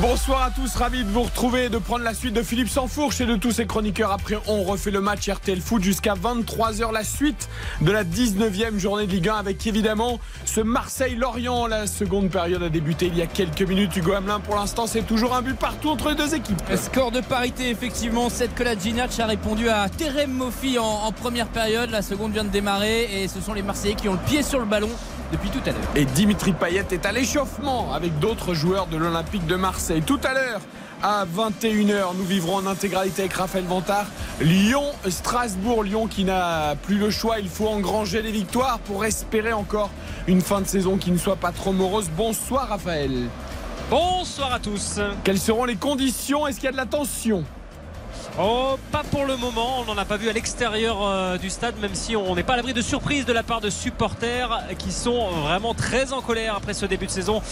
Bonsoir à tous, ravi de vous retrouver et de prendre la suite de Philippe Sansfourche et de tous ses chroniqueurs. Après, on refait le match RTL Foot jusqu'à 23h, la suite de la 19e journée de Ligue 1 avec évidemment ce Marseille-Lorient. La seconde période a débuté il y a quelques minutes. Hugo Hamelin, pour l'instant, c'est toujours un but partout entre les deux équipes. Score de parité, effectivement. Cette Koladjinac a répondu à Terem Mofi en, en première période. La seconde vient de démarrer et ce sont les Marseillais qui ont le pied sur le ballon depuis tout à l'heure. Et Dimitri Payet est à l'échauffement avec d'autres joueurs de l'Olympique de Marseille. Tout à l'heure, à 21h, nous vivrons en intégralité avec Raphaël Vantard. Lyon-Strasbourg. Lyon qui n'a plus le choix. Il faut engranger les victoires pour espérer encore une fin de saison qui ne soit pas trop morose. Bonsoir Raphaël. Bonsoir à tous. Quelles seront les conditions? Est-ce qu'il y a de la tension? Oh, pas pour le moment. On n'en a pas vu à l'extérieur euh, du stade, même si on n'est pas à l'abri de surprises de la part de supporters qui sont vraiment très en colère après ce début de saison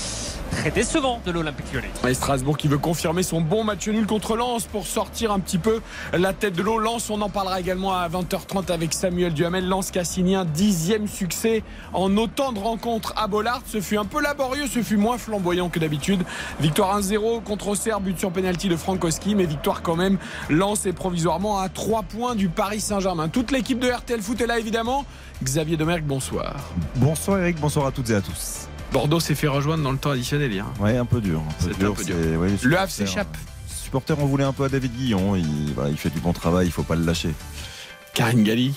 très décevant de l'Olympique lyonnais. Et Strasbourg qui veut confirmer son bon match nul contre Lens pour sortir un petit peu la tête de l'eau. Lens, on en parlera également à 20h30 avec Samuel Duhamel. Lens qui a signé un dixième succès en autant de rencontres à Bollard. Ce fut un peu laborieux, ce fut moins flamboyant que d'habitude. Victoire 1-0 contre Auxerre, but sur pénalty de Frankowski, mais victoire quand même. Lens est provisoirement à 3 points du Paris Saint-Germain. Toute l'équipe de RTL Foot est là évidemment. Xavier Domergue, bonsoir. Bonsoir Eric, bonsoir à toutes et à tous. Bordeaux s'est fait rejoindre dans le temps additionnel hier. Ouais, un peu dur. Un peu un dur. ouais, Le Havre s'échappe. Les supporters en voulaient un peu à David Guillon. Il, il fait du bon travail, il faut pas le lâcher. Karine Galli,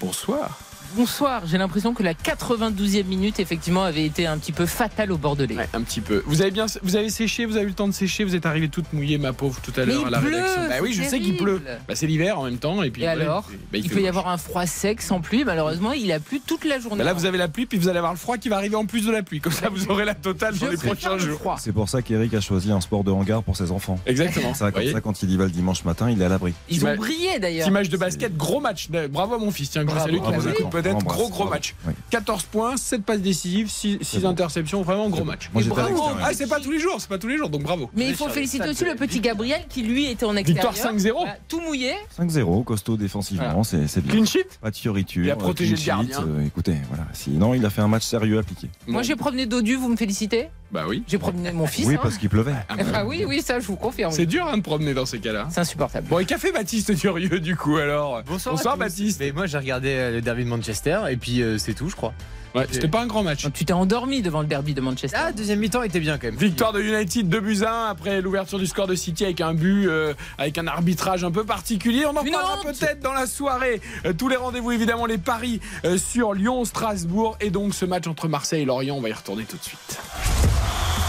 bonsoir. Bonsoir, j'ai l'impression que la 92e minute, effectivement, avait été un petit peu fatale au Bordelais. Ouais, un petit peu. Vous avez bien, vous avez séché, vous avez eu le temps de sécher, vous êtes arrivé toute mouillée, ma pauvre, tout à l'heure à la pleut, rédaction. Bah oui, je sais qu'il pleut. Bah, c'est l'hiver en même temps, et puis. Et alors bah, il peut y avoir un froid sec sans pluie. Malheureusement, il a plu toute la journée. Bah là, vous avez la pluie, puis vous allez avoir le froid qui va arriver en plus de la pluie. Comme ça, vous aurez la totale Je dans les prochains le jours. C'est pour ça qu'Eric a choisi un sport de hangar pour ses enfants. Exactement. Ça, comme ça, quand il y va le dimanche matin, il est à l'abri. Ils ont brillé d'ailleurs. Petit match de basket, gros match. Bravo à mon fils, tiens, grâce à Bravo, lui qui Embrasse, Gros, gros bravo. match. Oui. 14 points, 7 passes décisives, 6, bon. interceptions, vraiment gros match. Moi, bravo. Ah, c'est pas tous les jours, c'est pas tous les jours, donc bravo. Mais il faut féliciter aussi le petit Gabriel qui lui était en extérieur. Victoire 5-0. Voilà, tout mouillé. 5-0, costaud défensivement, c'est c'est bien. Clean sheet Pas de fioriture. Il a protégé clean le gardien. euh, écoutez, voilà. Sinon, il a fait un match sérieux appliqué. Moi, j'ai promené Dodu, vous me félicitez? Bah oui. J'ai promené mon fils. oui, hein. parce qu'il pleuvait. Ah oui, oui, ça, je vous confirme. C'est dur hein, de promener dans ces cas-là. C'est insupportable. Bon, et qu'a fait Baptiste Durieux du coup alors? Bonsoir, tous. Baptiste. Mais moi j'ai regardé euh, le derby de Manchester et puis euh, c'est tout je crois. Ouais, c'était pas un grand match. Tu t'es endormi devant le derby de Manchester. Ah deuxième mi-temps était bien quand même. Victoire de United 2 buts à 1 après l'ouverture du score de City avec un but, euh, avec un arbitrage un peu particulier. On en parlera peut-être dans la soirée. Euh, tous les rendez-vous évidemment, les paris euh, sur Lyon, Strasbourg et donc ce match entre Marseille et Lorient. On va y retourner tout de suite.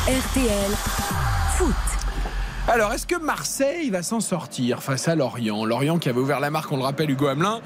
RTL Foot. Alors, est-ce que Marseille va s'en sortir face à Lorient? Lorient qui avait ouvert la marque, on le rappelle, Hugo Hamelin.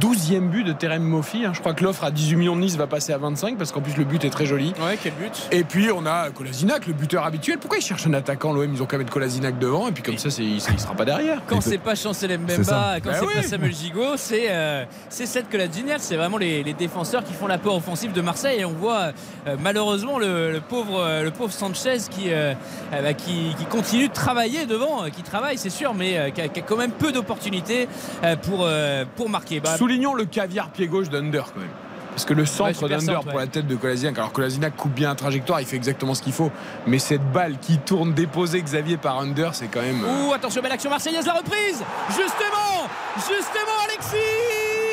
12e but de Terem Mofi. hein. Je crois que l'offre à 18 millions de Nice va passer à 25 parce qu'en plus le but est très joli. Ouais, quel but Et puis on a Kolasinac, le buteur habituel. Pourquoi ils cherchent un attaquant L'OM, ils ont qu'à mettre Kolasinac devant et puis comme ça, c'est- il, il sera pas derrière. Quand c'est pas Chancel C'est Mbemba, quand Bah c'est oui. pas Samuel Gigot, c'est euh, c'est cette que la Ginière, c'est vraiment les, les défenseurs qui font l'apport offensif de Marseille. Et on voit euh, malheureusement le, le pauvre, euh, le pauvre Sanchez qui, euh, bah, qui, qui continue de travailler devant, qui travaille, c'est sûr, mais euh, qui, a, qui a quand même peu d'opportunités euh, pour, euh, pour marquer. Bah, Soulignons le caviar pied gauche d'Under quand même. Parce que le centre d'Under pour ouais. la tête de Kolasinac, alors Kolasinac coupe bien la trajectoire, il fait exactement ce qu'il faut. Mais cette balle qui tourne déposée Xavier par Under, c'est quand même. euh, Ouh, attention, belle action marseillaise, la reprise Justement Justement, Alexis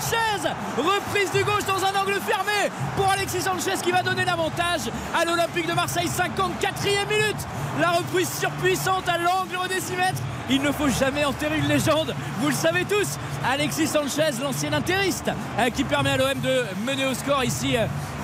Sanchez Reprise du gauche dans un angle fermé pour Alexis Sanchez qui va donner l'avantage à l'Olympique de Marseille, 54e minute. La reprise surpuissante à l'angle au décimètre. Il ne faut jamais enterrer une légende, vous le savez tous. Alexis Sanchez, l'ancien interiste, euh, qui permet à l'OM de mener au score ici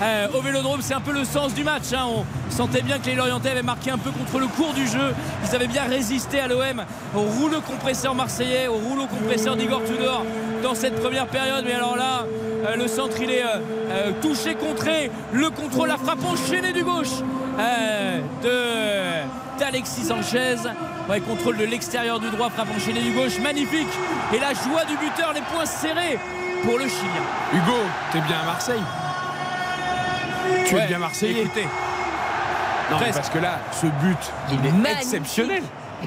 euh, au Vélodrome. C'est un peu le sens du match. hein. On sentait bien que les Lorientais avaient marqué un peu contre le cours du jeu. Ils avaient bien résisté à l'OM, au rouleau compresseur marseillais, au rouleau compresseur d'Igor Tudor dans cette première période. Mais alors là, euh, le centre, il est euh, touché, contré. Le contrôle, la frappe enchaînée du gauche d'Alexis Sanchez. Contrôle de l'extérieur du droit, frappe enchaînée du gauche, magnifique. Et la joie du buteur, les points serrés pour le Chilien. Hugo, t'es bien à Marseille Tu es Ouais, bien Marseillais. Écoutez, Non, parce que là, ce but, il est exceptionnel.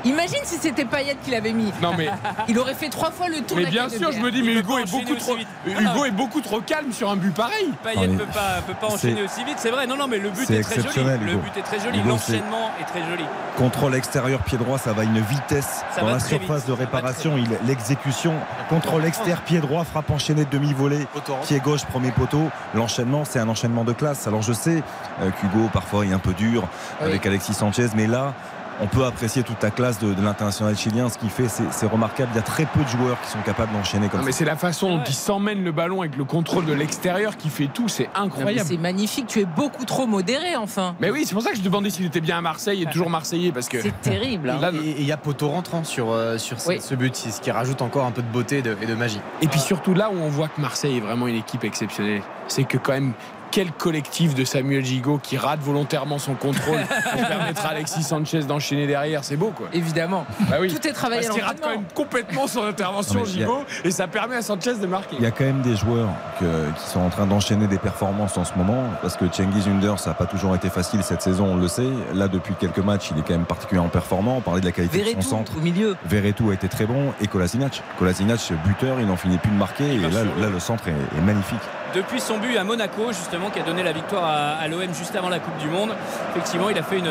Imagine si c'était Payet qui l'avait mis. Non mais, Il aurait fait trois fois le tour mais de bien de sûr, je me dis, mais Hugo est beaucoup trop, vite. Hugo est beaucoup trop calme sur un but pareil. Payet ne peut pas, peut pas enchaîner aussi vite, c'est vrai. Non, non, mais le but est, très joli. exceptionnel, Le but est très joli. L'enchaînement est très joli. Contrôle extérieur pied droit, ça va à une vitesse Ça dans la surface vite, de réparation. Il- L'exécution, contrôle extérieur pied droit, frappe enchaînée demi-volée, pied gauche premier poteau. L'enchaînement, c'est un enchaînement de classe. Alors je sais euh, qu'Hugo parfois est un peu dur avec Alexis Sanchez, mais là. On peut apprécier toute la classe de, de l'international chilien. Ce qu'il fait, c'est remarquable. Il y a très peu de joueurs qui sont capables d'enchaîner comme Non, mais ça. c'est la façon dont Ouais. il s'emmène le ballon avec le contrôle de l'extérieur qui fait tout. C'est incroyable. C'est magnifique, tu es beaucoup trop modéré enfin. Mais oui, c'est pour ça que je demandais s'il était bien à Marseille et toujours Marseillais parce que. C'est terrible. hein. Là, Et il y a poteau rentrant sur, euh, sur Oui. ce but, ce qui rajoute encore un peu de beauté et de, et de magie. Et puis surtout là où on voit que Marseille est vraiment une équipe exceptionnelle, c'est que quand même quel collectif de Samuel Gigot qui rate volontairement son contrôle pour permettre à Alexis Sanchez d'enchaîner derrière, c'est beau quoi. Évidemment. Bah oui. Tout est travaillé Parce qu'il rate quand même complètement son intervention Non, mais il y a- Gigot et ça permet à Sanchez de marquer. Il y a quand même des joueurs que- qui sont en train d'enchaîner des performances en ce moment parce que Cengiz Under ça n'a pas toujours été facile cette saison on le sait là depuis quelques matchs il est quand même particulièrement performant on parlait de la qualité de son centre au milieu. Verretou a été très bon et Kolasinac Kolasinac buteur il n'en finit plus de marquer et là, là le centre est, est magnifique Depuis son but à Monaco, justement, qui a donné la victoire à, l'OM juste avant la Coupe du Monde, effectivement, il a fait une,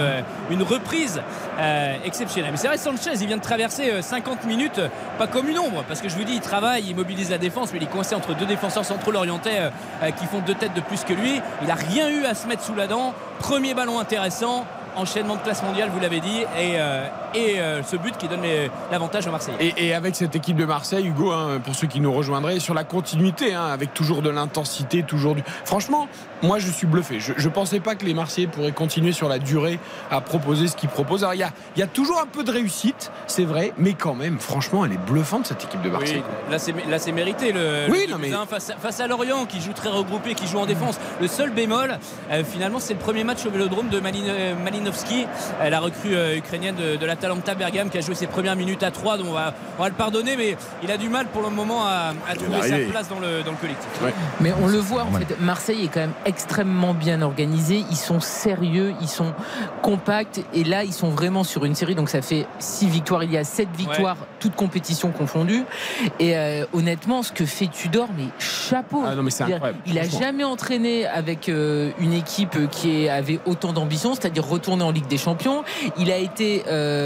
une reprise euh, exceptionnelle. Mais c'est vrai, Sanchez, il vient de traverser euh, 50 minutes, euh, pas comme une ombre, parce que je vous dis, il travaille, il mobilise la défense, mais il est coincé entre deux défenseurs centraux orientais euh, euh, qui font deux têtes de plus que lui. Il n'a rien eu à se mettre sous la dent. Premier ballon intéressant. Enchaînement de classe mondiale, vous l'avez dit, et, euh, et euh, ce but qui donne l'avantage aux Marseillais. Et, et avec cette équipe de Marseille, Hugo, hein, pour ceux qui nous rejoindraient, sur la continuité, hein, avec toujours de l'intensité, toujours du. Franchement, moi je suis bluffé. Je ne pensais pas que les Marseillais pourraient continuer sur la durée à proposer ce qu'ils proposent. Alors il y a, il y a toujours un peu de réussite, c'est vrai, mais quand même, franchement, elle est bluffante cette équipe de Marseille. Oui, là c'est mérité le, Oui, le non, mais- face, à, face à Lorient qui joue très regroupé, qui joue en défense. Le seul bémol, euh, finalement, c'est le premier match au Vélodrome de Malin, euh, Malinovski, euh, la recrue euh, ukrainienne de, de l'Atalanta Bergame qui a joué ses premières minutes à 3 donc on va, on va le pardonner, mais il a du mal pour le moment à, à trouver sa place dans le, dans le collectif. Mais on le voit en Ouais. fait, Marseille est quand même extrêmement bien organisé. Ils sont sérieux, ils sont compacts et là ils sont vraiment sur une série. Donc ça fait 6 victoires, il y a 7 victoires, toutes compétitions confondues. Et euh, honnêtement, ce que fait Tudor, mais chapeau. Ah non, mais c'est C'est-à-dire, incroyable. Il a jamais entraîné avec euh, une équipe qui avait autant d'ambition, c'est-à-dire retourner en Ligue des Champions. Il a été euh,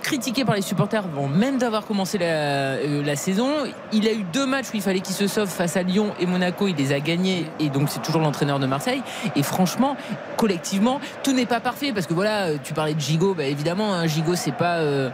critiqué par les supporters avant même d'avoir commencé la, euh, la saison. Il a eu deux matchs où il fallait qu'il se sauve face à Lyon et Monaco. Il les a gagnés et donc c'est toujours l'entraîneur de Marseille. Et franchement, collectivement, tout n'est pas parfait parce que voilà, euh, tu parlais de Gigot, bah évidemment, hein, Gigot c'est pas euh,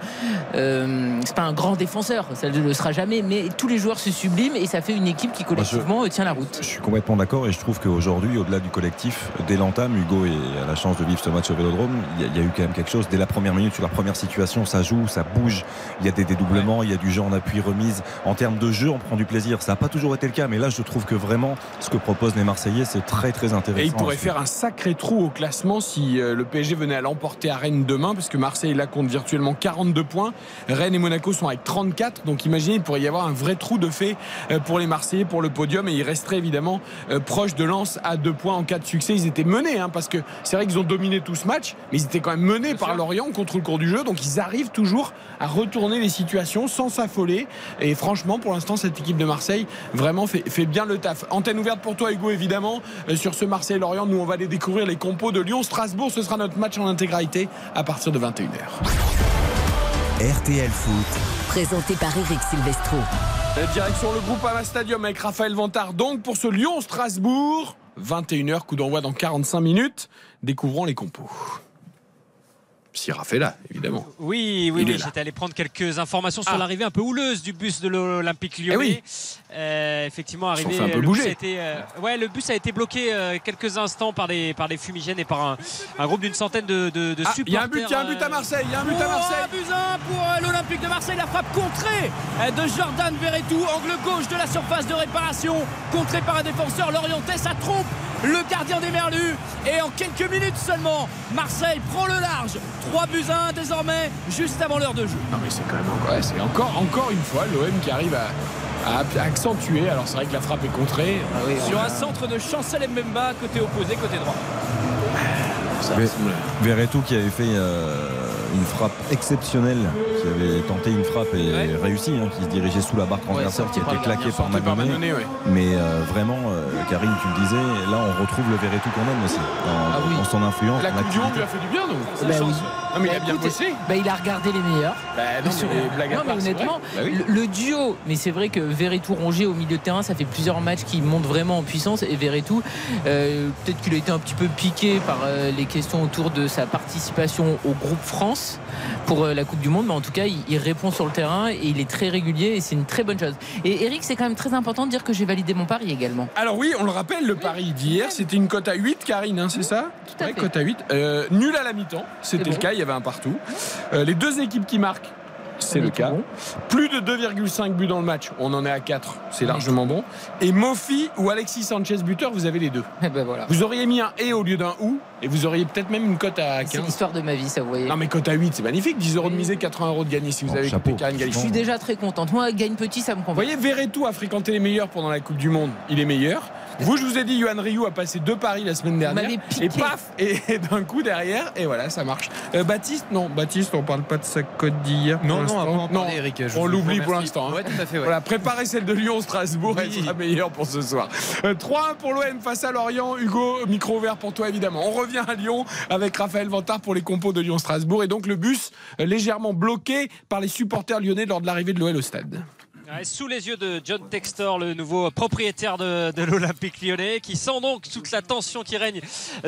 euh, c'est pas un grand défenseur, ça ne le sera jamais, mais tous les joueurs se subliment et ça fait une équipe qui collectivement tient la route. Je suis complètement d'accord et je trouve qu'aujourd'hui, au-delà du collectif, dès l'entame, Hugo a la chance de vivre ce match au Vélodrome. Il y, a, il y a eu quand même quelque chose. Dès la première minute, sur la première situation, ça joue, ça bouge. Il y a des dédoublements, il y a du jeu en appui remise. En termes de jeu, on prend du plaisir. Ça n'a pas toujours été le cas, mais là, je trouve que vraiment, ce que proposent les Marseillais, c'est très très intéressant. Et il pourrait faire un sacré trou au classement si euh, le PSG venait à l'emporter à Rennes demain, parce que Marseille là compte virtuellement 42 points. Rennes et Monaco sont avec 34. Donc imaginez, il pourrait y avoir un vrai trou de fait euh, pour les Marseillais pour le podium. Et ils resteraient évidemment euh, proches de Lens à deux points en cas de succès. Ils étaient menés, hein, parce que c'est vrai qu'ils ont dominé tout ce match, mais ils étaient quand même menés par Lorient contre le cours du jeu. Donc ils arrivent toujours à retourner les situations sans s'affoler. Et franchement, pour l'instant, cette équipe de Marseille vraiment fait, fait bien le taf. Antenne ouverte pour toi, Hugo, évidemment, euh, sur ce Marseille-Lorient. Nous, on va aller découvrir les compos de Lyon-Strasbourg. Ce sera notre match en intégralité à partir de 21h. RTL Foot, Présenté par Eric Silvestro. Direction le groupe Ama Stadium avec Raphaël Vantard. Donc, pour ce Lyon-Strasbourg, 21h, coup d'envoi dans 45 minutes. Découvrons les compos. Si Raphaël là, évidemment. Oui, oui, oui. J'étais allé prendre quelques informations sur Ah. l'arrivée un peu houleuse du bus de l'Olympique Lyonnais. Eh oui. Euh, effectivement, arrivé. peu le bus a été, euh, ouais, le bus a été bloqué euh, quelques instants par des par des fumigènes et par un, un groupe d'une centaine de, de, de Ah, supporters. il y a un but, il y a un but à euh, Marseille. Il y a un but à Oh, Marseille. un but un pour euh, l'Olympique de Marseille. La frappe contrée euh, de Jordan Verretou, angle gauche de la surface de réparation, contrée par un défenseur lorientais. Ça trompe le gardien des Merlus. Et en quelques minutes seulement, Marseille prend le large. 3 buts à 1 désormais, juste avant l'heure de jeu. Non mais c'est quand même encore, ouais, c'est encore, encore une fois l'OM qui arrive à, a accentué. Alors c'est vrai que la frappe est contrée. Sur un centre de Chancel Mbemba, côté opposé, côté droit. Verretou qui avait fait euh, une frappe exceptionnelle, qui avait tenté une frappe et Ouais. réussi, hein, qui se dirigeait sous la barre transversale, sorti qui était le gardien, claqué par ouais. Mais euh, vraiment, euh, Karine, tu le disais, là on retrouve le Verretou qu'on aime aussi, dans, Ah oui. dans son influence. La Coupe du Monde lui a fait du bien, donc. Bah oui. Non, mais il a Bah, bien écoute, bossé. bah, il a regardé les meilleurs. Bah, non, Sur- mais non, honnêtement. Bah oui. le, le duo, mais c'est vrai que Verretou Rongier au milieu de terrain, ça fait plusieurs matchs qu'il monte vraiment en puissance. Et Verretou, euh, peut-être qu'il a été un petit peu piqué par euh, les questions autour de sa participation au groupe France pour euh, la Coupe du Monde, mais en tout cas, il, il répond sur le terrain et il est très régulier et c'est une très bonne chose. Et Eric, c'est quand même très important de dire que j'ai validé mon pari également. Alors oui, on le rappelle, le pari d'hier, c'était une cote à 8, Karine, hein, c'est ça Tout à Ouais, fait. cote à 8. Euh, nul à la mi-temps, c'était le cas, il y avait un partout. Euh, les deux équipes qui marquent, c'est le cas. bon. Plus de 2,5 buts dans le match, on en est à 4, c'est largement bon. Et Mofi ou Alexis Sanchez buteur, vous avez les deux. Eh ben voilà. Vous auriez mis un et au lieu d'un ou, et vous auriez peut-être même une cote à C'est 15. l'histoire de ma vie, ça vous voyez. Non mais cote à 8, c'est magnifique, 10 euros de misée, 80 euros de gagné si vous Bon, avez chapeau. Karine Je suis déjà très contente. Moi, gagne petit, ça me Vous convient. voyez, Verretou a fréquenté les meilleurs pendant la Coupe du Monde. Il est meilleur. Vous, je vous ai dit, Yohan Ryu a passé deux paris la semaine dernière. Et paf Et d'un coup derrière, et voilà, ça marche. Euh, Baptiste, non, Baptiste, on parle pas de sa cote d'hier. Non, non, on Non. parler, Eric. je on l'oublie pour l'instant, hein. Ouais, tout à fait. ouais. Voilà, préparez celle de Lyon-Strasbourg, elle Oui. sera meilleure pour ce soir. Euh, 3-1 pour l'OM face à Lorient. Hugo, micro ouvert pour toi évidemment. On revient à Lyon avec Raphaël Vantard pour les compos de Lyon-Strasbourg. Et donc le bus euh, légèrement bloqué par les supporters lyonnais lors de l'arrivée de l'OL au stade. Sous les yeux de John Textor, le nouveau propriétaire de, de l'Olympique lyonnais, qui sent donc toute la tension qui règne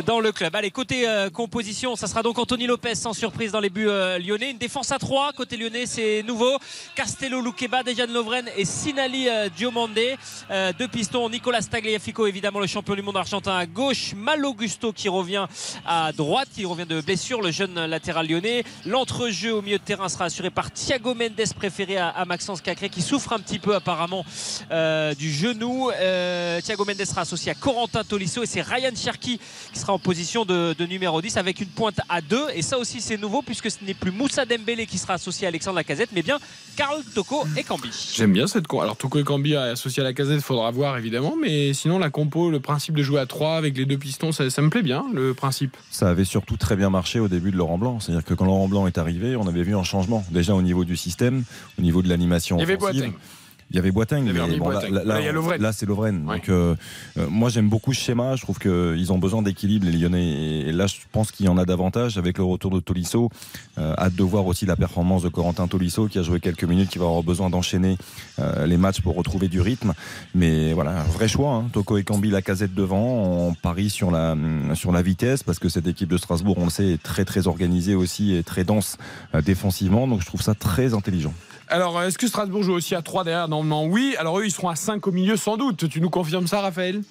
dans le club. Allez, côté euh, composition, ça sera donc Anthony Lopez sans surprise dans les buts euh, lyonnais. Une défense à 3, côté lyonnais, c'est nouveau. Castello Luqueba, Dejan Lovren et Sinali euh, Diomandé. Euh, deux pistons, Nicolas Tagliafico, évidemment le champion du monde argentin à gauche. Malo Gusto qui revient à droite, qui revient de blessure, le jeune latéral lyonnais. L'entrejeu au milieu de terrain sera assuré par Thiago Mendes, préféré à, à Maxence Cacré, qui souffre un petit peu apparemment euh, du genou. Euh, Thiago Mendes sera associé à Corentin Tolisso et c'est Ryan Cherki qui sera en position de, de numéro 10 avec une pointe à 2. Et ça aussi c'est nouveau puisque ce n'est plus Moussa Dembélé qui sera associé à Alexandre Lacazette, mais bien Karl Toko et Cambi. J'aime bien cette con. Alors Toko Ekambi est associé à la casette, faudra voir évidemment, mais sinon la compo, le principe de jouer à 3 avec les deux pistons, ça, ça me plaît bien le principe. Ça avait surtout très bien marché au début de Laurent Blanc. C'est-à-dire que quand Laurent Blanc est arrivé, on avait vu un changement. Déjà au niveau du système, au niveau de l'animation Il y avait offensive. Il y avait avait mais bon, là, là- Là, il y a Lovren. là, c'est Lovren. Ouais. Donc, euh, euh, moi, j'aime beaucoup ce schéma. Je trouve qu'ils ont besoin d'équilibre, les Lyonnais. Et là, je pense qu'il y en a davantage avec le retour de Tolisso. Euh, hâte de voir aussi la performance de Corentin Tolisso, qui a joué quelques minutes, qui va avoir besoin d'enchaîner euh, les matchs pour retrouver du rythme. Mais voilà, un vrai choix. Hein. Toko et Cambi, la casette devant. On parie sur la, sur la vitesse, parce que cette équipe de Strasbourg, on le sait, est très, très organisée aussi et très dense euh, défensivement. Donc, je trouve ça très intelligent. Alors est-ce que Strasbourg joue aussi à 3 derrière Normalement oui. Alors eux ils seront à 5 au milieu sans doute. Tu nous confirmes ça Raphaël?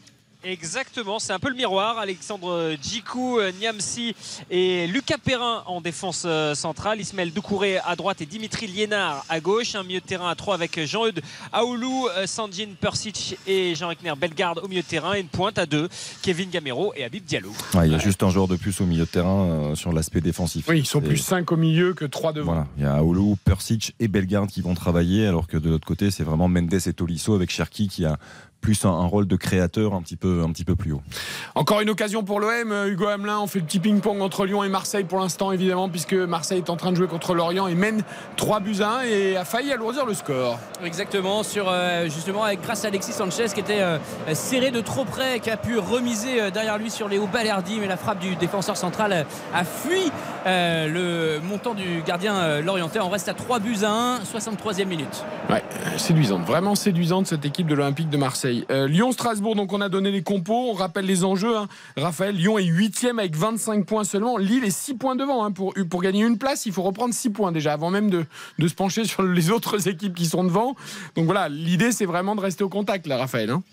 Exactement, c'est un peu le miroir. Alexandre Djikou, euh, Niamsi et Lucas Perrin en défense euh, centrale. Ismaël Doucouré à droite et Dimitri Liénard à gauche. Un milieu de terrain à 3 avec Jean-Eudes Aoulou, euh, Sanjin Persic et Jean Ekner Bellegarde au milieu de terrain. Et une pointe à 2, Kevin Gamero et Habib Diallo. Ouais, il y a juste un joueur de plus au milieu de terrain euh, sur l'aspect défensif. Oui, ils sont Et- plus 5 au milieu que 3 devant. Voilà, il y a Aoulou, Persic et Bellegarde qui vont travailler, alors que de l'autre côté, c'est vraiment Mendes et Tolisso avec Cherki qui a plus un, un rôle de créateur un petit peu, un petit peu plus haut. Encore une occasion pour l'OM, euh, Hugo Hamelin, on fait le petit ping-pong entre Lyon et Marseille pour l'instant évidemment puisque Marseille est en train de jouer contre Lorient et mène 3 buts à 1 et a failli alourdir le score. Exactement, sur euh, justement avec grâce à Alexis Sanchez qui était euh, serré de trop près, qui a pu remiser euh, derrière lui sur Léo Balerdi, mais la frappe du défenseur central a fui euh, le montant du gardien euh, lorientais. On reste à 3 buts à 1, 63e minute. Ouais, séduisante, vraiment séduisante cette équipe de l'Olympique de Marseille. Euh, Lyon-Strasbourg, donc on a donné les compos, on rappelle les enjeux. hein. Raphaël, Lyon est 8 avec 25 points seulement. Lille est 6 points devant. hein. Pour, pour gagner une place, il faut reprendre 6 points déjà, avant même de, de se pencher sur les autres équipes qui sont devant. Donc voilà, l'idée c'est vraiment de rester au contact là, Raphaël. hein.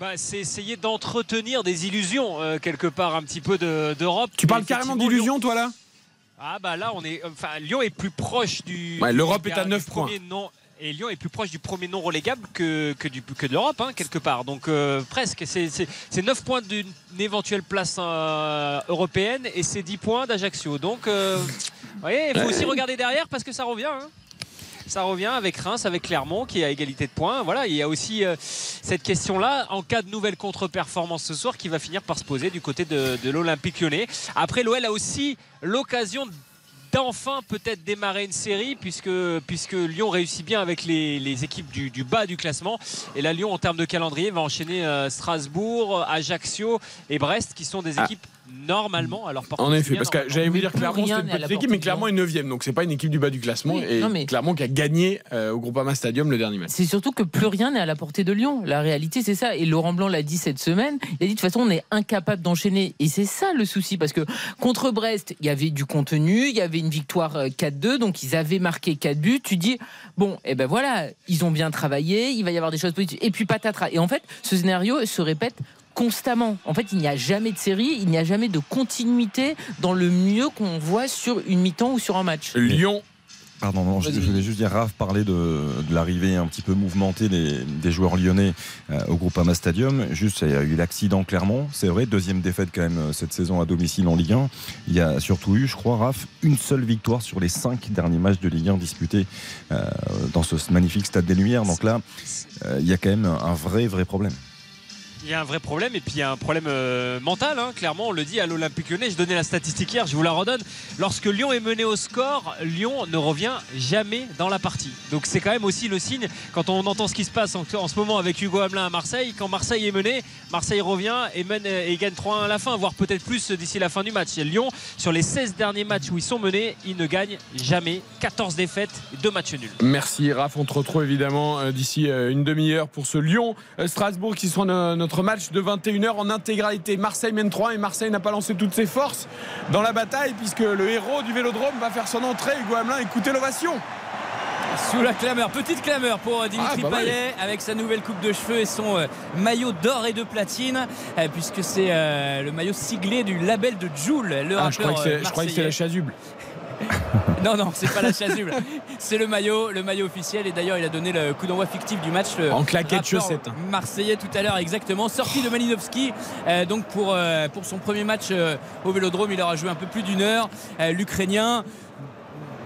Bah, c'est essayer d'entretenir des illusions euh, quelque part un petit peu de- d'Europe. Tu parles carrément effectivement, d'illusion, toi là? Ah bah là on est enfin Lyon est plus proche du Ouais, l'Europe est à du neuf premier non et Lyon est plus proche du premier non relégable que, que, du, que de l'Europe, hein, quelque part. Donc euh, presque. C'est- C'est c'est 9 points d'une éventuelle place euh, européenne et c'est 10 points d'Ajaccio. Donc, euh, vous voyez, il faut aussi regarder derrière parce que ça revient. hein. ça revient avec Reims, avec Clermont qui est à égalité de points. Voilà, il y a aussi euh, cette question-là en cas de nouvelle contre-performance ce soir qui va finir par se poser du côté de, de l'Olympique lyonnais. Après, l'OL a aussi l'occasion d'enfin peut-être démarrer une série puisque, puisque Lyon réussit bien avec les, les équipes du, du, bas du classement. Et là Lyon en termes de calendrier va enchaîner euh, Strasbourg, Ajaccio et Brest qui sont des équipes ah normalement. Alors, en effet, parce que j'allais vous dire Clermont, c'est une petite équipe, mais Clermont est 9 donc c'est pas une équipe du bas du classement. Oui, et mais... Clermont qui a gagné euh, au Groupama Stadium le dernier match. C'est surtout que plus rien n'est à la portée de Lyon. La réalité, c'est ça. Et Laurent Blanc l'a dit cette semaine. Il a dit de toute façon, on est incapable d'enchaîner. Et c'est ça le souci, parce que contre Brest, il y avait du contenu, il y avait une victoire 4-2, euh, donc ils avaient marqué 4 buts. Tu dis, bon, et eh ben voilà, ils ont bien travaillé, il va y avoir des choses positives. Et puis patatras. Et en fait, ce scénario se répète constamment. En fait, il n'y a jamais de série, il n'y a jamais de continuité dans le mieux qu'on voit sur une mi-temps ou sur un match. Lyon Pardon, non, je, voulais juste dire, Raph parlait de, l'arrivée un petit peu mouvementée des, joueurs lyonnais euh, au Groupama Stadium. Juste, il y a eu l'accident Clermont, c'est vrai, deuxième défaite quand même cette saison à domicile en Ligue 1. Il y a surtout eu, je crois, Raph, une seule victoire sur les cinq derniers matchs de Ligue 1 disputés euh, dans ce magnifique stade des Lumières. Donc là, euh, il y a quand même un vrai, vrai problème il y a un vrai problème et puis il y a un problème euh, mental, hein. clairement, on le dit à l'Olympique lyonnais. Je donnais la statistique hier, je vous la redonne. Lorsque Lyon est mené au score, Lyon ne revient jamais dans la partie. Donc c'est quand même aussi le signe, quand on entend ce qui se passe en, ce moment avec Hugo Hamelin à Marseille, quand Marseille est mené, Marseille revient et, gagne 3-1 à la fin, voire peut-être plus d'ici la fin du match. Et Lyon, sur les 16 derniers matchs où ils sont menés, ils ne gagnent jamais. 14 défaites, 2 matchs nuls. Merci Raph, on te retrouve évidemment euh, d'ici euh, une demi-heure pour ce Lyon-Strasbourg qui sera notre notre match de 21h en intégralité. Marseille mène 3 et Marseille n'a pas lancé toutes ses forces dans la bataille puisque le héros du vélodrome va faire son entrée. Hugo Hamelin, écoutez l'ovation. Sous la clameur, petite clameur pour euh, Dimitri ah, Payet avec sa nouvelle coupe de cheveux et son euh, maillot d'or et de platine, euh, puisque c'est le maillot siglé du label de Joule, le ah, je crois que c'est la chasuble. non, non, c'est pas la chasuble. C'est le maillot, le maillot officiel. Et d'ailleurs, il a donné le coup d'envoi fictif du match. en claquette chaussette. Marseillais tout à l'heure, exactement. Sorti de Malinowski. Euh, donc pour, euh, pour son premier match euh, au Vélodrome, il aura joué un peu plus d'une heure. L'Ukrainien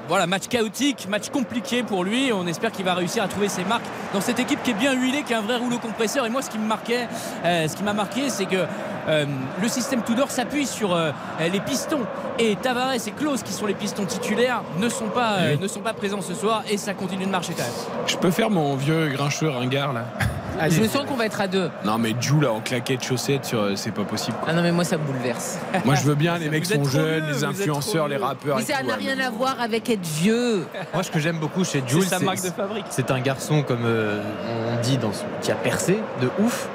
voilà, match chaotique, match compliqué pour lui. On espère qu'il va réussir à trouver ses marques dans cette équipe qui est bien huilée, qui a un vrai rouleau compresseur. Et moi, ce qui me marquait, euh, ce qui m'a marqué, c'est que euh, le système Tudor s'appuie sur euh, les pistons. Et Tavares et Klaus, qui sont les pistons titulaires, ne sont pas, ne sont pas présents ce soir. Et ça continue de marcher quand même. Je peux faire mon vieux grincheux ringard là? Je sens qu'on va être à deux. Non, mais Jou là en claquette chaussette, c'est pas possible. Ah non, mais moi ça me bouleverse. Moi je veux bien, les mecs sont jeunes, les influenceurs, les rappeurs. Mais ça n'a rien à voir avec être vieux. Moi, ce que j'aime beaucoup chez Jules, c'est marque de fabrique. C'est un garçon, comme euh, on dit, dans qui a percé de ouf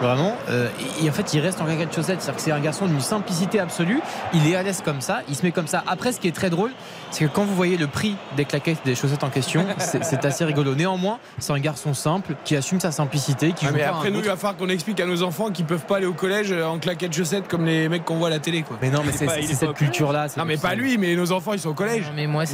Vraiment. Euh, et, en fait, il reste en claquette de chaussettes. C'est-à-dire que c'est un garçon d'une simplicité absolue. Il est à l'aise comme ça. Il se met comme ça. Après, ce qui est très drôle, c'est que quand vous voyez le prix des claquettes, des chaussettes en question, c'est assez rigolo. Néanmoins, c'est un garçon simple qui assume sa simplicité. Qui ah, mais après, nous, il va falloir qu'on explique à nos enfants qu'ils peuvent pas aller au collège euh, en claquettes chaussettes comme les mecs qu'on voit à la télé. Quoi. Mais non, mais c'est cette culture-là. Non, mais pas lui, mais nos enfants, ils sont au collège. mais moi,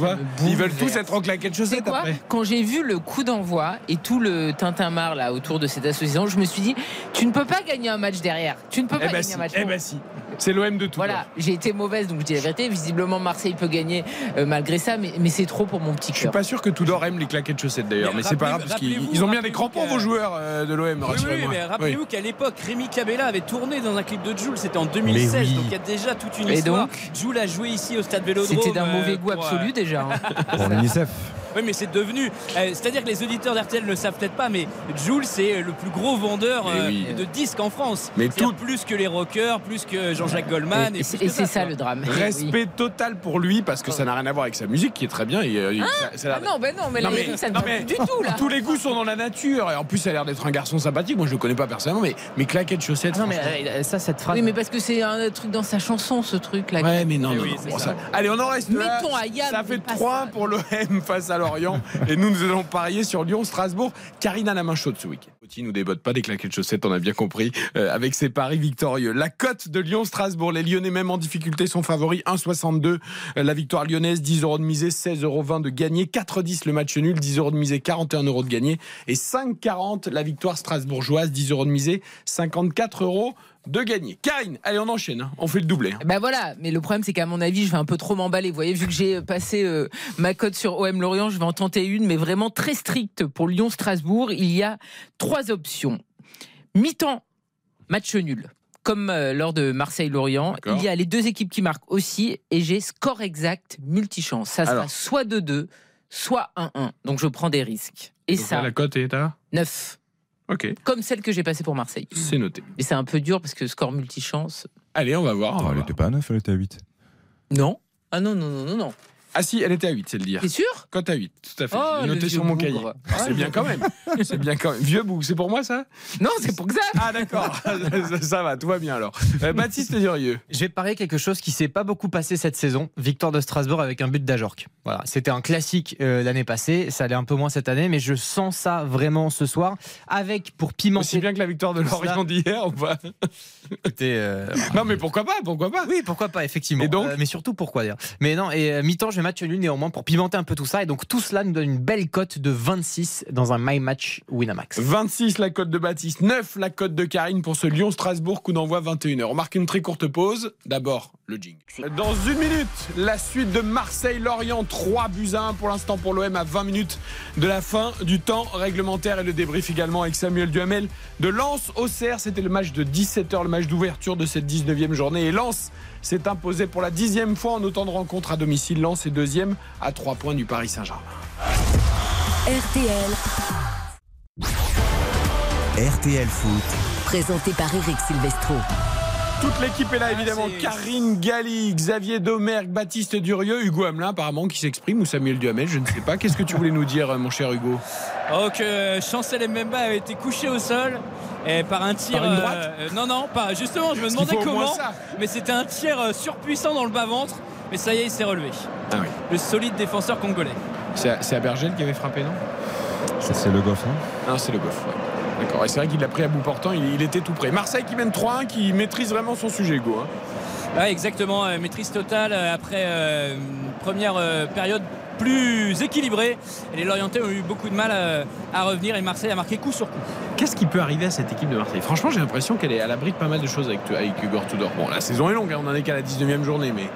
Ils veulent tous être en claquettes chaussettes. Quoi Quand j'ai vu le coup d'envoi et tout le tintamarre là autour de cette association, je me suis dit, tu ne peux pas gagner un match derrière. Tu ne peux eh pas ben gagner un match. Eh ben si. C'est l'OM de tout. Voilà, j'ai été mauvaise, donc je dis la vérité. Visiblement, Marseille peut gagner euh, malgré ça, mais, mais c'est trop pour mon petit cœur. Je suis pas sûr que Tudor aime les claquettes chaussettes d'ailleurs, mais, c'est pas grave parce qu'ils ont bien des crampons, vos joueurs euh, de l'OM. Oui, mais rappelez-vous qu'à l'époque, Rémi Cabella avait tourné dans un clip de Jules, c'était en 2016, donc il y a déjà toute une histoire. Donc, Jules a joué ici au stade Vélodrome. C'était d'un mauvais euh, goût absolu déjà. Hein. pour l'UNICEF. Oui, mais c'est devenu. Euh, c'est-à-dire que les auditeurs d'RTL ne le savent peut-être pas, mais Jules, c'est le plus gros vendeur euh, de disques en France. Mais tout plus que les rockers, plus que Jean-Jacques Goldman. Et, c'est ça, le drame. Respect total pour lui, parce que ça n'a rien à voir avec sa musique, qui est très bien. Et, euh, ah, ah non, ben non, mais, non, mais ça ne du tout là. Tous les goûts sont dans la nature. Et en plus, ça a l'air d'être un garçon sympathique. Moi, je le connais pas personnellement, mais mais claquettes chaussettes. Non, mais ça, cette phrase. Oui, mais parce que c'est un truc dans sa chanson, ce truc là. Ouais, mais non. Allez, on en reste là. Ça fait 3 pour l'OM face à Lorient. nous, nous allons parier sur Lyon-Strasbourg. Karine a la main chaude ce week-end. Qui nous débote pas des claquettes chaussettes, on a bien compris, euh, avec ses paris victorieux. La cote de Lyon-Strasbourg, les Lyonnais même en difficulté sont favoris, 1,62. Euh, la victoire lyonnaise, 10 euros de misée, 16,20 euros de gagné, 4,10 le match nul, 10 euros de misée, 41 euros de gagné, et 5,40 la victoire strasbourgeoise, 10 euros de misée, 54 euros de gagner. Karine, allez, on enchaîne. hein. On fait le doublé. hein. Bah voilà, mais le problème c'est qu'à mon avis, je vais un peu trop m'emballer. Vous voyez, vu que j'ai passé euh, ma cote sur OM Lorient, je vais en tenter une, mais vraiment très stricte pour Lyon-Strasbourg. Il y a trois options. Mi-temps, match nul. Comme euh, lors de Marseille-Lorient, il y a les deux équipes qui marquent aussi, et j'ai score exact multichance. Ça sera Alors. soit 2-2, soit 1-1. Donc je prends des risques. Et Donc ça, là, la cote est à 9. Ok, Comme celle que j'ai passée pour Marseille. c'est noté. Et c'est un peu dur parce que score multichance. Allez, on va voir. on va Oh, elle voir. était pas à 9, elle était à 8. Non. Ah non, non, non, non, non. Ah si, elle était à 8, c'est le dire. T'es sûr? Cote à 8, tout à fait. Oh, noté sur mon bougre. cahier. Ah, c'est bien quand même. C'est bien quand même. Vieux boug, c'est pour moi ça? Non, c'est pour Xav. Ah d'accord, ça, ça va, tout va bien alors. Euh, Baptiste Durieux. Je vais parier quelque chose qui s'est pas beaucoup passé cette saison. Victoire de Strasbourg avec un but d'Ajorc. Voilà, c'était un classique euh, l'année passée. Ça allait un peu moins cette année, mais je sens ça vraiment ce soir. Avec pour Aussi pimenter. bien que la victoire de Lorient d'hier ou pas? Écoutez, euh, Non mais pourquoi pas, pourquoi pas? Oui, pourquoi pas, effectivement. Et donc Euh, Mais surtout, pourquoi dire Mais non, et euh, mi-temps, je match nul néanmoins pour pimenter un peu tout ça. Et donc, tout cela nous donne une belle cote de 26 dans un My Match Winamax. 26 la cote de Baptiste, 9 la cote de Karine pour ce Lyon-Strasbourg, coup d'envoi 21h. On marque une très courte pause. D'abord, le jingle. Dans une minute, la suite de Marseille-Lorient, 3 buts à 1 pour l'instant pour l'OM à 20 minutes de la fin du temps réglementaire et le débrief également avec Samuel Duhamel de Lens au Cerf. C'était le match de 17h, le match d'ouverture de cette 19e journée. Et Lens s'est imposé pour la dixième fois en autant de rencontres à domicile. Lens est deuxième à 3 points du Paris Saint-Germain. RTL, RTL Foot, présenté par Eric Silvestro. Toute l'équipe est là, évidemment. c'est- Karine Galli, Xavier Domergue, Baptiste Durieux, Hugo Hamelin, apparemment, qui s'exprime, ou Samuel Duhamel, je ne sais pas. Qu'est-ce que tu voulais nous dire, mon cher Hugo? Oh, que Chancel Mbemba avait été couché au sol et par un tir. Par une droite? euh, non, non, pas. Justement, je me demandais comment. Mais c'était un tir euh, surpuissant dans le bas-ventre. Mais ça y est, il s'est relevé. Ah oui. Le solide défenseur congolais. C'est à, c'est à Bergel qui avait frappé, non? Ça, c'est le goff, hein Ah, c'est le Goff, ouais. D'accord. Et c'est vrai qu'il l'a pris à bout portant, il, il était tout près. Marseille qui mène 3-1, qui maîtrise vraiment son sujet, Hugo. hein. Ouais, exactement. euh, maîtrise totale euh, après euh, une première euh, période plus équilibrée. Et les Lorientais ont eu beaucoup de mal euh, à revenir et Marseille a marqué coup sur coup. Qu'est-ce qui peut arriver à cette équipe de Marseille? Franchement, j'ai l'impression qu'elle est à l'abri de pas mal de choses avec, avec Hugo Tudor. Bon, la saison est longue, hein, on en est qu'à la 19e journée, mais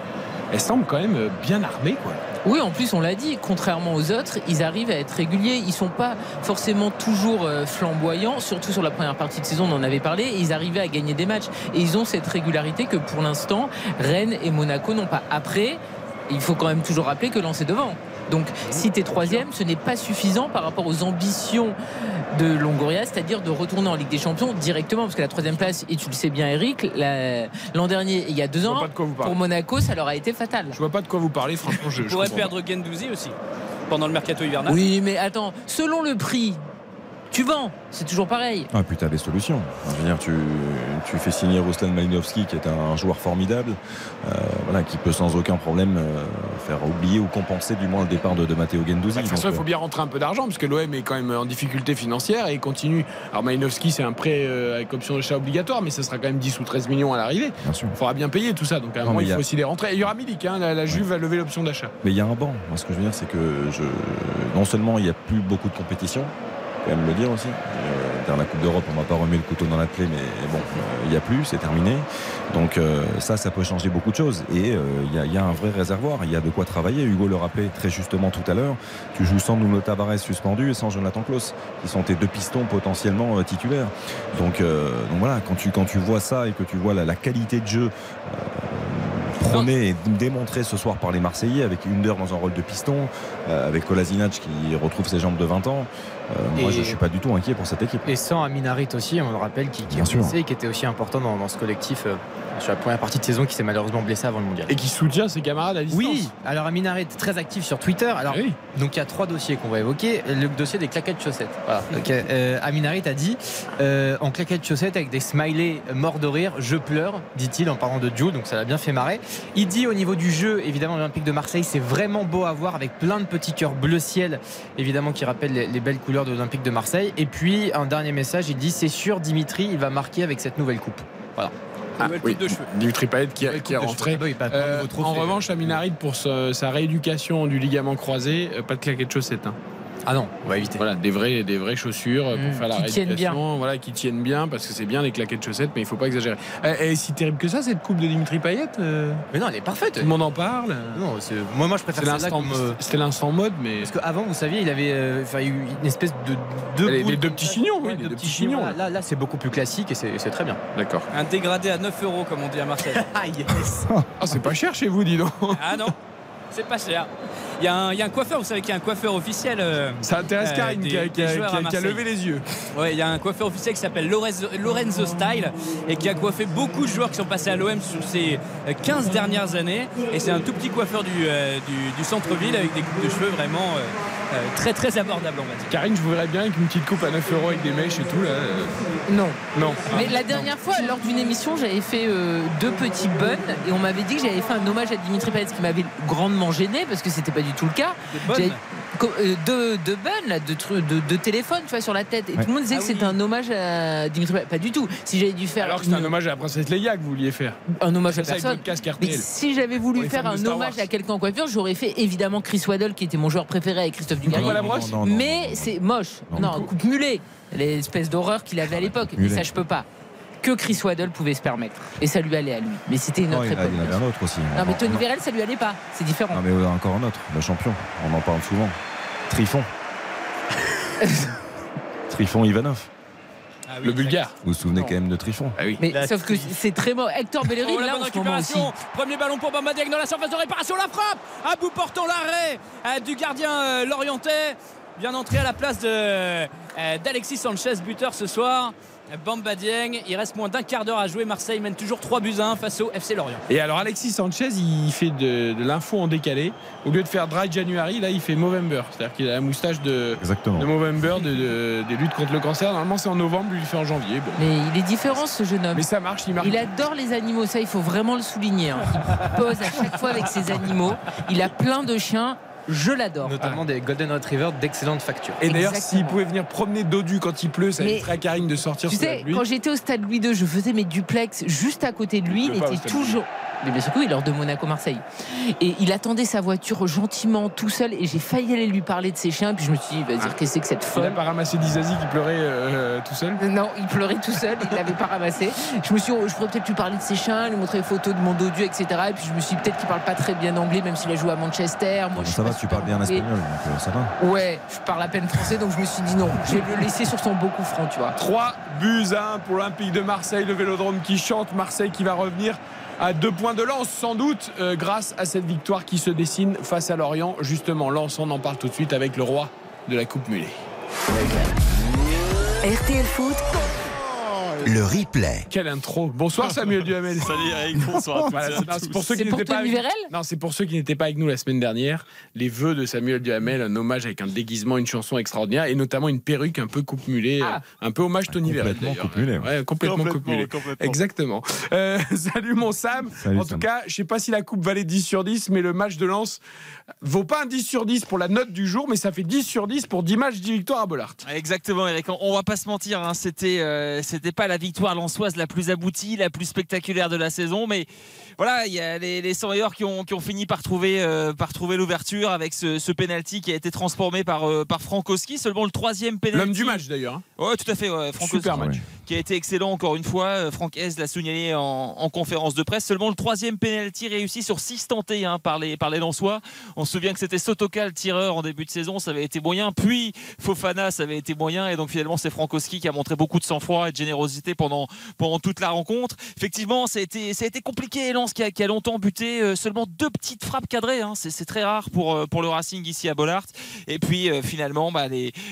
elle semble quand même euh, bien armée, quoi. Oui, en plus, on l'a dit, contrairement aux autres, ils arrivent à être réguliers. Ils sont pas forcément toujours euh, flamboyants, surtout sur la première partie de saison, on en avait parlé. Ils arrivaient à gagner des matchs. Et ils ont cette régularité que pour l'instant, Rennes et Monaco n'ont pas. Après, il faut quand même toujours rappeler que Lens est devant. Donc, si tu es troisième, ce n'est pas suffisant par rapport aux ambitions de Longoria, c'est-à-dire de retourner en Ligue des Champions directement, parce que la troisième place, et tu le sais bien, Eric, la- l'an dernier, il y a deux ans, pour. Monaco, ça leur a été fatal. Je vois pas de quoi vous parlez, franchement, je, comprends perdre Gendouzi aussi pendant le mercato hivernal. Oui, mais attends, selon le prix, tu vends, c'est toujours pareil. Ah, puis tu as des solutions. Je veux dire, tu, tu fais signer Ruslan Malinowski, qui est un joueur formidable, euh, voilà, qui peut sans aucun problème euh, faire oublier ou compenser du moins le départ de, de Matteo Gendouzi. Bah, de toute façon, il faut bien rentrer un peu d'argent, parce que l'OM est quand même en difficulté financière et il continue. Alors, Malinowski, c'est un prêt euh, avec option d'achat obligatoire, mais ça sera quand même 10 ou 13 millions à l'arrivée. euh, bien sûr. Il faudra bien payer tout ça, donc à un Non, moment, il faut a- aussi les rentrer. Et il y aura Milik, hein, la, la Juve va lever l'option d'achat. Mais il y a un banc. Moi, ce que je veux dire, c'est que je... non seulement il n'y a plus beaucoup de compétition, quand même le dire aussi. Euh, dans la Coupe d'Europe, on va pas remettre le couteau dans la plaie, mais bon, il n'y a plus, c'est terminé. Donc euh, ça, ça peut changer beaucoup de choses. Et euh, il y, y a un vrai réservoir, il y a de quoi travailler. Hugo le rappelait très justement tout à l'heure. Tu joues sans Nuno Tavares suspendu et sans Jonathan Klaus, qui sont tes deux pistons potentiellement titulaires. Donc, donc voilà, quand tu, quand tu vois ça et que tu vois la, la qualité de jeu prônée et démontrée ce soir par les Marseillais, avec Under dans un rôle de piston, euh, avec Kolasinac qui retrouve ses jambes de 20 ans, euh, moi je suis pas du tout inquiet pour cette équipe. Et sans Aminarit aussi, on le rappelle, qui, qui est blessé et qui était aussi important dans, dans ce collectif euh, sur la première partie de saison, qui s'est malheureusement blessé avant le mondial. Et qui soutient ses camarades à distance. Oui, alors Aminarit très actif sur Twitter. Alors, oui. donc il y a trois dossiers qu'on va évoquer. Le dossier des claquettes chaussettes. Voilà. Donc, euh, a dit euh, en claquettes chaussettes avec des smileys morts de rire, je pleure, dit-il en parlant de Joe, donc ça l'a bien fait marrer. Il dit au niveau du jeu, évidemment, l'Olympique de Marseille, c'est vraiment beau à voir avec plein de petits cœurs bleu ciel, évidemment, qui rappellent les, les belles couleurs de l'Olympique de Marseille. Et puis, un dernier message, il dit c'est sûr, Dimitri, il va marquer avec cette nouvelle coupe. De cheveux. Dimitri Payet qui, a- qui est rentré. Ah oui, Euh, en revanche, Aminarid, pour ce- sa rééducation du ligament croisé, euh, pas de claquettes chaussettes. hein. Ah non, on va éviter. Voilà, des vraies, des vraies chaussures pour Mmh, faire la qui tiennent rééducation, voilà, qui tiennent bien, parce que c'est bien les claquettes de chaussettes, mais il faut pas exagérer. Et, et si terrible que ça, cette coupe de Dimitri Payet, euh, Mais non, elle est parfaite. tout le monde en parle. Non, moi, moi, je préfère celle-là comme, euh, c'était l'instant mode, mais Parce qu'avant, vous saviez, il avait euh, eu une espèce de deux, Les- deux petits chignons, oui, les deux deux petits petits chignons. chignons. Là, là, c'est beaucoup plus classique et c'est c'est très bien. d'accord. Un dégradé à 9 euros, comme on dit à Marseille. Ah yes. Ah, c'est pas cher chez vous, dis donc. Ah non, c'est pas cher. Il y, a un, il y a un coiffeur, vous savez qu'il y a un coiffeur officiel. euh, Ça intéresse Euh, Karine des- qui, a, qui qui levé les yeux. Ouais, il y a un coiffeur officiel qui s'appelle Lorenzo, Lorenzo Style et qui a coiffé beaucoup de joueurs qui sont passés à l'OM sur ces euh, 15 dernières années. Et c'est un tout petit coiffeur du, euh, du, du centre-ville avec des coupes de cheveux vraiment euh, euh, très très abordables, on va dire. Karine, je vous verrais bien avec une petite coupe à 9 euros avec des mèches et tout. Là. euh, Non. Non. Mais la non. dernière fois, lors d'une émission, j'avais fait euh, deux petits buns et on m'avait dit que j'avais fait un hommage à Dimitri Payet, ce qui m'avait grandement gêné parce que c'était pas du tout le cas. Bonnes. Co- euh, de, de buns, là, de, de, de téléphone, tu vois, sur la tête. Et Ouais. tout le monde disait Ah que oui. c'était un hommage à Dimitri. Pas du tout. Si j'avais dû faire Alors que c'est un hommage à la princesse Leia que vous vouliez faire. un hommage à C'est personne. Mais si j'avais voulu faire de un hommage à quelqu'un en coiffure, j'aurais fait évidemment Chris Waddle, qui était mon joueur préféré avec Christophe Dugarry. Non, non, non, Mais non. c'est moche. Non, Non, coupe- coupe mulet. L'espèce d'horreur qu'il avait à l'époque. Et Mulet. ça, je peux pas. Que Chris Waddle pouvait se permettre. Et ça lui allait à lui. Mais c'était une Non, autre a- époque. il y en avait un autre aussi. Non, mais On- Tony on- Vérel, ça lui allait pas. C'est différent. Non, mais euh, encore un autre, le champion. On en parle souvent. Trifon. Trifon Ivanov. Ah oui, Le bulgare. Vous vous souvenez Non. quand même de Trifon Ah oui. Mais La sauf que c'est très mort. Hector Bellerin, Oh, la là, bonne en ce moment aussi. récupération. Premier ballon pour Bamba Dieng dans la surface de réparation. La frappe à bout portant l'arrêt euh, du gardien euh, lorientais. Bien entré à la place de, euh, d'Alexis Sanchez, buteur ce soir. Bamba Dieng. Il reste moins d'un quart d'heure à jouer. Marseille mène toujours 3 buts à 1 face au FC Lorient. Et alors Alexis Sanchez, il fait de, de l'info en décalé. Au lieu de faire Dry January, là il fait Movember. C'est-à-dire qu'il a la moustache de, Exactement. de Movember, de, de- des luttes contre le cancer. Normalement c'est en novembre, lui il fait en janvier. Bon. Mais il est différent, ce jeune homme. Mais ça marche, il marque. Il adore les animaux, ça il faut vraiment le souligner. hein. Il pose à chaque fois avec ses animaux. Il a plein de chiens. Je l'adore. Notamment des Golden Retriever d'excellente facture. Et d'ailleurs, s'il pouvait venir promener Dodu quand il pleut, ça Mais- éviterait à Karine de sortir Tu sais, quand j'étais au stade Louis II, je faisais mes duplex juste à côté de lui. Il était toujours. Bien sûr que oui, lors de Monaco-Marseille. Et il attendait sa voiture gentiment, tout seul. Et j'ai failli aller lui parler de ses chiens. Puis je me suis dit, vas-y, Ah. qu'est-ce que c'est que cette Il n'a folle pas ramassé d'Izazi qui pleurait euh, tout seul? non, il pleurait tout seul, il l'avait pas ramassé. Je me suis dit, oh, je pourrais peut-être lui parler de ses chiens, lui montrer les photos de mon dodu, etc. Et puis je me suis dit, peut-être qu'il parle pas très bien anglais, même s'il a joué à Manchester. Moi, ça va, tu parles bien anglais. espagnol, donc euh, ça va. Ouais, je parle à peine français, donc je me suis dit non, je vais le laisser sur son beau coup franc, tu vois. 3 buts à 1 pour l'Olympique de Marseille, le vélodrome qui chante, Marseille qui va revenir à deux points de lance sans doute euh, grâce à cette victoire qui se dessine face à Lorient. Justement, Lens, on en parle tout de suite avec le roi de la Coupe Mulet. Le replay. Quelle intro Bonsoir Samuel Duhamel. Salut Eric, bonsoir. Voilà, c'est- pour ceux qui n'étaient pas avec- Vérel Non, c'est pour ceux qui n'étaient pas avec nous la semaine dernière. Les vœux de Samuel Duhamel, un hommage avec un déguisement, une chanson extraordinaire et notamment une perruque un peu coupe mulet, Ah. euh, un peu hommage Tony Vérel. Complètement d'ailleurs. coupe mulet, Ouais, complètement, coupe mulet. complètement. Exactement. Euh, salut mon Sam. Salut, en tout Sam. cas, je sais pas si la coupe valait 10 sur 10, mais le match de Lens vaut pas un 10 sur 10 pour la note du jour, mais ça fait 10 sur 10 pour 10 matchs, 10 victoires à Bollard. Exactement, Eric. On- va pas se mentir, hein, c'était euh, pas la victoire lançoise la plus aboutie, la plus spectaculaire de la saison, mais voilà, il y a les, les qui ont, qui ont fini par trouver euh, par trouver l'ouverture avec ce, ce penalty qui a été transformé par euh, par Frankowski, seulement le troisième penalty. L'homme du match d'ailleurs. hein. Ouais, tout à fait. Ouais, Frankowski. Super match. Qui a été excellent encore une fois. Euh, Franck Hez l'a signalé en, en conférence de presse. Seulement le troisième penalty réussi sur six tentés hein, par les par les Lensois. On se souvient que c'était Sotoka le tireur en début de saison, ça avait été moyen. Puis Fofana, ça avait été moyen. Et donc finalement c'est Frankowski qui a montré beaucoup de sang-froid et de générosité pendant pendant toute la rencontre. Effectivement, ça a été ça a été compliqué. Lens qui a, longtemps buté. euh, seulement deux petites frappes cadrées. hein. C'est très rare pour euh, pour le Racing ici à Bollard. Et puis euh, finalement, bah,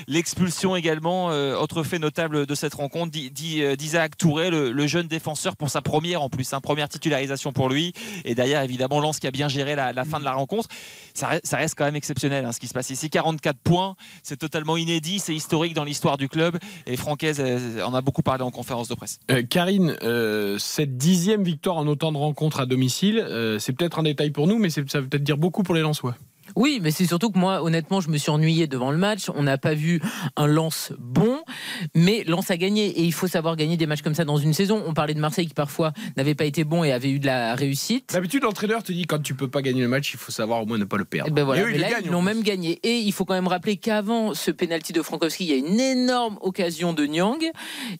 l'expulsion également, autre fait notable de cette rencontre, d'I- d'I- d'Isaac Touré, le, jeune défenseur pour sa première en plus, hein, première titularisation pour lui. Et derrière, évidemment, Lens qui a bien géré la, fin de la rencontre. Ça, reste- quand même exceptionnel hein, ce qui se passe ici. 44 points, c'est totalement inédit, c'est historique dans l'histoire du club. Et Francaise en a beaucoup parlé en conférence de presse. Karine, cette dixième victoire en autant de rencontres à domicile, euh, c'est peut-être un détail pour nous, mais ça veut peut-être dire beaucoup pour les Lensois. Oui, mais c'est surtout que moi, honnêtement, je me suis ennuyé devant le match. On n'a pas vu un lance bon. Mais Lens a gagné et il faut savoir gagner des matchs comme ça dans une saison. On parlait de Marseille qui parfois n'avait pas été bon et avait eu de la réussite. D'habitude, l'entraîneur te dit quand tu peux pas gagner le match, il faut savoir au moins ne pas le perdre. Eh ben voilà. Et eux, Mais ils là, gagnent, ils l'ont même gagné. Et il faut quand même rappeler qu'avant ce penalty de Frankowski, il y a une énorme occasion de Nyang.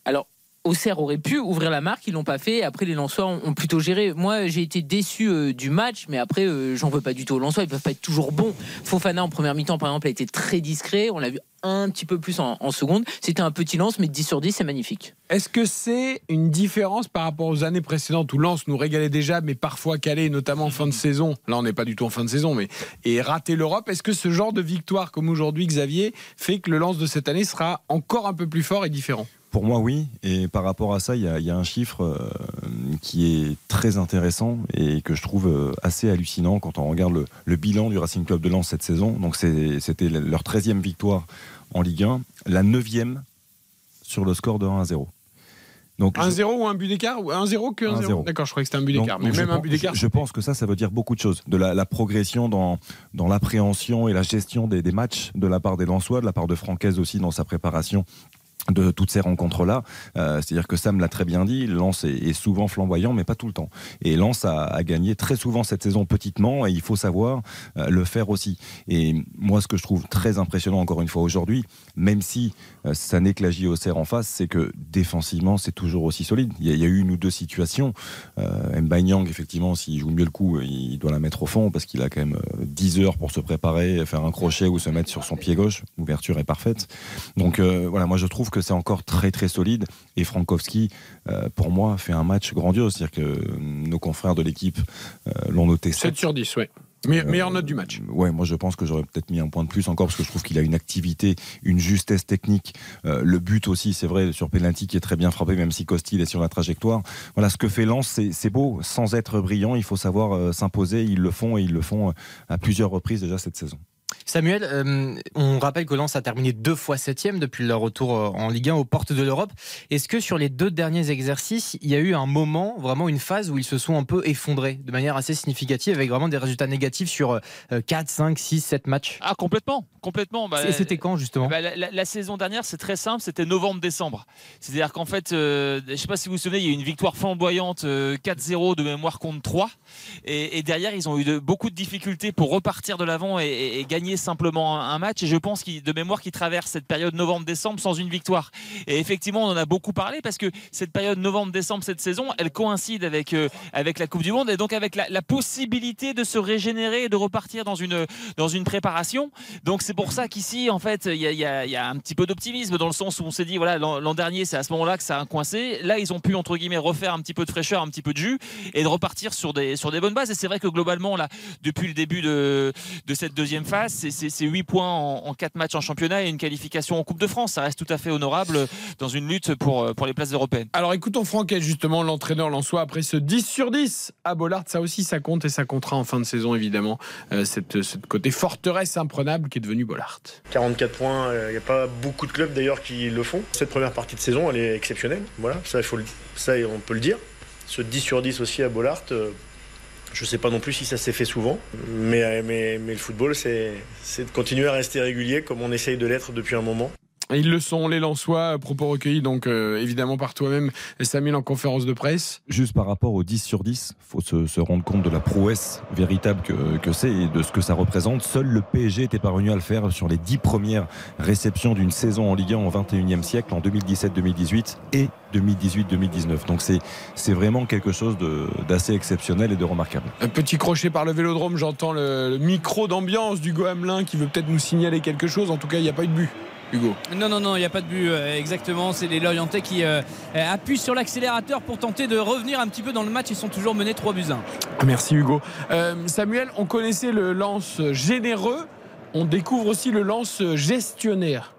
Alors. Auxerre aurait pu ouvrir la marque, ils l'ont pas fait. Après, les Lensois ont, plutôt géré. Moi, j'ai été déçu euh, du match, mais après, euh, j'en veux pas du tout aux Lensois. Ils peuvent pas être toujours bons. Fofana en première mi-temps, par exemple, a été très discret. On l'a vu un petit peu plus en, seconde. C'était un petit lance, mais 10 sur 10, c'est magnifique. Est-ce que c'est une différence par rapport aux années précédentes où Lens nous régalait déjà, mais parfois calé, notamment en fin de saison? Là, on n'est pas du tout en fin de saison, mais et rater l'Europe. Est-ce que ce genre de victoire, comme aujourd'hui, Xavier, fait que le Lens de cette année sera encore un peu plus fort et différent? Pour moi, oui. Et par rapport à ça, il y a, il y a un chiffre euh, qui est très intéressant et que je trouve euh, assez hallucinant quand on regarde le, le bilan du Racing Club de Lens cette saison. Donc, c'était leur 13e victoire en Ligue 1, la 9e sur le score de 1 à 0. Donc, 1-0 ou un but d'écart Ou 1-0 que 1-0 1-0. D'accord, je croyais que c'était un but d'écart. Mais même un but d'écart. Je, je pense que ça, ça veut dire beaucoup de choses. De la, la progression dans, dans l'appréhension et la gestion des, des matchs de la part des Lensois, de la part de Francaise aussi dans sa préparation de toutes ces rencontres-là. Euh, C'est-à-dire que Sam l'a très bien dit, Lens est, souvent flamboyant, mais pas tout le temps. Et Lens a, gagné très souvent cette saison petitement, et il faut savoir euh, le faire aussi. Et moi, ce que je trouve très impressionnant, encore une fois aujourd'hui, même si euh, ça n'est que la JOCR en face, c'est que défensivement, c'est toujours aussi solide. Il y, a, eu une ou deux situations. Euh, Mbanyang, effectivement, s'il joue mieux le coup, il doit la mettre au fond, parce qu'il a quand même euh, 10 heures pour se préparer, faire un crochet ou se mettre sur son pied gauche. L'ouverture est parfaite. Donc voilà, moi je trouve c'est encore très très solide. Et Frankowski, euh, pour moi, fait un match grandiose. C'est-à-dire que euh, nos confrères de l'équipe euh, l'ont noté 7 7. sur 10, ouais. Me- Meilleure note du match. Ouais, moi je pense que j'aurais peut-être mis un point de plus encore parce que je trouve qu'il a une activité, une justesse technique. Euh, le but aussi, c'est vrai, sur penalty qui est très bien frappé, même si Costil est sur la trajectoire. Voilà, ce que fait Lens, c'est- beau, sans être brillant. Il faut savoir euh, s'imposer. Ils le font et ils le font euh, à plusieurs reprises déjà cette saison. Samuel, euh, on rappelle que Lens a terminé deux fois septième depuis leur retour euh, en Ligue 1 aux portes de l'Europe. Est-ce que sur les deux derniers exercices, il y a eu un moment, vraiment une phase où ils se sont un peu effondrés de manière assez significative avec vraiment des résultats négatifs sur euh, 4, 5, 6, 7 matchs? Ah, complètement, complètement. Bah, c'était quand justement Bah, la, la- la saison dernière, c'est très simple, c'était novembre-décembre. C'est-à-dire qu'en fait, euh, je ne sais pas si vous vous souvenez, il y a eu une victoire flamboyante euh, 4-0 de mémoire contre 3. Et, et derrière, ils ont eu de- beaucoup de difficultés pour repartir de l'avant et, et- et gagner simplement un, un match. Et je pense qu'ils, de mémoire qu'ils traversent cette période novembre-décembre sans une victoire. Et effectivement, on en a beaucoup parlé parce que cette période novembre-décembre, cette saison, elle coïncide avec, euh, avec la Coupe du Monde et donc avec la, la possibilité de se régénérer et de repartir dans une, dans une préparation. Donc c'est pour ça qu'ici, en fait, il y a, un petit peu d'optimisme dans le sens où on s'est dit, voilà, l'an dernier, c'est à ce moment-là que ça a coincé. Là, ils ont pu, entre guillemets, refaire un petit peu de fraîcheur, un petit peu de jus et de repartir sur des, sur des bonnes bases. Et c'est vrai que globalement, là, depuis le début de, de cette deuxième phase, c'est- c'est c'est 8 points en, en 4 matchs en championnat et une qualification en Coupe de France. Ça reste tout à fait honorable dans une lutte pour, pour les places européennes. Alors écoutons Franquet, justement, l'entraîneur Lensois, après ce 10 sur 10 à Bollard, ça aussi, ça compte et ça comptera en fin de saison, évidemment, euh, cette, ce côté forteresse imprenable qui est Bollard. 44 points, il n'y a pas beaucoup de clubs d'ailleurs qui le font. Cette première partie de saison, elle est exceptionnelle. Voilà, ça, faut on peut le dire. Ce 10 sur 10 aussi à Bollard, euh, je ne sais pas non plus si ça s'est fait souvent, mais, euh, mais, mais le football, c'est de continuer à rester régulier comme on essaye de l'être depuis un moment. Ils le sont, les Lensois, propos recueillis donc euh, évidemment par toi-même, Samuel en conférence de presse. Juste par rapport au 10 sur 10, il faut se, se rendre compte de la prouesse véritable que, que c'est et de ce que ça représente. Seul le PSG était parvenu à le faire sur les 10 premières réceptions d'une saison en Ligue 1 au 21e siècle, en 2017-2018 et 2018-2019. Donc c'est vraiment quelque chose d'assez exceptionnel et de remarquable. Un petit crochet par le vélodrome, j'entends le, le micro d'ambiance d'Hugo Hamelin qui veut peut-être nous signaler quelque chose. En tout cas, il n'y a pas eu de but. Hugo. Non, non, non, il n'y a pas de but euh, exactement. C'est les Lorientais qui euh, euh, appuient sur l'accélérateur pour tenter de revenir un petit peu dans le match. Ils sont toujours menés 3 buts 1. Ah, Merci Hugo. Euh, Samuel, on connaissait le lance généreux. On découvre aussi le lance gestionnaire.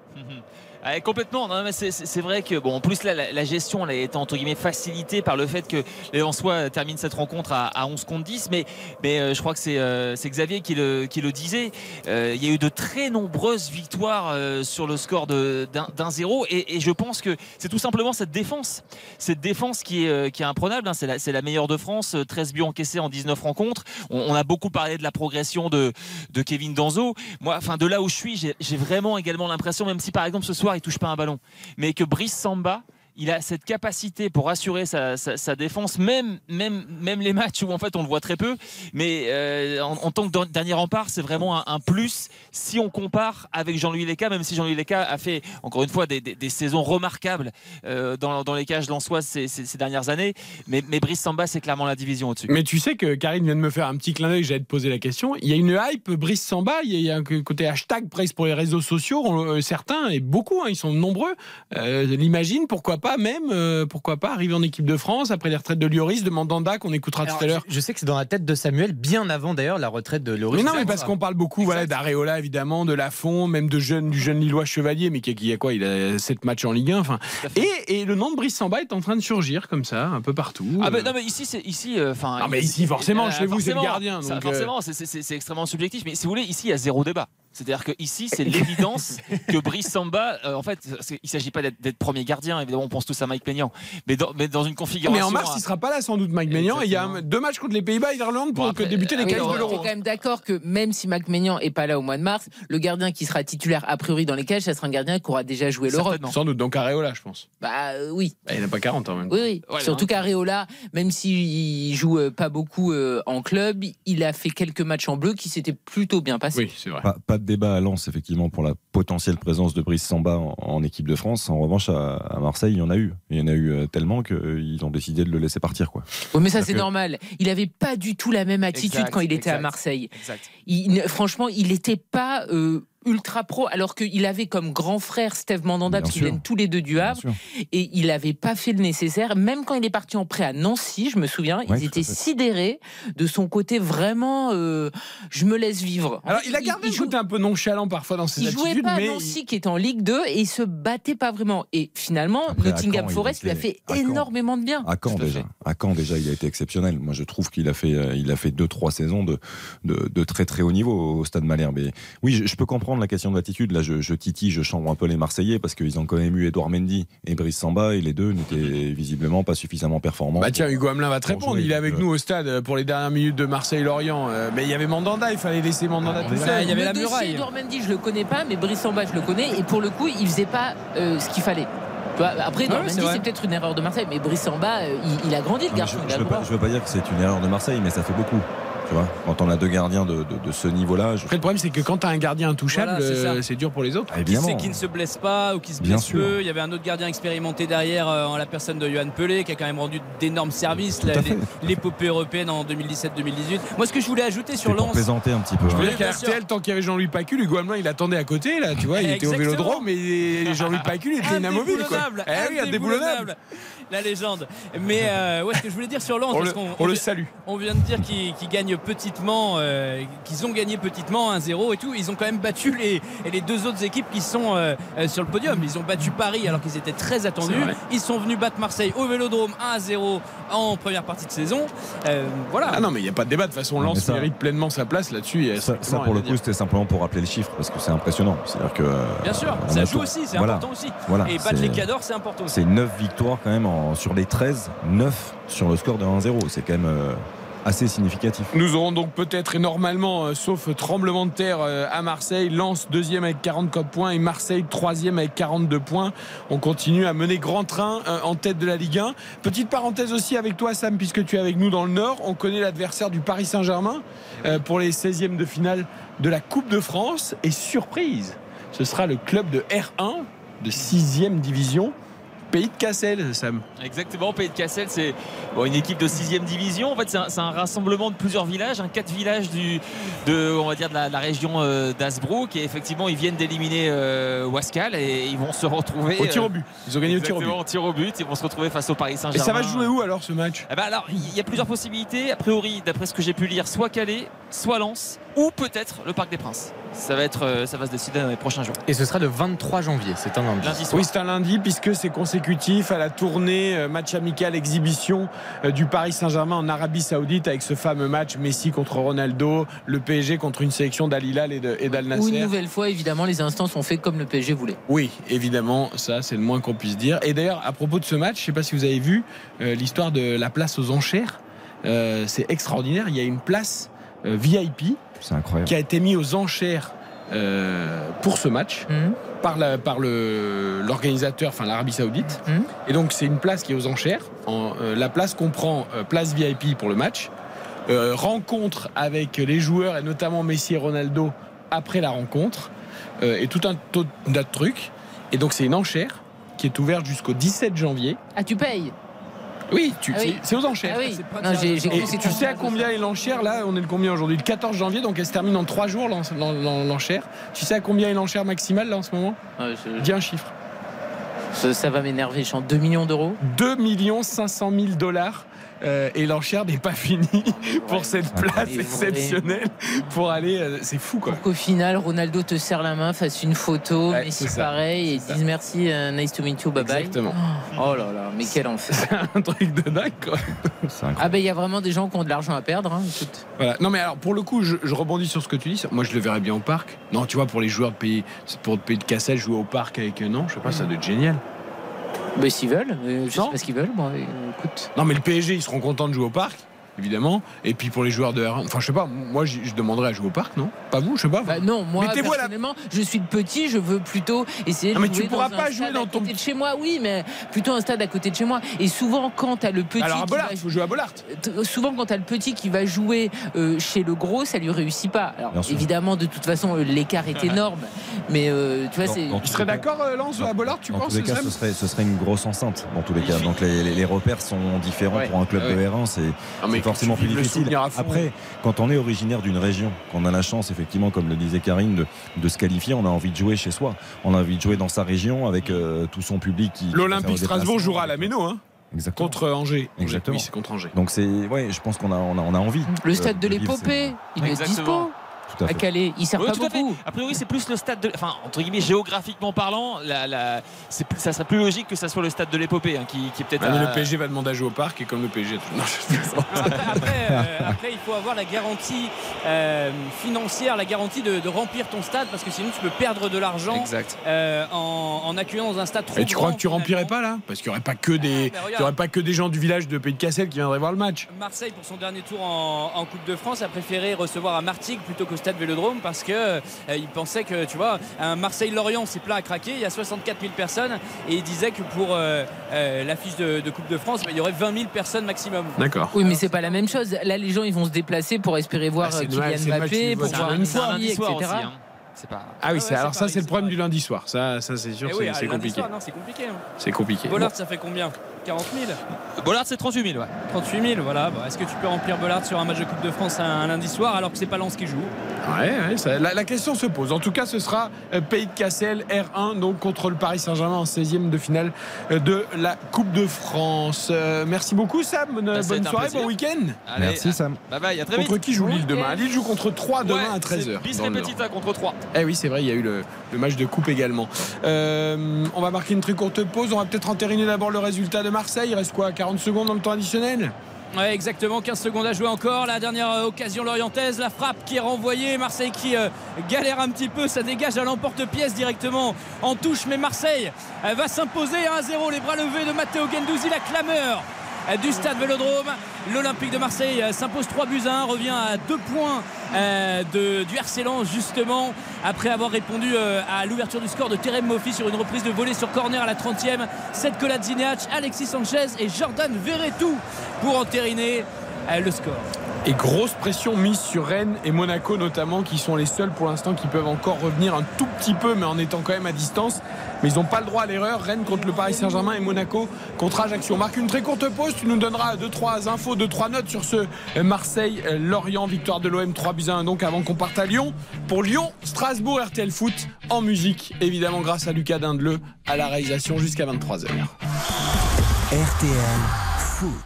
Ouais, complètement. Non, mais c'est- vrai que bon, en plus là, la, gestion elle a entre guillemets facilitée par le fait que Lensois terminent cette rencontre à, à 11 contre 10. Mais, mais euh, je crois que c'est euh, c'est Xavier qui le, qui le disait. Euh, il y a eu de très nombreuses victoires sur le score d'un d'un zéro. Et, et je pense que c'est tout simplement cette défense, cette défense qui est, qui est imprenable. hein. C'est la, meilleure de France. euh, 13 buts encaissés en 19 rencontres. On, a beaucoup parlé de la progression de, de Kevin Danzo. Moi, enfin de là où je suis, j'ai vraiment également l'impression, même si par exemple ce soir il touche pas un ballon. Mais que Brice Samba, il a cette capacité pour assurer sa, défense, même, les matchs où en fait on le voit très peu. Mais euh, en, tant que dernier rempart, c'est vraiment un, plus si on compare avec Jean-Louis Leca, même si Jean-Louis Leca a fait encore une fois des, saisons remarquables euh, dans, dans les cages lensoises ces, dernières années. Mais, Brice Samba, c'est clairement la division au-dessus. Mais tu sais que Karine vient de me faire un petit clin d'œil, j'allais te poser la question. Il y a une hype Brice Samba, il y a- un côté hashtag presque pour les réseaux sociaux. Euh, certains, et beaucoup, hein, ils sont nombreux, euh, l'imagine, pourquoi pas même, euh, pourquoi pas arriver en équipe de France après les retraites de Lloris, de Mandanda qu'on écoutera Alors, tout à l'heure. je, je sais que c'est dans la tête de Samuel, bien avant d'ailleurs la retraite de Loris. Mais non, mais parce qu'on parle beaucoup voilà, d'Areola, évidemment, de Lafont, même de jeune, du jeune Lillois Chevalier, mais qui, qui a quoi Il a 7 matchs en Ligue 1. Enfin, et, et le nom de Brice Samba est en train de surgir comme ça, un peu partout. Ah ben Euh, non mais ici c'est ici euh, enfin Non, mais ici, forcément, chez vous, c'est le gardien, ça, donc, euh, forcément c'est- c'est c'est extrêmement subjectif mais si vous voulez ici il y a zéro débat c'est-à-dire que ici c'est l'évidence que Brice Samba euh, en fait il s'agit pas d'être premier gardien évidemment on pense tous à Mike Maignan mais dans, mais dans une configuration Mais en mars, il sera pas là sans doute, Mike Maignan. Et il y a un- deux matchs contre les Pays-Bas et l'Irlande pour Bon, après, que débuter les Oui, qualifs on de est l'Euro. quand même d'accord que même si Mac Maignan est pas là au mois de mars, le gardien qui sera titulaire a priori dans les cages, ça sera un gardien qui aura déjà joué l'Europe. Sans doute, donc Areola, je pense. Bah euh, oui. Bah, il n'a pas 40 en même temps. Oui, oui. Voilà. Surtout qu'Areola, même s'il joue euh, pas beaucoup euh, en club, il a fait quelques matchs en bleu qui s'étaient plutôt bien passés. Oui, c'est vrai. Pas, pas de débat à Lens, effectivement, pour la potentielle présence de Brice Samba en, en équipe de France. En revanche, à, à Marseille, il y en a eu. Il y en a eu euh, tellement qu'ils ont décidé de le laisser partir. Quoi. Oui, mais ça c'est que- normal. Il avait pas du tout la même attitude Exact, quand il était à. Marseille. exact Il- franchement, il n'était pas euh, ultra pro, alors qu'il avait comme grand frère Steve Mandanda, parce qu'ils viennent tous les deux du Havre, et il n'avait pas fait le nécessaire. Même quand il est parti en prêt à Nancy, je me souviens, Ouais, ils à étaient sidérés de son côté vraiment. euh, je me laisse vivre. Alors, il a gardé il le joue- côté un peu nonchalant parfois dans ses il jouait attitudes, pas à mais Nancy qui était en Ligue 2 et il se battait pas vraiment. Et finalement, Après, à Nottingham Caen, il Forest lui a fait à énormément de bien. À Caen à déjà. À Caen déjà, il a été exceptionnel. Moi, je trouve qu'il a fait, euh, il a fait deux, trois saisons de, de, de très très haut niveau au Stade Malherbe. Et oui, je, je peux comprendre la question de l'attitude. Là, je, je titille, je chambre un peu les Marseillais parce qu'ils ont quand même eu Edouard Mendy et Brice Samba et les deux n'étaient visiblement pas suffisamment performants. Bah tiens, pour- Hugo Hamelin va te répondre. jouer, Il est avec donc, nous au stade pour les dernières minutes de Marseille-Lorient. Euh, Mais il y avait Mandanda, il fallait laisser Mandanda tout Mandanda, seul. il y avait le la muraille. Edouard Mendy, je le connais pas, mais Brice Samba, je le connais. Et pour le coup, il faisait pas euh, ce qu'il fallait. Après, Ouais, c'est Mendy, vrai. c'est peut-être une erreur de Marseille, mais Brice Samba, euh, il, il a grandi, le mais garçon. je, veux je veux pas dire que c'est une erreur de Marseille, mais ça fait beaucoup. Tu vois, quand on a deux gardiens de, de- de ce niveau-là, je... Après, le problème, c'est que quand tu as un gardien intouchable, Voilà, c'est ça. euh, c'est dur pour les autres. Ah, Qui ne se blesse pas ou qui se Bien blesse sûr. peu Il y avait un autre gardien expérimenté derrière euh, en la personne de Johan Pelé qui a quand même rendu d'énormes services. L'épopée européenne en 2017-2018. Moi, ce que je voulais ajouter sur pour Lens, plaisanter un petit peu. Je hein. qu'à bien sûr. RTL, tant qu'il y avait Jean-Louis Pacul, Hugo Hamelin, il attendait à côté, là, tu vois, il était au vélodrome, mais Jean-Louis Pacul était inamovible, quoi. Eh oui, indéboulonnable. La légende. Mais euh, ouais, ce que je voulais dire sur Lens, On parce le, on le salue. on vient de dire qu'ils gagnent petitement, euh, qu'ils ont gagné petitement 1-0 et tout. Ils ont quand même battu les, les deux autres équipes qui sont euh, euh, sur le podium. Ils ont battu Paris alors qu'ils étaient très attendus. Ils sont venus battre Marseille au Vélodrome 1-0 en première partie de saison. Euh, voilà. Ah non, mais il n'y a pas de débat. De toute façon, Lens ça- mérite pleinement sa place là-dessus. Ça, pour le coup, c'était simplement pour rappeler le chiffre parce que c'est impressionnant. C'est-à-dire que Bien sûr, ça joue tout- aussi, c'est voilà. important aussi. Voilà, et battre les cadors, c'est important aussi. C'est 9 victoires quand même en- sur les 13, 9 sur le score de 1-0. C'est quand même euh, assez significatif. Nous aurons donc peut-être et normalement, euh, sauf tremblement de terre euh, à Marseille, Lens deuxième avec 44 points et Marseille troisième avec 42 points. On continue à mener grand train en tête de la Ligue 1. Petite parenthèse aussi avec toi Sam, puisque tu es avec nous dans le Nord. On connaît l'adversaire du Paris Saint-Germain pour les 16e de finale de la Coupe de France. Et surprise, ce sera le club de R1 de 6e division. Pays de Cassel, Sam. Exactement, Pays de Cassel, c'est bon, une équipe de 6 division. En fait, c'est un, rassemblement de plusieurs villages, un quatre villages du, de, on va dire de la, de la région euh, d'Asbrook. Et effectivement, ils viennent d'éliminer euh, Wascal et ils vont se retrouver Au tir euh, au but. Ils ont gagné au tir au but. tir au but. Ils vont se retrouver face au Paris Et Saint-Germain. ça va se jouer où alors ce match? Eh ben alors, il y a plusieurs possibilités. A priori, d'après ce que j'ai pu lire, soit Calais, soit Lens, ou peut-être le Parc des Princes. Ça va être, euh, ça va se décider dans les prochains jours. Et ce sera le 23 janvier, c'est un lundi. Lundi soir. Oui, c'est un lundi puisque c'est consécutif à la tournée euh, match amical exhibition euh, du Paris Saint-Germain en Arabie Saoudite avec ce fameux match Messi contre Ronaldo, le PSG contre une sélection d'Al Hilal et d'Al Ou une Nasser. nouvelle fois, évidemment, les instants sont faits comme le PSG voulait. Oui, évidemment, ça c'est le moins qu'on puisse dire. Et d'ailleurs, à propos de ce match, je ne sais pas si vous avez vu euh, l'histoire de la place aux enchères. Euh, c'est extraordinaire. Il y a une place euh, VIP incroyable. qui a été mise aux enchères euh, pour ce match Mhm. par la- par le- l'organisateur, enfin l'Arabie Saoudite. Mhm. Et donc c'est une place qui est aux enchères. En, euh, la place comprend euh, place VIP pour le match, euh, rencontre avec les joueurs et notamment Messi et Ronaldo après la rencontre euh, et tout un tas de trucs. Et donc c'est une enchère qui est ouverte jusqu'au 17 janvier. Ah, tu payes? Oui, tu- Ah oui. c'est aux enchères. Ah oui. Et tu sais à combien est l'enchère là On est le combien aujourd'hui? Le 14 janvier, donc elle se termine en 3 jours l'en- l'en- l'en- l'enchère. Tu sais à combien est l'enchère maximale là en ce moment? Dis un chiffre. ça, ça va m'énerver. Je suis en 2 millions d'euros. 2 500 000 dollars. Euh, et l'enchère n'est pas finie pour cette place Mais vrai. exceptionnelle pour aller. euh, c'est fou quoi. Pour qu'au final, Ronaldo te serre la main, fasse une photo, Ouais, Messi c'est pareil, et C'est ça. dise merci, euh, nice to meet you, bye bye. Exactement. Oh là là, mais quel enfer. un truc de dingue quoi. C'est. Ah ben il y a vraiment des gens qui ont de l'argent à perdre. hein, écoute. Voilà. Non mais alors pour le coup, je, je rebondis sur ce que tu dis. Moi je le verrais bien au parc. Non, tu vois pour les joueurs de pays, pour le pays de Cassel jouer au parc avec non, je sais pas, ça doit être génial. Mais s'ils veulent, euh, je Non. sais pas ce qu'ils veulent, moi. euh, Écoute. Non mais le PSG ils seront contents de jouer au parc. Évidemment. Et puis pour les joueurs de R1, enfin je sais pas, moi je, je demanderais à jouer au parc, non? Pas vous, je sais pas. Bah non, moi la- personnellement, je suis le petit, je veux plutôt essayer Non, de mais tu jouer pourras dans pas un jouer stade dans à ton- côté de chez moi, oui, mais plutôt un stade à côté de chez moi. Et souvent quand t'as le petit Alors à Bollard, va il faut jouer à Bollard. T- souvent quand t'as le petit qui va jouer euh, chez le gros, ça lui réussit pas. Alors Bien sûr. évidemment, de toute façon, euh, l'écart est énorme, mais euh, tu vois, c'est Tu serais d'accord, euh, Lance, à Bollard, tu Dans penses tous les cas, ce serait, ce serait une grosse enceinte. Dans tous les cas, donc les, les- les repères sont différents Ouais, pour un club ouais. de R1. C'est mais forcément plus difficile. Après, quand on est originaire d'une région, qu'on a la chance, effectivement, comme le disait Karine, de, de se qualifier, on a envie de jouer chez soi. On a envie de jouer dans sa région avec euh, tout son public qui. L'Olympique Strasbourg jouera à la Méno, hein, Exactement. contre Angers. Exactement. Oui, c'est contre Angers. Donc c'est, ouais, je pense qu'on a, on a, on a envie. le euh, stade de vivre l'épopée, il Exactement. dispo à à fait. Calais. Il sert Oui, pas tout à fait. beaucoup. A priori, c'est plus le stade de. Enfin, entre guillemets, géographiquement parlant, la, la- c'est plus- ça serait plus logique que ça soit le stade de l'épopée, hein, qui, qui est peut-être. Ah, à- le PSG va demander à jouer au parc et comme le PSG. Non, je fais ça. Après, euh, après, il faut avoir la garantie euh, financière, la garantie de, de remplir ton stade parce que sinon tu peux perdre de l'argent Exact. euh, en, en accueillant dans un stade trop Et tu crois que tu remplirais pas là? Parce qu'il n'y aurait pas que des, regarde. y aurait pas que des gens du village de Pays de Cassel qui viendraient voir le match. Marseille, pour son dernier tour en, en Coupe de France, a préféré recevoir à Martigues plutôt qu'au stade Vélodrome parce que euh, il pensait que, tu vois, un Marseille-Lorient, c'est plein à craquer. Il y a 64 000 personnes et il disait que pour euh, euh, l'affiche de, de Coupe de France, bah, il y aurait 20 000 personnes maximum. D'accord. Oui, mais c'est pas la même chose. Là, les gens, ils vont se déplacer pour espérer voir Ah, euh, Kylian Mbappé, pour voir une etc. soir aussi. hein. C'est pas. Ah oui, ouais, alors ça c'est le problème du lundi soir. Ça, ça c'est sûr, Eh c'est, oui, c'est lundi compliqué. c'est compliqué. hein. C'est compliqué. Bollard, ça fait combien? 40 000 Bollard, c'est 38 000, ouais. 38 000, voilà. Bon, Est-ce que tu peux remplir Bollard sur un match de Coupe de France un, un lundi soir alors que c'est pas Lens qui joue? Ouais, ouais, ça- la, la question se pose. En tout cas, ce sera euh, Pays de Cassel R1 donc contre le Paris Saint-Germain en 16e de finale euh, de la Coupe de France. Euh, merci beaucoup Sam. Bonne, Bah, bonne soirée, bon week-end. Merci Sam. Bye bye, à très vite. Contre qui joue Lille demain? Lille joue contre 3 demain Ouais, à 13h. c'est Bis Repetita contre 3. Eh oui, c'est vrai, il y a eu le, le match de coupe également. Euh, on va marquer une très courte pause. On va peut-être entériner d'abord le résultat de Marseille. Il reste quoi 40 secondes dans le temps additionnel Ouais, exactement. 15 secondes à jouer encore. La dernière euh, occasion lorientaise. La frappe qui est renvoyée. Marseille qui euh, galère un petit peu. Ça dégage à l'emporte-pièce directement en touche. Mais Marseille euh, va s'imposer 1-0. Les bras levés de Matteo Gendouzi. La clameur du stade Vélodrome. L'Olympique de Marseille euh, s'impose 3 buts à 1. Revient à 2 points euh, du RC justement. Après avoir répondu euh, à l'ouverture du score de Terem Moffi sur une reprise de volée sur corner à la 30e. Cette Zinéac, Alexis Sanchez et Jordan Verretou pour entériner euh, le score. Et grosse pression mise sur Rennes et Monaco notamment, qui sont les seuls pour l'instant qui peuvent encore revenir un tout petit peu, mais en étant quand même à distance. Mais ils n'ont pas le droit à l'erreur. Rennes contre le Paris Saint-Germain et Monaco contre Ajaccio. On marque une très courte pause. Tu nous donneras 2-3 infos, 2-3 notes sur ce Marseille-Lorient, victoire de l'OM 3 buts à 1 donc avant qu'on parte à Lyon. Pour Lyon, Strasbourg, RTL Foot en musique, évidemment grâce à Lucas Dindeleu à la réalisation jusqu'à 23h. RTL Foot.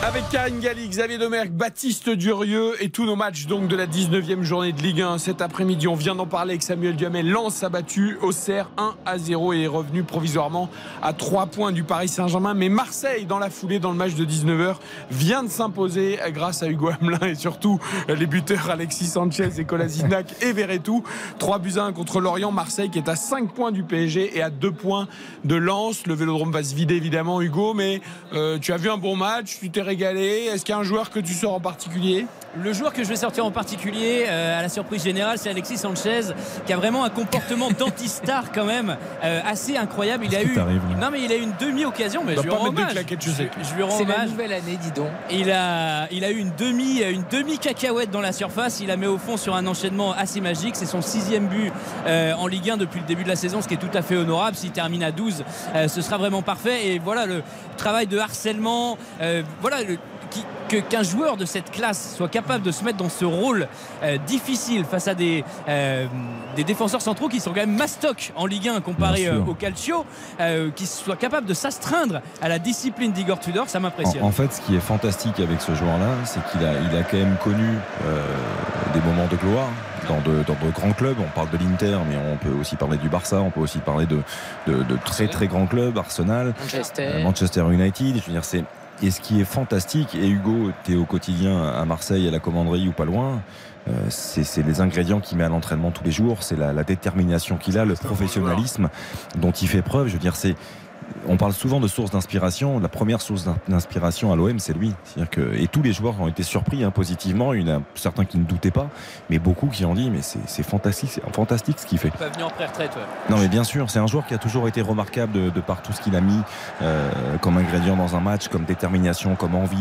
Avec Karine Galli, Xavier Domergue, Baptiste Durieux et tous nos matchs donc de la 19e journée de Ligue 1 cet après-midi. On vient d'en parler avec Samuel Duhamel. Lens a battu Auxerre 1 à 0 et est revenu provisoirement à 3 points du Paris Saint-Germain. Mais Marseille, dans la foulée, dans le match de 19h, vient de s'imposer grâce à Hugo Hamelin et surtout les buteurs Alexis Sanchez et Kolasinac et Verretou. 3 buts à 1 contre Lorient. Marseille qui est à 5 points du PSG et à 2 points de Lens. Le vélodrome va se vider évidemment, Hugo, mais euh, tu as vu un bon match, tu t'es Est-ce qu'il y a un joueur que tu sors en particulier? Le joueur que je vais sortir en particulier euh, à la surprise générale, c'est Alexis Sanchez qui a vraiment un comportement d'anti-star quand même euh, assez incroyable. Il a eu non mais il a eu une demi-occasion, mais je lui, rends hommage. Je, je lui rends C'est la hommage. nouvelle année, dis donc. Il a, il a eu une demi, une demi cacahuète dans la surface. Il la met au fond sur un enchaînement assez magique. C'est son sixième but euh, en Ligue 1 depuis le début de la saison, ce qui est tout à fait honorable. S'il termine à 12, euh, ce sera vraiment parfait. Et voilà le travail de harcèlement. euh, voilà le- qui- que- qu'un joueur de cette classe soit capable de se mettre dans ce rôle euh, difficile face à des, euh, des défenseurs centraux qui sont quand même mastoc en Ligue 1 comparé euh, au Calcio, euh, qui soit capable de s'astreindre à la discipline d'Igor Tudor, ça m'impressionne. En, en fait, ce qui est fantastique avec ce joueur-là, c'est qu'il a, il a quand même connu euh, des moments de gloire dans de, dans de grands clubs. On parle de l'Inter, mais on peut aussi parler du Barça, on peut aussi parler de, de, de très très grands clubs, Arsenal, Manchester. Manchester United. Je veux dire, c'est et ce qui est fantastique, et Hugo, tu es au quotidien à Marseille, à la commanderie ou pas loin, euh, c'est c'est les ingrédients qu'il met à l'entraînement tous les jours, c'est la, la détermination qu'il a, le professionnalisme dont il fait preuve. Je veux dire, c'est on parle souvent de source d'inspiration. La première source d'in- d'inspiration à l'OM, c'est lui. Que et tous les joueurs ont été surpris hein, positivement. Il y en a certains qui ne doutaient pas, mais beaucoup qui ont dit mais c'est c'est fantastique, c'est fantastique ce qu'il fait. Pas venu en pré-retraite. ouais. Non mais bien sûr, c'est un joueur qui a toujours été remarquable de, de par tout ce qu'il a mis euh, comme ingrédient dans un match, comme détermination, comme envie.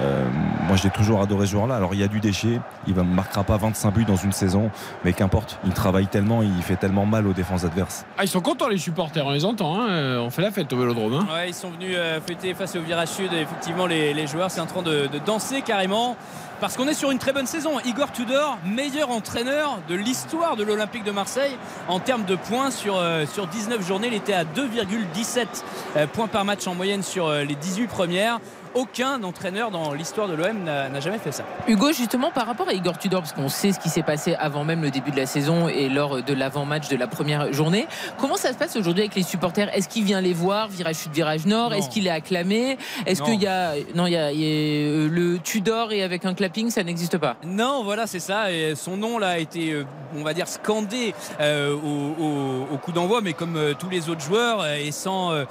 Euh, moi j'ai toujours adoré ce joueur-là. Alors il y a du déchet, il ne marquera pas 25 buts dans une saison, mais qu'importe, il travaille tellement, il fait tellement mal aux défenses adverses. Ah, ils sont contents les supporters, on les entend. hein. Euh, On fait la fête au Vélodrome. hein. Ouais, ils sont venus euh, fêter face au virage sud. Et effectivement, les, les joueurs, c'est en train de, de danser carrément. Parce qu'on est sur une très bonne saison. Igor Tudor, meilleur entraîneur de l'histoire de l'Olympique de Marseille en termes de points sur, euh, sur 19 journées. Il était à 2,17 euh, points par match en moyenne sur euh, les 18 premières. Aucun entraîneur dans l'histoire de l'OM n'a jamais fait ça. Hugo, justement, par rapport à Igor Tudor, parce qu'on sait ce qui s'est passé avant même le début de la saison et lors de l'avant-match de la première journée, comment ça se passe aujourd'hui avec les supporters? Est-ce qu'il vient les voir, virage sud, virage nord? Est-ce qu'il est acclamé? Est-ce qu'il y a. Non, il y a, il y a, euh, le Tudor et avec un clapping, ça n'existe pas? Non, voilà, c'est ça. Et son nom là a été, euh, on va dire, scandé euh, au, au- au coup d'envoi, mais comme euh, tous les autres joueurs et sans, euh,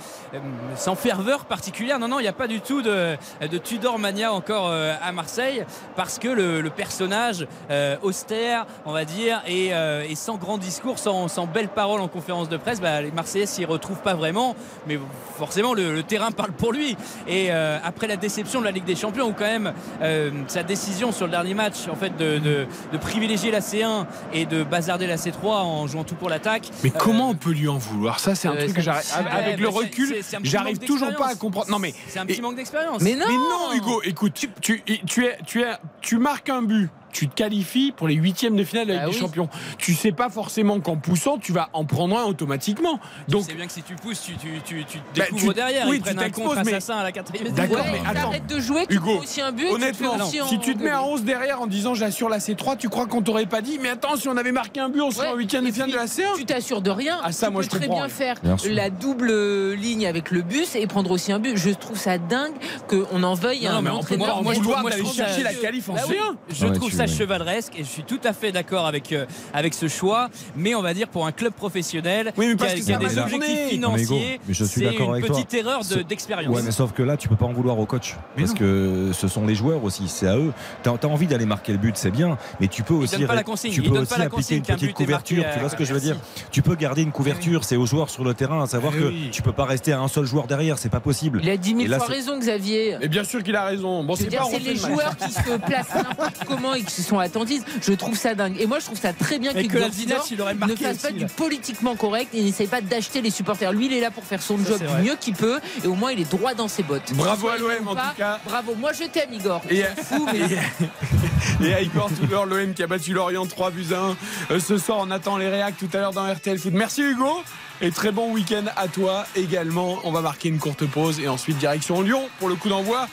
sans ferveur particulière. Non, non, il n'y a pas du tout de, de Tudor mania encore euh, à Marseille, parce que le, le personnage euh, austère, on va dire, et, euh, et sans grand discours, sans, sans belles paroles en conférence de presse, bah, les Marseillais s'y retrouvent pas vraiment. Mais forcément, le, le terrain parle pour lui. Et euh, après la déception de la Ligue des Champions, où quand même euh, sa décision sur le dernier match, en fait, de, de- de privilégier la C1 et de bazarder la C3 en jouant tout pour l'attaque. Mais Euh, comment on peut lui en vouloir? Ça, c'est un euh, truc que j'arrive. Avec ouais, le recul, j'arrive toujours pas à comprendre. Non, mais. C'est un et- petit manque d'expérience. Mais non Mais non, Hugo, écoute, tu, tu, tu es, tu, es, tu marques un but. Tu te qualifies pour les huitièmes de finale de la Bah Ligue des oui. Champions. Tu sais pas forcément qu'en poussant, tu vas en prendre un automatiquement. Donc, c'est bien que si tu pousses, tu, tu, tu, tu te Bah, découvres tu- derrière. oui, Ils tu prennent un t'exposes, contre mais- assassin à la quatrième. D'accord, Ouais, mais attends. de jouer, tu Hugo, prends aussi un but. tu honnêtement, si tu te mets à engueuler. 11 derrière en disant j'assure la C3, tu crois qu'on t'aurait pas dit, mais attends, si on avait marqué un but, on serait en huitième de et finale de la C1. Tu t'assures de rien. Ah, ça, tu moi, peux je très bien faire la double ligne avec le bus et prendre aussi un but. Je trouve ça dingue qu'on en veuille un mais on peut entraîneur. moi, je d'aller chercher la qualif en Bah oui, C1. Je trouve ça chevaleresque et je suis tout à fait d'accord avec, euh, avec ce choix. Mais on va dire pour un club professionnel Oui, mais qui parce a, que qui a des objectifs Hugo, financiers, mais je suis c'est d'accord une avec toi. petite erreur de- Ce- d'expérience. Ouais, mais sauf que là, tu peux pas en vouloir au coach. Mais parce non. que ce sont les joueurs aussi, c'est à eux. Tu as, envie d'aller marquer le but, c'est bien, mais tu peux aussi, pas la consigne, tu peux aussi pas la appliquer une petite couverture. Tu vois ce que je veux dire? Tu peux garder une couverture, c'est aux joueurs sur le terrain, à savoir Eh que tu peux pas rester à un seul joueur derrière, c'est pas possible. Il a 10 Et 000 là, fois raison, Xavier. Et bien sûr qu'il a raison. Bon, c'est les joueurs qui se placent n'importe comment et qui sont attentifs. Je trouve ça dingue. Et moi, je trouve ça très bien Et que que la il aurait ne fasse pas aussi, du politiquement correct et n'essaye pas d'acheter les supporters. Lui, il est là pour faire son Ça, job du vrai. mieux qu'il peut et au moins, il est droit dans ses bottes. Bravo à l'OM, en tout cas. Bravo. Moi, je t'aime, Igor. Et- mais- à Igor Tudor, l'OM qui a battu Lorient 3 buts à 1. Euh, ce soir, on attend les réacs tout à l'heure dans RTL Foot. Merci Hugo. Et très bon week-end à toi également. On va marquer une courte pause et ensuite direction Lyon pour le coup d'envoi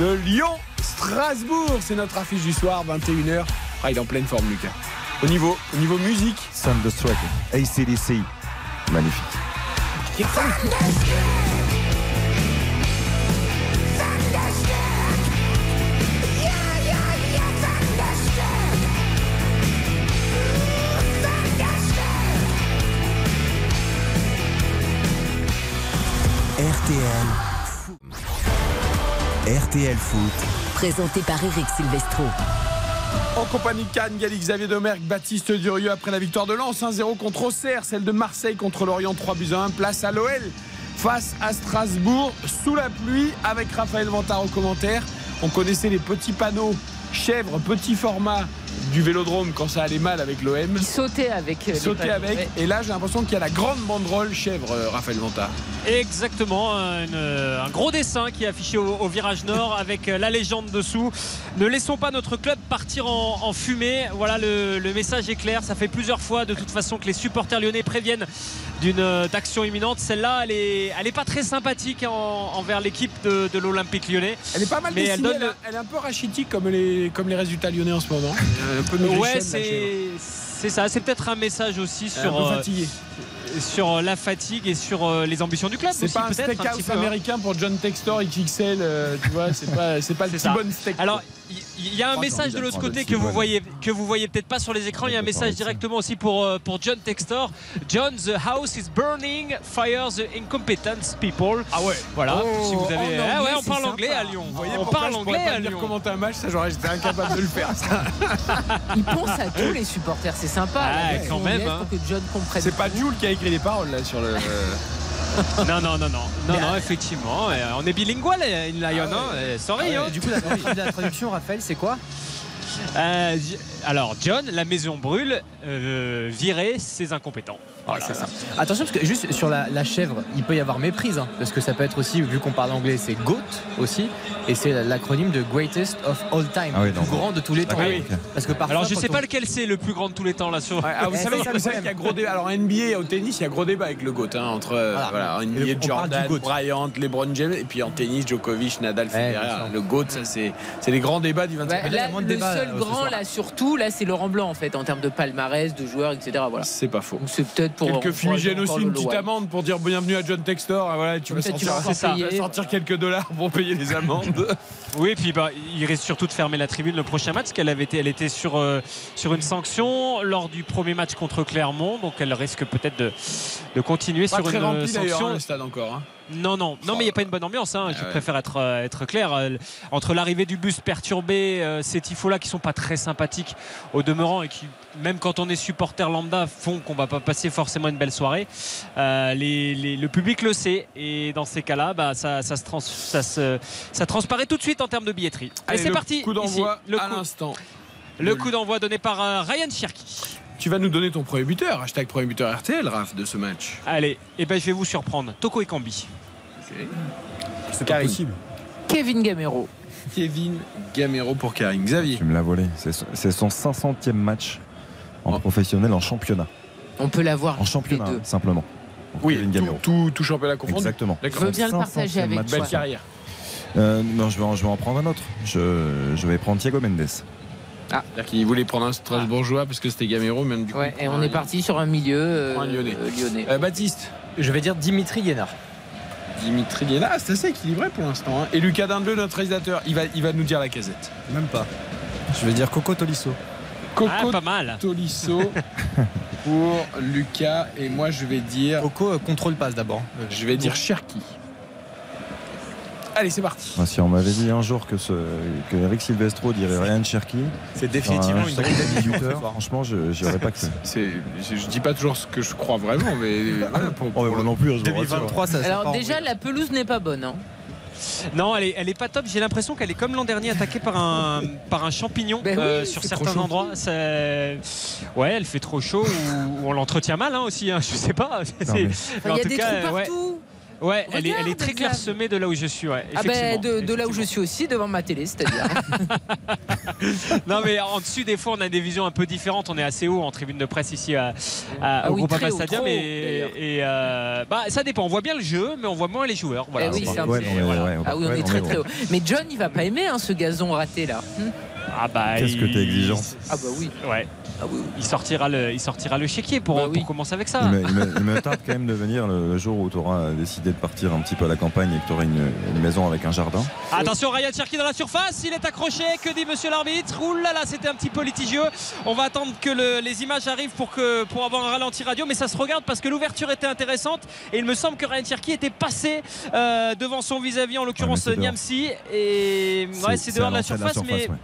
de Lyon-Strasbourg. C'est notre affiche du soir, 21h. Ah, il est en pleine forme, Lucas. Au niveau, au niveau musique, Thunderstruck, ACDC, magnifique. RTL. RTL Foot. Présenté par Eric Silvestro. En compagnie Cannes, Galli, Xavier Domergue, Baptiste Durieux après la victoire de Lens 1-0 contre Auxerre, celle de Marseille contre Lorient 3 buts à 1, place à l'OL face à Strasbourg sous la pluie avec Raphaël Vantard au commentaire. On connaissait les petits panneaux chèvre, petit format du vélodrome quand ça allait mal avec l'OM. Il sautait avec. euh, panneaux. avec, Ouais. et là j'ai l'impression qu'il y a la grande banderole chèvre, euh, Raphaël Vantard. Exactement, un, un gros dessin qui est affiché au, au virage nord avec euh, la légende dessous. Ne laissons pas notre club partir en, en fumée. Voilà, le, le message est clair. Ça fait plusieurs fois de toute façon que les supporters lyonnais préviennent d'une d'action imminente. Celle-là, elle est, elle est pas très sympathique en- envers l'équipe de, de l'Olympique lyonnais. Elle est pas mal Mais elle dessinée, donne elle, le- elle est un peu rachitique comme les, comme les résultats lyonnais en ce moment. Un peu Ouais, c'est ça. C'est peut-être un message aussi sur, un peu euh, sur la fatigue et sur euh, les ambitions du club. C'est pas un steakhouse hein. américain pour John Textor XXL, euh, tu vois, c'est pas, pas le petit bon steak. Alors, il y, a un message de l'autre côté que vous voyez que vous voyez peut-être pas sur les écrans. Il y a un message directement aussi pour euh, pour John Textor. John, the house is burning. Fire the incompetence people. ah ouais. Voilà. Oh, si vous avez, anglais, ah ouais, on parle sympa. anglais à Lyon. Vous voyez on pourquoi parle anglais à Lyon. commenter un match, ça j'aurais été incapable de le faire. ça. Il pense à tous les supporters, c'est sympa. Ah, là, quand même, hein. Pour que John comprenne. C'est pas Jules qui a écrit les paroles là sur le. Non, non, non, non, non, non, effectivement. euh, On est bilingual, in Lion. hein, euh, sorry. hein. Du coup, la, traduction- Raphaël, c'est quoi? Euh, alors, John, la maison brûle. euh, virer ses incompétents. Voilà. C'est ça. Attention, parce que juste sur la, la chèvre, il peut y avoir méprise. hein, parce que ça peut être aussi, vu qu'on parle anglais, c'est GOAT aussi. Et c'est l'acronyme de Greatest of All Time. Ah oui, le plus grand de tous les temps. Oui. ok. Parce que parfois. Alors, je sais on- pas lequel c'est le plus grand de tous les temps là sur. Ouais, ah, vous Eh, savez, savez qu'il y a gros débat. Alors NBA au tennis, il y a gros débat avec le GOAT hein, entre euh, Voilà. voilà, NBA, le- Jordan. Bryant, LeBron James, et puis en tennis, Djokovic, Nadal, Ouais, Federer. le GOAT, ça c'est c'est les grands débats du 25 Ouais, là, il y a là, moins de le débat, seul euh, grand, là, surtout, là, c'est Laurent Blanc, en fait, en termes de palmarès, de joueurs, etc. Voilà. C'est pas faux. Donc, c'est peut-être pour. Quelques fumigènes aussi, une petite amende pour dire bienvenue à John Textor. Ah, Voilà, tu vas sortir, quelques dollars pour payer les amendes. Oui, puis bah, il risque surtout de fermer la tribune le prochain match, qu'elle avait été, elle était sur, euh, sur une sanction lors du premier match contre Clermont, donc elle risque peut-être de, de continuer Pas sur très une rempli d'ailleurs sanction. hein, le stade encore. hein. Non, non, non, mais il n'y a pas une bonne ambiance. Hein. Je Ah ouais. préfère être, euh, être clair. Euh, Entre l'arrivée du bus perturbé, euh, ces tifos-là qui sont pas très sympathiques au demeurant et qui, même quand on est supporter lambda, font qu'on va pas passer forcément une belle soirée. Euh, les- les- le public le sait et dans ces cas-là, bah, ça, ça, se trans- ça, se- ça transparaît tout de suite en termes de billetterie. Allez, c'est parti. Coup d'envoi le, à coup, l'instant. le coup d'envoi donné par Ryan Cherky. Tu vas nous donner ton premier buteur. Hashtag premier buteur RTL, Raph, de ce match. Allez, et ben je vais vous surprendre. Toko Ekambi. C'est pas possible. Kevin Gamero. Kevin Gamero pour Karim. Xavier. Tu me l'as volé. C'est son- C'est son 500e match en Oh. professionnel en championnat. On peut l'avoir. En championnat, les deux. simplement. Pour Oui, Kevin tout, Gamero. tout, tout championnat confondu. Exactement. Je veux bien le 500e partager avec toi. Belle carrière. Euh, non, je vais, en, je vais en prendre un autre. Je, je vais prendre Thiago Mendes. C'est-à-dire qu'il voulait prendre un Strasbourgeois parce que c'était Gamero, même du coup. Ouais, et on est parti sur un milieu euh, Un Lyonnais. euh, lyonnais. Euh, Baptiste. Je vais dire Dimitri Guénard. Dimitri Guéna, c'est assez équilibré pour l'instant. hein. Et Lucas Dindleux, notre réalisateur, il va, il va nous dire la casette. Même pas. Je vais dire Coco Tolisso. Coco Ah, pas mal. Tolisso pour Lucas. Et moi, je vais dire, Coco contrôle passe d'abord. je vais dire Cherki. Allez, c'est parti. Si on m'avait dit un jour que, ce, que Eric Silvestro dirait Ryan Cherky, C'est sur définitivement un une drôle 18 heures, franchement, je n'y aurais pas cru. C'est, je, je dis pas toujours ce que je crois vraiment, mais voilà, pour- Oh, pour mais moi non plus, je vous rassure. 2023, ça Alors déjà, la pelouse n'est pas bonne. hein. Non, elle est, elle est pas top. J'ai l'impression qu'elle est comme l'an dernier attaquée par un, par un champignon Ben euh, oui, sur c'est certains endroits. C'est- Ouais, elle fait trop chaud ou, ou on l'entretient mal hein, aussi. hein, je sais pas. C'est- mais- mais Enfin, en Il y a tout des cas, trous ouais, ouais, elle, est, elle est très clairsemée de là où je suis. Ouais, Ah ben de, de là où je suis aussi, devant ma télé, c'est-à-dire. Non, mais en dessus, des fois, on a des visions un peu différentes. On est assez haut en tribune de presse ici à, à- Ah au oui, Groupama Stadium. haut, et et, euh, bah, ça dépend. On voit bien le jeu, mais on voit moins les joueurs. Voilà. Eh oui, c'est on est- ouais, Ah oui, on est très très haut. Mais John, il va pas aimer hein, ce gazon raté là. Hmm Ah bah, Qu'est-ce que il- t'es exigeant. Ah bah oui. Ouais. Il sortira le, il sortira le chéquier pour, Bah oui. pour commencer avec ça. Il me, il me- il me tarde quand même de venir le, le jour où tu auras décidé de partir un petit peu à la campagne et que tu auras une, une maison avec un jardin. Attention Ryan Cherki dans la surface, il est accroché, que dit monsieur l'arbitre? Ouh là là, c'était un petit peu litigieux. On va attendre que le- les images arrivent pour, que, pour avoir un ralenti radio, mais ça se regarde parce que l'ouverture était intéressante et il me semble que Ryan Cherki était passé euh, devant son vis-à-vis, en l'occurrence. Niamsi. Et ouais, c'est dehors de la surface, mais, ouais.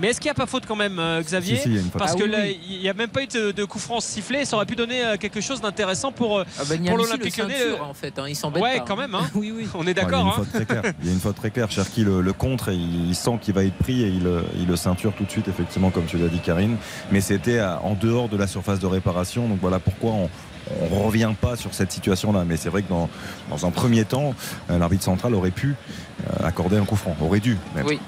Mais est-ce qu'il n'y a pas faute quand même, euh, Xavier Si, si, une. Parce Ah que oui, là, oui. il n'y a même pas eu de, de coup franc sifflé, ça aurait pu donner euh, quelque chose d'intéressant pour, euh, Ah bah, pour l'Olympique Lyonnais. en fait, hein, il s'embête Ouais, pas, quand même, hein. oui, oui. On est d'accord. il, y a hein. une faute très claire. il y a une faute très claire. Cherki le, le contre et il, il sent qu'il va être pris et il, le- il le ceinture tout de suite, effectivement, comme tu l'as dit, Karine. Mais c'était en dehors de la surface de réparation. Donc voilà pourquoi on ne revient pas sur cette situation-là. Mais c'est vrai que dans, dans un premier temps, l'arbitre central aurait pu euh, accorder un coup franc. Aurait dû. même. Oui.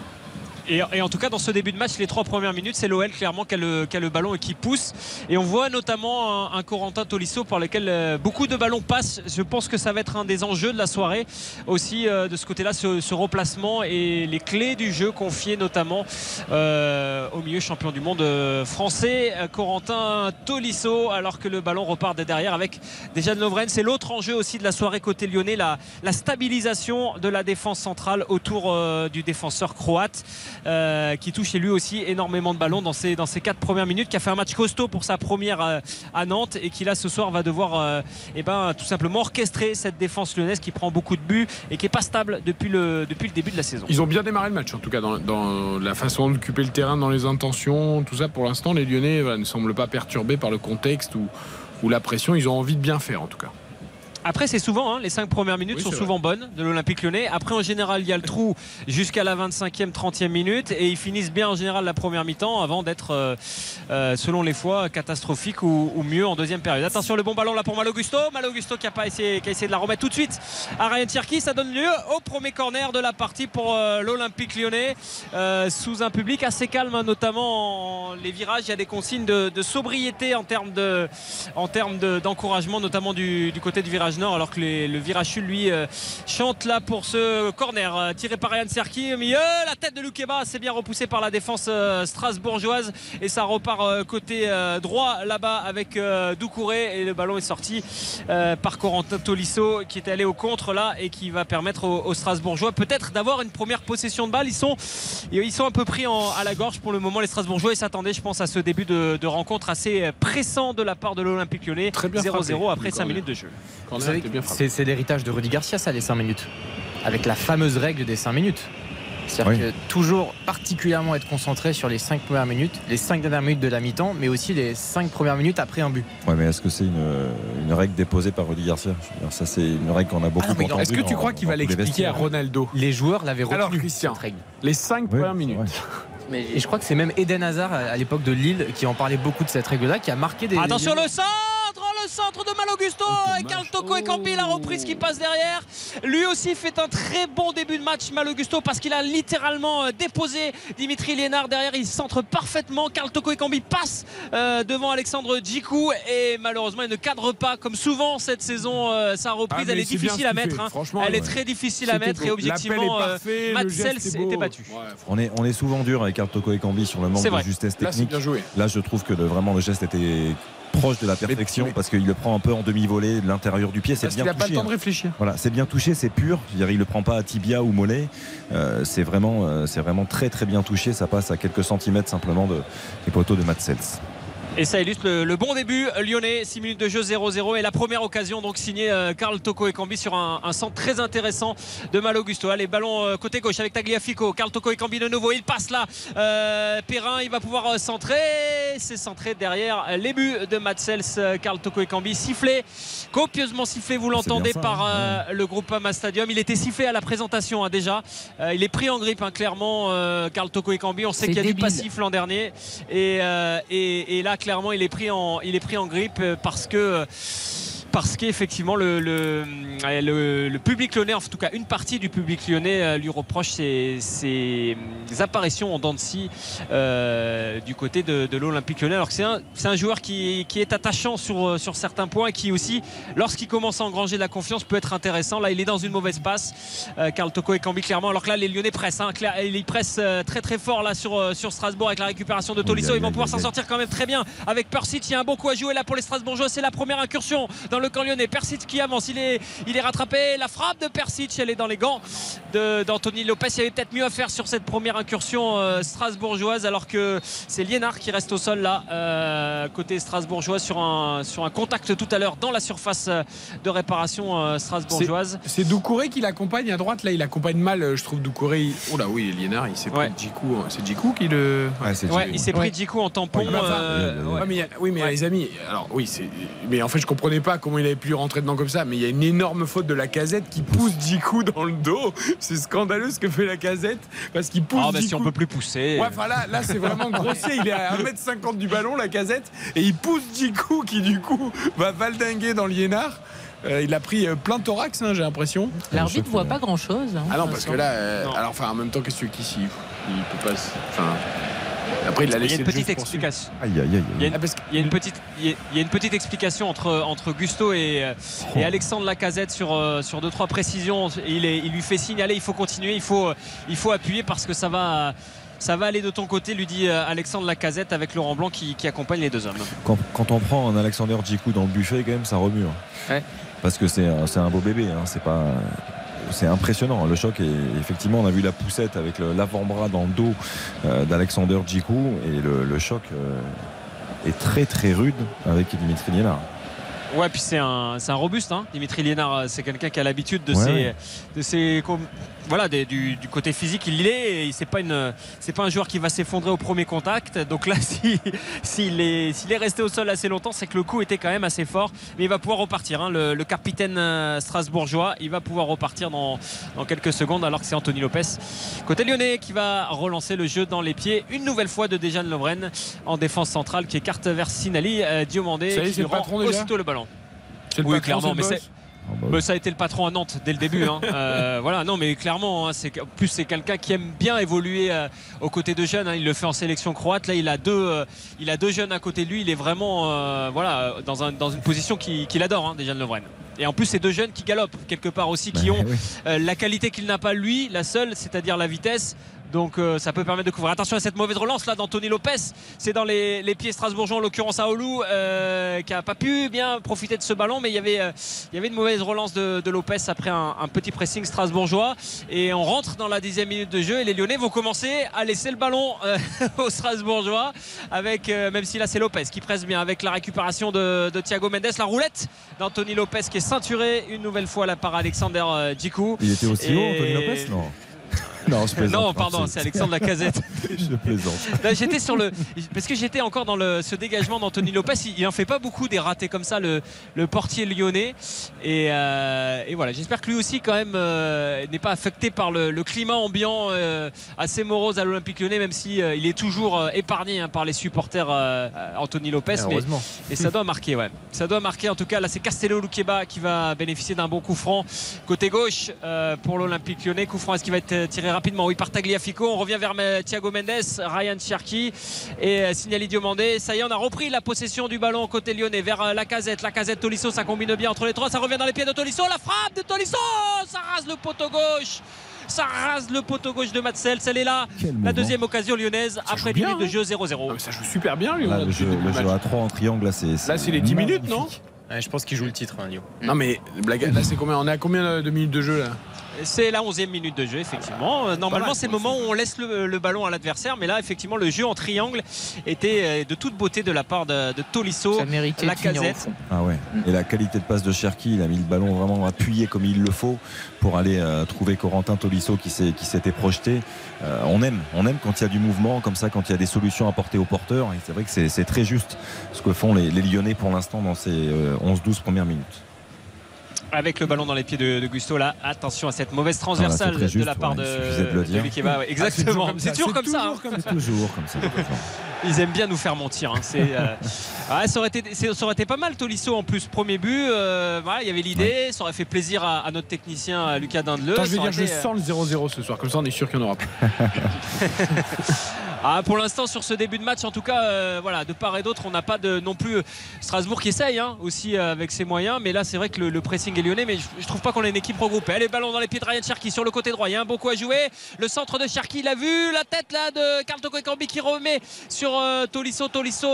Et, et en tout cas, dans ce début de match, les trois premières minutes, c'est l'OL clairement qui a, le, qui a le ballon et qui pousse. Et on voit notamment un, un Corentin Tolisso par lequel euh, beaucoup de ballons passent. Je pense que ça va être un des enjeux de la soirée. Aussi, euh, de ce côté-là, ce, ce remplacement et les clés du jeu confiées notamment euh, au milieu champion du monde euh, français, euh, Corentin Tolisso, alors que le ballon repart de derrière avec déjà de Lovren. C'est l'autre enjeu aussi de la soirée côté lyonnais, la, la stabilisation de la défense centrale autour du défenseur croate euh, qui touche lui aussi énormément de ballons dans ses, dans quatre premières minutes, qui a fait un match costaud pour sa première euh, à Nantes et qui là ce soir va devoir euh, eh ben, tout simplement orchestrer cette défense lyonnaise qui prend beaucoup de buts et qui est pas stable depuis le, début de la saison. Ils ont bien démarré le match, en tout cas, dans, la façon d'occuper le terrain, dans les intentions, tout ça. Pour l'instant, les Lyonnais ne semblent pas perturbés par le contexte ou la pression. Ils ont envie de bien faire, en tout cas. Après, c'est souvent, hein, les 5 premières minutes Oui, sont souvent bonnes de l'Olympique lyonnais. Après, en général, il y a le trou jusqu'à la 25e, 30e minute et ils finissent bien en général la première mi-temps avant d'être, euh, euh, selon les fois, catastrophiques ou, ou mieux en deuxième période. Attention, le bon ballon là pour Malo Gusto. Malo Gusto qui a, pas essayé, qui a essayé de la remettre tout de suite à Ryan Cherki. Ça donne lieu au premier corner de la partie pour euh, l'Olympique lyonnais sous un public assez calme, hein, notamment en les virages. Il y a des consignes de, de sobriété en termes de, en termes de- d'encouragement, notamment du, du côté du virage nord, alors que les- le virage lui, euh, chante là pour ce corner euh, tiré par Ryan Serki au milieu. La tête de Loukeba, c'est bien repoussé par la défense euh, strasbourgeoise et ça repart côté droit là-bas avec Doucouré et le ballon est sorti par Corentin Tolisso qui est allé au contre là et qui va permettre aux, aux Strasbourgeois peut-être d'avoir une première possession de balle. Ils sont, ils sont un peu pris en- à la gorge pour le moment les Strasbourgeois et s'attendaient je pense à ce début de, de rencontre assez pressant de la part de l'Olympique lyonnais. Très bien 0-0 frappé, après le 5 corner. minutes de jeu. Savez c'est c'est l'héritage de Rudy Garcia, ça, les 5 minutes. Avec la fameuse règle des 5 minutes. C'est-à-dire Oui. que toujours particulièrement être concentré sur les 5 premières minutes, les 5 dernières minutes de la mi-temps, mais aussi les 5 premières minutes après un but. Ouais, mais est-ce que c'est une, une règle déposée par Rudy Garcia? Dire, Ça, c'est une règle qu'on a beaucoup Ah Est-ce que tu crois qu'il va l'expliquer à. Ronaldo? Les joueurs l'avaient retenu, Alors, Christian. cette règle. Les 5 Oui, premières minutes. Mais Et je crois que c'est même Eden Hazard à l'époque de Lille qui en parlait beaucoup de cette règle-là, qui a marqué des. Attention des- le centre le centre de Malo Gusto avec Carl Toko et Campi la reprise qui passe derrière lui aussi fait un très bon début de match Malo Gusto parce qu'il a littéralement euh, déposé Dimitri Lénard derrière il centre parfaitement Carl Toko et Campi passe euh, devant Alexandre Djikou et malheureusement il ne cadre pas comme souvent cette saison euh, sa reprise Ah, elle est difficile à mettre hein. franchement, elle est très difficile à mettre et objectivement parfait, beau. était battu. Ouais, On est, on est souvent dur avec Artoko et Cambi sur le manque de justesse Là, technique. bien joué. Là, je trouve que le- vraiment le geste était proche de la perfection mais- parce qu'il le prend un peu en demi-volée de l'intérieur du pied. C'est Parce qu'il bien n'a pas le touché. temps de hein. réfléchir. Voilà, c'est bien touché, c'est pur. Dire, il le prend pas à tibia ou mollet. Euh, c'est vraiment, euh, c'est vraiment très très bien touché. Ça passe à quelques centimètres simplement de, des poteaux de Matt Sells. Et ça illustre le, le bon début lyonnais, 6 minutes de jeu 0-0 et la première occasion donc signée euh, Karl Toko et Cambi sur un, un centre très intéressant de Malo Gusto. Allez, ballon euh, côté gauche avec Tagliafico, Karl Toko et Cambi de nouveau, il passe là, euh, Perrin, il va pouvoir euh, centrer, c'est centré derrière euh, les buts de Matsels, euh, Karl Toko et Cambi, sifflé, copieusement sifflé, vous l'entendez par hein. euh, le Groupama Stadium, il était sifflé à la présentation hein, déjà, Euh, il est pris en grippe hein, clairement, euh, Karl Toko et Cambi, on sait qu'il y a du débile. passif l'an dernier. Et, euh, et, et là clairement il est pris en il est pris en grippe euh, parce que parce qu'effectivement le, le, le, public lyonnais, en tout cas une partie du public lyonnais euh, lui reproche ses, ses apparitions en dents euh, du côté de, l'Olympique lyonnais. Alors que c'est un, un joueur qui, qui est attachant sur, sur certains points et qui aussi, lorsqu'il commence à engranger de la confiance, peut être intéressant. Là, il est dans une mauvaise passe, euh, Karl Toko et Cambi clairement. Alors que là, les Lyonnais pressent, hein, ils pressent euh, très très fort là sur, euh, sur Strasbourg avec la récupération de Tolisso. Ils vont pouvoir s'en sortir quand même très bien avec Persic. Il y a un bon coup à jouer là pour les Strasbourgeois. C'est la première incursion dans le camp lyonnais. Persic qui avance, il est, il est rattrapé. La frappe de Persic, elle est dans les gants de- d'Anthony Lopez. Il y avait peut-être mieux à faire sur cette première incursion euh, strasbourgeoise, alors que c'est Liénard qui reste au sol là, euh, côté strasbourgeois, sur un, sur un contact tout à l'heure dans la surface euh, de réparation euh, strasbourgeoise. C'est Doucouré qui l'accompagne à droite. Là, il accompagne mal, je trouve, Doucouré. Oh là, oui, Liénard, il s'est pris Ouais. Djikou. hein. C'est Djikou qui le. Ouais, c'est Ouais, il s'est pris Ouais. Djikou en tampon. Ouais, bah, enfin, euh, ouais, Ouais, mais il y a- oui, mais les amis, alors oui. Mais en fait, je comprenais pas comment il avait pu rentrer dedans comme ça. Mais il y a une énorme faute de la casette qui pousse Djikou dans le dos. C'est scandaleux ce que fait la casette parce qu'il pousse. Ah, bah, si Djikou. on peut plus pousser. Ouais, enfin là, là c'est vraiment grossier. Il est à 1m50 du ballon, la casette, et il pousse Djikou qui, du coup, va valdinguer dans Liénard. Euh, il a pris euh, plein thorax, hein, j'ai l'impression. L'arbitre voit pas grand chose. Ah non, parce que là, euh, alors, enfin, en même temps, qu'est-ce que tu siffle Il peut pas. se- Enfin. Après, il a Il y laissé a une petite explication. Aïe, aïe, aïe. Il y a une, Ah, parce que- il y a une petite, il y a- il y a une petite explication entre, entre Gusto et, euh, Oh. et Alexandre Lacazette sur, euh, sur deux trois précisions. Il, est- il lui fait signe, allez, il faut continuer, il faut, euh, il faut appuyer parce que ça va, ça va aller de ton côté, lui dit Alexandre Lacazette avec Laurent Blanc qui, qui accompagne les deux hommes. Quand, quand on prend un Alexander Djikou dans le buffet, quand même, ça remue. hein. Ouais. Parce que c'est un, c'est un beau bébé. hein. C'est pas. C'est impressionnant le choc et effectivement on a vu la poussette avec l'avant-bras dans le dos euh, d'Alexander Djikou et le, le choc euh, est très très rude avec Dimitri Liénard. Ouais, puis c'est un, un robuste, hein. Dimitri Liénard, euh, c'est quelqu'un qui a l'habitude de Ouais, ses, ouais. de ses, voilà, des- du, du côté physique, il l'est. C'est pas une, c'est pas un joueur qui va s'effondrer au premier contact. Donc là, si, s'il est, s'il est resté au sol assez longtemps, c'est que le coup était quand même assez fort. Mais il va pouvoir repartir. hein. Le, le capitaine euh, strasbourgeois, il va pouvoir repartir dans, dans quelques secondes, alors que c'est Anthony Lopez côté lyonnais qui va relancer le jeu dans les pieds une nouvelle fois de Dejan Lovren en défense centrale qui écarte vers Sinali euh, Diomandé est, qui c'est le rend aussitôt le ballon. C'est le Oui, patron, clairement, c'est le mais Ah bah, ça a été le patron à Nantes dès le début. hein. Euh, voilà, non, mais clairement, hein, en plus c'est quelqu'un qui aime bien évoluer euh, aux côtés de jeunes. hein. Il le fait en sélection croate. Là, il a deux, euh, il a deux jeunes à côté de lui. Il est vraiment, voilà, dans, un- dans une position qu'il adore, déjà Lovren. Et en plus, c'est deux jeunes qui galopent quelque part aussi, qui bah, ont la qualité qu'il n'a pas lui, la seule, c'est-à-dire la vitesse. Donc euh, ça peut permettre de couvrir. Attention à cette mauvaise relance là d'Anthony Lopez. C'est dans les, les pieds strasbourgeois, en l'occurrence à Oulu, euh, qui a pas pu bien profiter de ce ballon, mais il y avait, euh, il y avait une mauvaise relance de, de Lopez après un, un petit pressing strasbourgeois. Et on rentre dans la dixième minute de jeu et les Lyonnais vont commencer à laisser le ballon aux Strasbourgeois, avec même si là c'est Lopez qui presse bien avec la récupération de, de Thiago Mendes, la roulette d'Anthony Lopez qui est ceinturé une nouvelle fois là par Alexander Djikou. Il était aussi Et- haut Anthony Lopez Non? Non, je plaisante. Non, pardon, c'est Alexandre Lacazette. je plaisante. J'étais sur le parce que j'étais encore dans le ce dégagement d'Anthony Lopez. Il, il en fait pas beaucoup des ratés comme ça le, le portier lyonnais. Et, euh, et voilà, j'espère que lui aussi quand même euh, n'est pas affecté par le, le climat ambiant euh, assez morose à l'Olympique Lyonnais, même si il est toujours épargné hein, par les supporters Anthony Lopez. Mais, Heureusement. et ça doit marquer, ouais. Ça doit marquer. En tout cas, là, c'est Castello Luqueba qui va bénéficier d'un bon coup franc côté gauche pour l'Olympique lyonnais. Coup franc, est-ce qu'il va être tiré rapidement Oui, par Tagliafico. On revient vers euh, Thiago Mendes, Ryan Cherki et euh, Signali Diomandé. Ça y est, on a repris la possession du ballon côté lyonnais vers euh, la casette. La casette Tolisso, ça combine bien entre les trois. Ça revient dans les pieds de Tolisso. La frappe de Tolisso Ça rase le poteau gauche. Ça rase le poteau gauche de Matsel. Elle est là. Quel La moment. deuxième occasion lyonnaise après joue 10 bien, minutes de hein. jeu 0-0. Ah, ça joue super bien, lui. Là, on a le jeu, le à match. 3 en triangle, là, c'est. Là, c'est les 10 minutes, non. Ouais, je pense qu'il joue le titre, hein, Lyon. Non, mais blague, là, c'est combien? On est à combien de minutes de jeu là? C'est la 11e minute de jeu, effectivement. Euh, Normalement, mal, c'est le moment où on laisse le, le ballon à l'adversaire, mais là, effectivement, le jeu en triangle était euh, de toute beauté de la part de, de Tolisso. Ça méritait la casette. Ah ouais. Et la qualité de passe de Cherki, il a mis le ballon vraiment appuyé comme il le faut pour aller euh, trouver Corentin Tolisso qui s'était projeté. Euh, on aime, on aime quand il y a du mouvement comme ça, quand il y a des solutions apportées aux porteurs. Et c'est vrai que c'est c'est très juste ce que font les, les Lyonnais pour l'instant dans ces euh, 11-12 premières minutes. Avec le ballon dans les pieds de, de Gusto, là, attention à cette mauvaise Ah, transversale de la part ouais, de, de. Likeba, ouais, exactement. Ah, c'est toujours comme ça. comme C'est toujours comme ça. Ils aiment bien nous faire mentir. hein. C'est, euh, Ah, ça, aurait été, c'est- ça aurait été pas mal Tolisso en plus. Premier but, euh, voilà, il y avait l'idée, ça aurait fait plaisir à, à notre technicien à Lucas Dindeleu. Attends, je vais dire, je été, euh, sens le 0-0 ce soir. Comme ça, on est sûr qu'il n'y en aura pas. Ah, pour l'instant, sur ce début de match, en tout cas, euh, voilà, de part et d'autre, on n'a pas de non plus euh, Strasbourg qui essaye hein, aussi euh, avec ses moyens. Mais là, c'est vrai que le, pressing est lyonnais, mais je, je trouve pas qu'on ait une équipe regroupée. Allez, ballon dans les pieds de Ryan Cherki sur le côté droit. Il y a un coup à jouer. Le centre de Cherki, il a vu la tête là de Carl Toko Ekambi qui remet sur Tolisso. Tolisso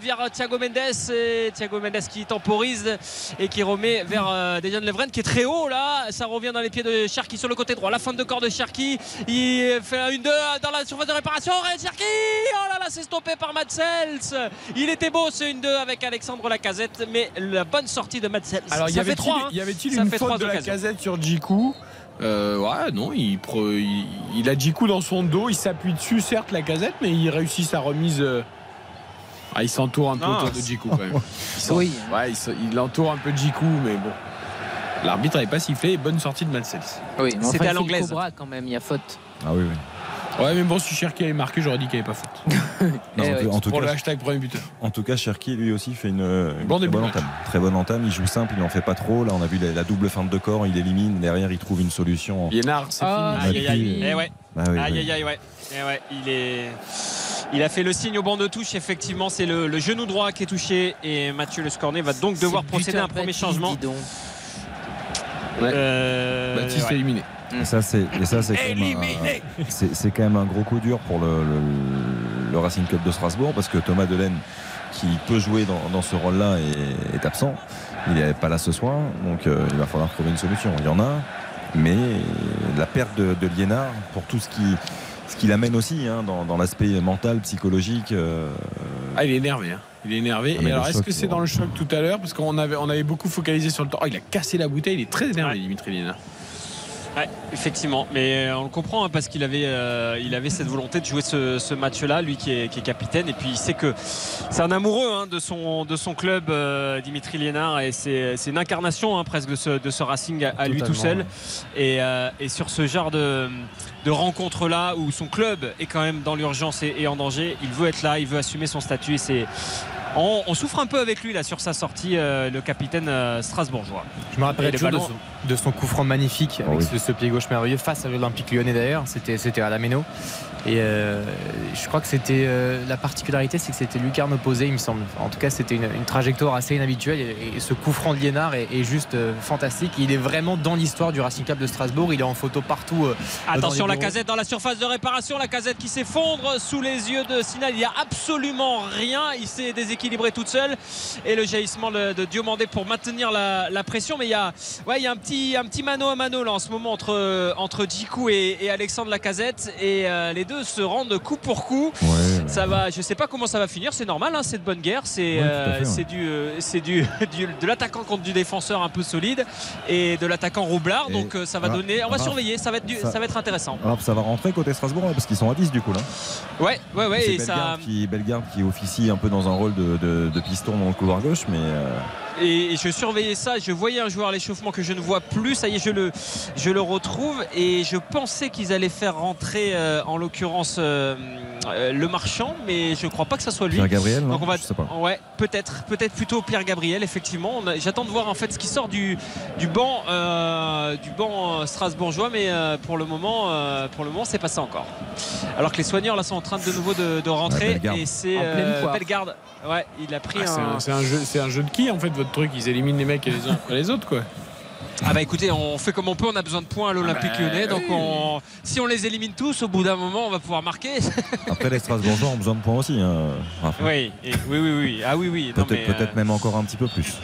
vers Thiago Mendes. Et Thiago Mendes qui temporise et qui remet vers Dejan Levren qui est très haut là. Ça revient dans les pieds de Cherki sur le côté droit. La fin de corps de Cherki. Il fait un 1-2 dans la surface de réparation. Cherki Oh là là, c'est stoppé par Matsels. Il était beau ce 1-2 avec Alexandre Lacazette, mais la bonne sortie de Matsels. Alors, 3. y avait-il Ça une fait trois faute de la occasions. casette sur Djikou? Euh, ouais, non, il, pre- il, il a Djikou dans son dos, il s'appuie dessus, certes, la casette, mais il réussit sa remise. euh, ah, il s'entoure un peu Non, autour de Djikou quand même. Il Oui. Ouais, il, il entoure un peu Djikou, mais bon. L'arbitre n'avait pas sifflé, bonne sortie de Matsels. Oui, mais enfin, C'était à il l'anglaise. Quand même, il y a faute. Ah oui, oui. Ouais, mais bon, si Cherki avait marqué, j'aurais dit qu'il n'y avait pas faute. Non, Eh en, ouais. tout- en tout Pour le cas, hashtag premier buteur. en tout cas, Cherki lui aussi fait une, une Bon très début bonne match. entame. Très bonne entame. Il joue simple, il n'en fait pas trop. Là, on a vu la, la double feinte de corps. Il élimine. Derrière, il trouve une solution. Liénard, c'est Ah, fini. Aïe aïe aïe. puis, Eh ouais. Ah oui, Aïe oui. aïe aïe ouais. Eh ouais, il est. Il a fait le signe au banc de touche, effectivement, c'est le, le genou droit qui est touché et Mathieu Le Scornet va donc devoir procéder à un premier changement. dis donc. Euh, Baptiste ouais. éliminé. Et ça, c'est, et ça, c'est, quand même un, c'est, c'est quand même un gros coup dur pour le, le- le Racing Club de Strasbourg parce que Thomas Delaine, qui peut jouer dans, dans ce rôle-là, est, est absent. Il n'est pas là ce soir, donc euh, il va falloir trouver une solution. Il y en a, mais la perte de, de Liénard pour tout ce qui, ce qui l'amène aussi hein, dans, dans l'aspect mental, psychologique. euh, Ah, il est énervé. hein. Il est énervé. Ah, Et alors, est-ce choc, que c'est dans le choc tout à l'heure? Parce qu'on avait, on avait beaucoup focalisé sur le temps. Oh, il a cassé la bouteille, il est très énervé. Dimitri Liénard. Ouais, effectivement, mais euh, on le comprend hein, parce qu'il avait, euh, il avait cette volonté de jouer ce, ce match-là, lui qui est, qui est capitaine, et puis il sait que c'est un amoureux hein, de, son, de son club, euh, Dimitri Liénard, et c'est une incarnation hein, presque de ce, de ce Racing à, à lui tout seul. Euh, et sur ce genre de, de rencontre-là, où son club est quand même dans l'urgence et, et en danger, il veut être là, il veut assumer son statut, et c'est on, on souffre un peu avec lui là sur sa sortie, euh, le capitaine euh, strasbourgeois. Je me rappelle de ballons- son, de son coup franc magnifique avec oui. ce, ce pied gauche merveilleux face à l'Olympique lyonnais d'ailleurs. C'était, c'était à la Méno. Et euh, je crois que c'était euh, la particularité, c'est que c'était lucarne opposée, il me semble. En tout cas, c'était une, une trajectoire assez inhabituelle. Et, et ce coup franc de Liénard est, est juste euh, fantastique. Il est vraiment dans l'histoire du Racing Club de Strasbourg. Il est en photo partout. euh, Attention la casette dans la surface de réparation, la casette qui s'effondre sous les yeux de Sinal. Il n'y a absolument rien, il s'est déséquilibré toute seule. Et le jaillissement de, de Diomandé pour maintenir la, la pression. Mais il y a, ouais, il y a un, petit, un petit mano à mano là en ce moment entre, entre Djikou et, et Alexandre Lacazette. Et euh, les deux se rendent coup pour coup. ouais. Ça va, je sais pas comment ça va finir, c'est normal, hein, c'est de bonne guerre, c'est Ouais, euh, c'est du, euh, c'est du, du- de l'attaquant contre du défenseur un peu solide et de l'attaquant roublard, Et- donc euh, ça va donner, on va surveiller, ça va être, du- ça- ça va être intéressant. Alors, ça va rentrer côté Strasbourg parce qu'ils sont à 10 du coup là. Ouais, ouais, ouais, et ça, Bellegarde, qui, Bellegarde qui officie un peu dans un rôle de, de- de piston dans le couloir gauche, mais et, je surveillais ça, je voyais un joueur à l'échauffement que je ne vois plus, ça y est, je le, je le retrouve et je pensais qu'ils allaient faire rentrer euh, en l'occurrence euh, euh, le marchand, mais je crois pas que ça soit lui. Pierre Gabriel, non Donc on va, je sais pas. ouais, peut-être, peut-être plutôt Pierre Gabriel, effectivement. A- J'attends de voir en fait ce qui sort du, du banc, euh, du banc strasbourgeois, mais euh, pour le moment, euh, pour le moment, c'est pas ça encore. Alors que les soigneurs là sont en train de nouveau de, de rentrer Ouais, et c'est euh. Bellegarde. Ouais, il a pris Ah, c'est un. c'est un jeu, c'est un jeu de qui en fait votre truc Ils éliminent les mecs les uns après les autres quoi. Ah bah écoutez, on fait comme on peut, on a besoin de points à l'Olympique Ah bah, Lyonnais, donc oui. on- si on les élimine tous, au bout d'un moment, on va pouvoir marquer. Après les Strasbourgeois ont besoin de points aussi. hein, oui, et- oui, oui, oui. Ah oui, oui. Peut-être peut-être euh, même encore un petit peu plus.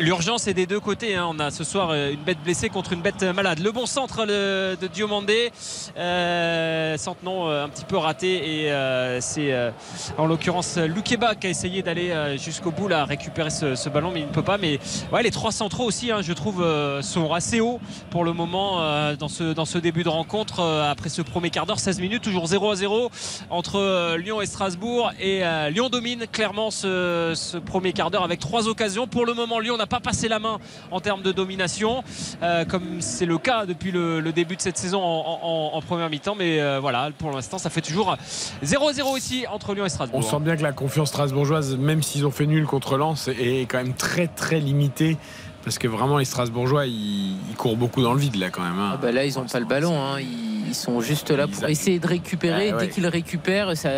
L'urgence est des deux côtés. hein. On a ce soir euh, une bête blessée contre une bête malade. Le bon centre de Diomandé, euh, euh, un petit peu raté et euh, c'est euh, en l'occurrence Lukeba qui a essayé d'aller euh, jusqu'au bout là récupérer ce, ballon mais il ne peut pas. Mais les trois centraux aussi, hein, je trouve, euh, sont assez hauts pour le moment euh, dans ce dans ce début de rencontre euh, après ce premier quart d'heure, 16 minutes, toujours 0 à 0 entre euh, Lyon et Strasbourg et euh, Lyon domine clairement ce, ce premier quart d'heure avec trois occasions. Pour le moment, Lyon n'a pas passé la main en termes de domination, euh, comme c'est le cas depuis le, début de cette saison en, première mi-temps. Mais euh, voilà. voilà, pour l'instant, ça fait toujours 0-0 ici entre Lyon et Strasbourg. On sent bien que la confiance strasbourgeoise, même s'ils ont fait nul contre Lens, est quand même très très limitée. Parce que vraiment, les Strasbourgeois, ils, ils courent beaucoup dans le vide là quand même. hein. Ah bah là, ils ont pas le ballon. hein. Ils, ils sont juste là pour essayer de récupérer. Ouais. Dès qu'ils récupèrent, ça,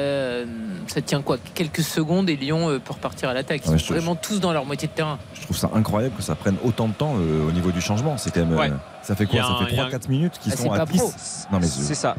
ça tient quoi? Quelques secondes et Lyon euh, peut repartir à l'attaque. Ils Ouais, sont je- vraiment tous dans leur moitié de terrain. Je trouve ça incroyable que ça prenne autant de temps euh, au niveau du changement. C'est quand même. Ouais. euh, ça fait quoi? Ça un- fait il y a un- 3-4 minutes qui Ah, sont à pas 10. pro. Non, mais C'est ça.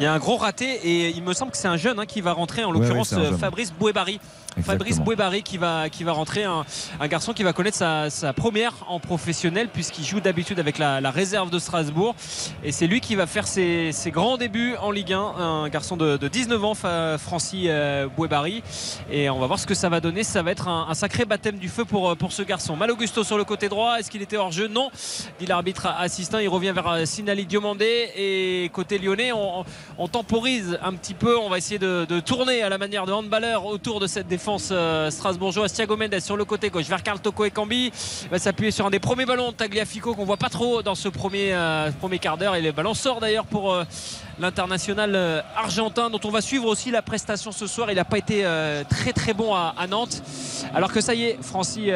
Il y a un gros raté et il me semble que c'est un jeune hein, qui va rentrer, en l'occurrence euh. Fabrice Bouébari. Fabrice. Bouébari qui va, rentrer, un, garçon qui va connaître sa, première en professionnel puisqu'il joue d'habitude avec la, réserve de Strasbourg. Et c'est lui qui va faire ses, grands débuts en Ligue 1. Un garçon de, de 19 ans, Francis euh, Bouébari. Et on va voir ce que ça va donner. Ça va être un, sacré baptême du feu pour, euh, pour ce garçon. Mal Augusto sur le côté droit. Est-ce qu'il était hors jeu? Non, dit l'arbitre assistant. Il revient vers euh, Sinali Diomandé. Et côté lyonnais, on, on temporise un petit peu. On va essayer de, de tourner à la manière de handballeur autour de cette défense euh, strasbourgeoise. Thiago Mendes sur le côté gauche vers Carl Toko et Cambi. Va s'appuyer sur un des premiers ballons de Tagliafico qu'on voit pas trop dans ce premier, euh, premier quart d'heure. Et le ballon sort d'ailleurs pour euh, l'international argentin dont on va suivre aussi la prestation ce soir. Il n'a pas été très très bon à, Nantes. Alors que ça y est, Francis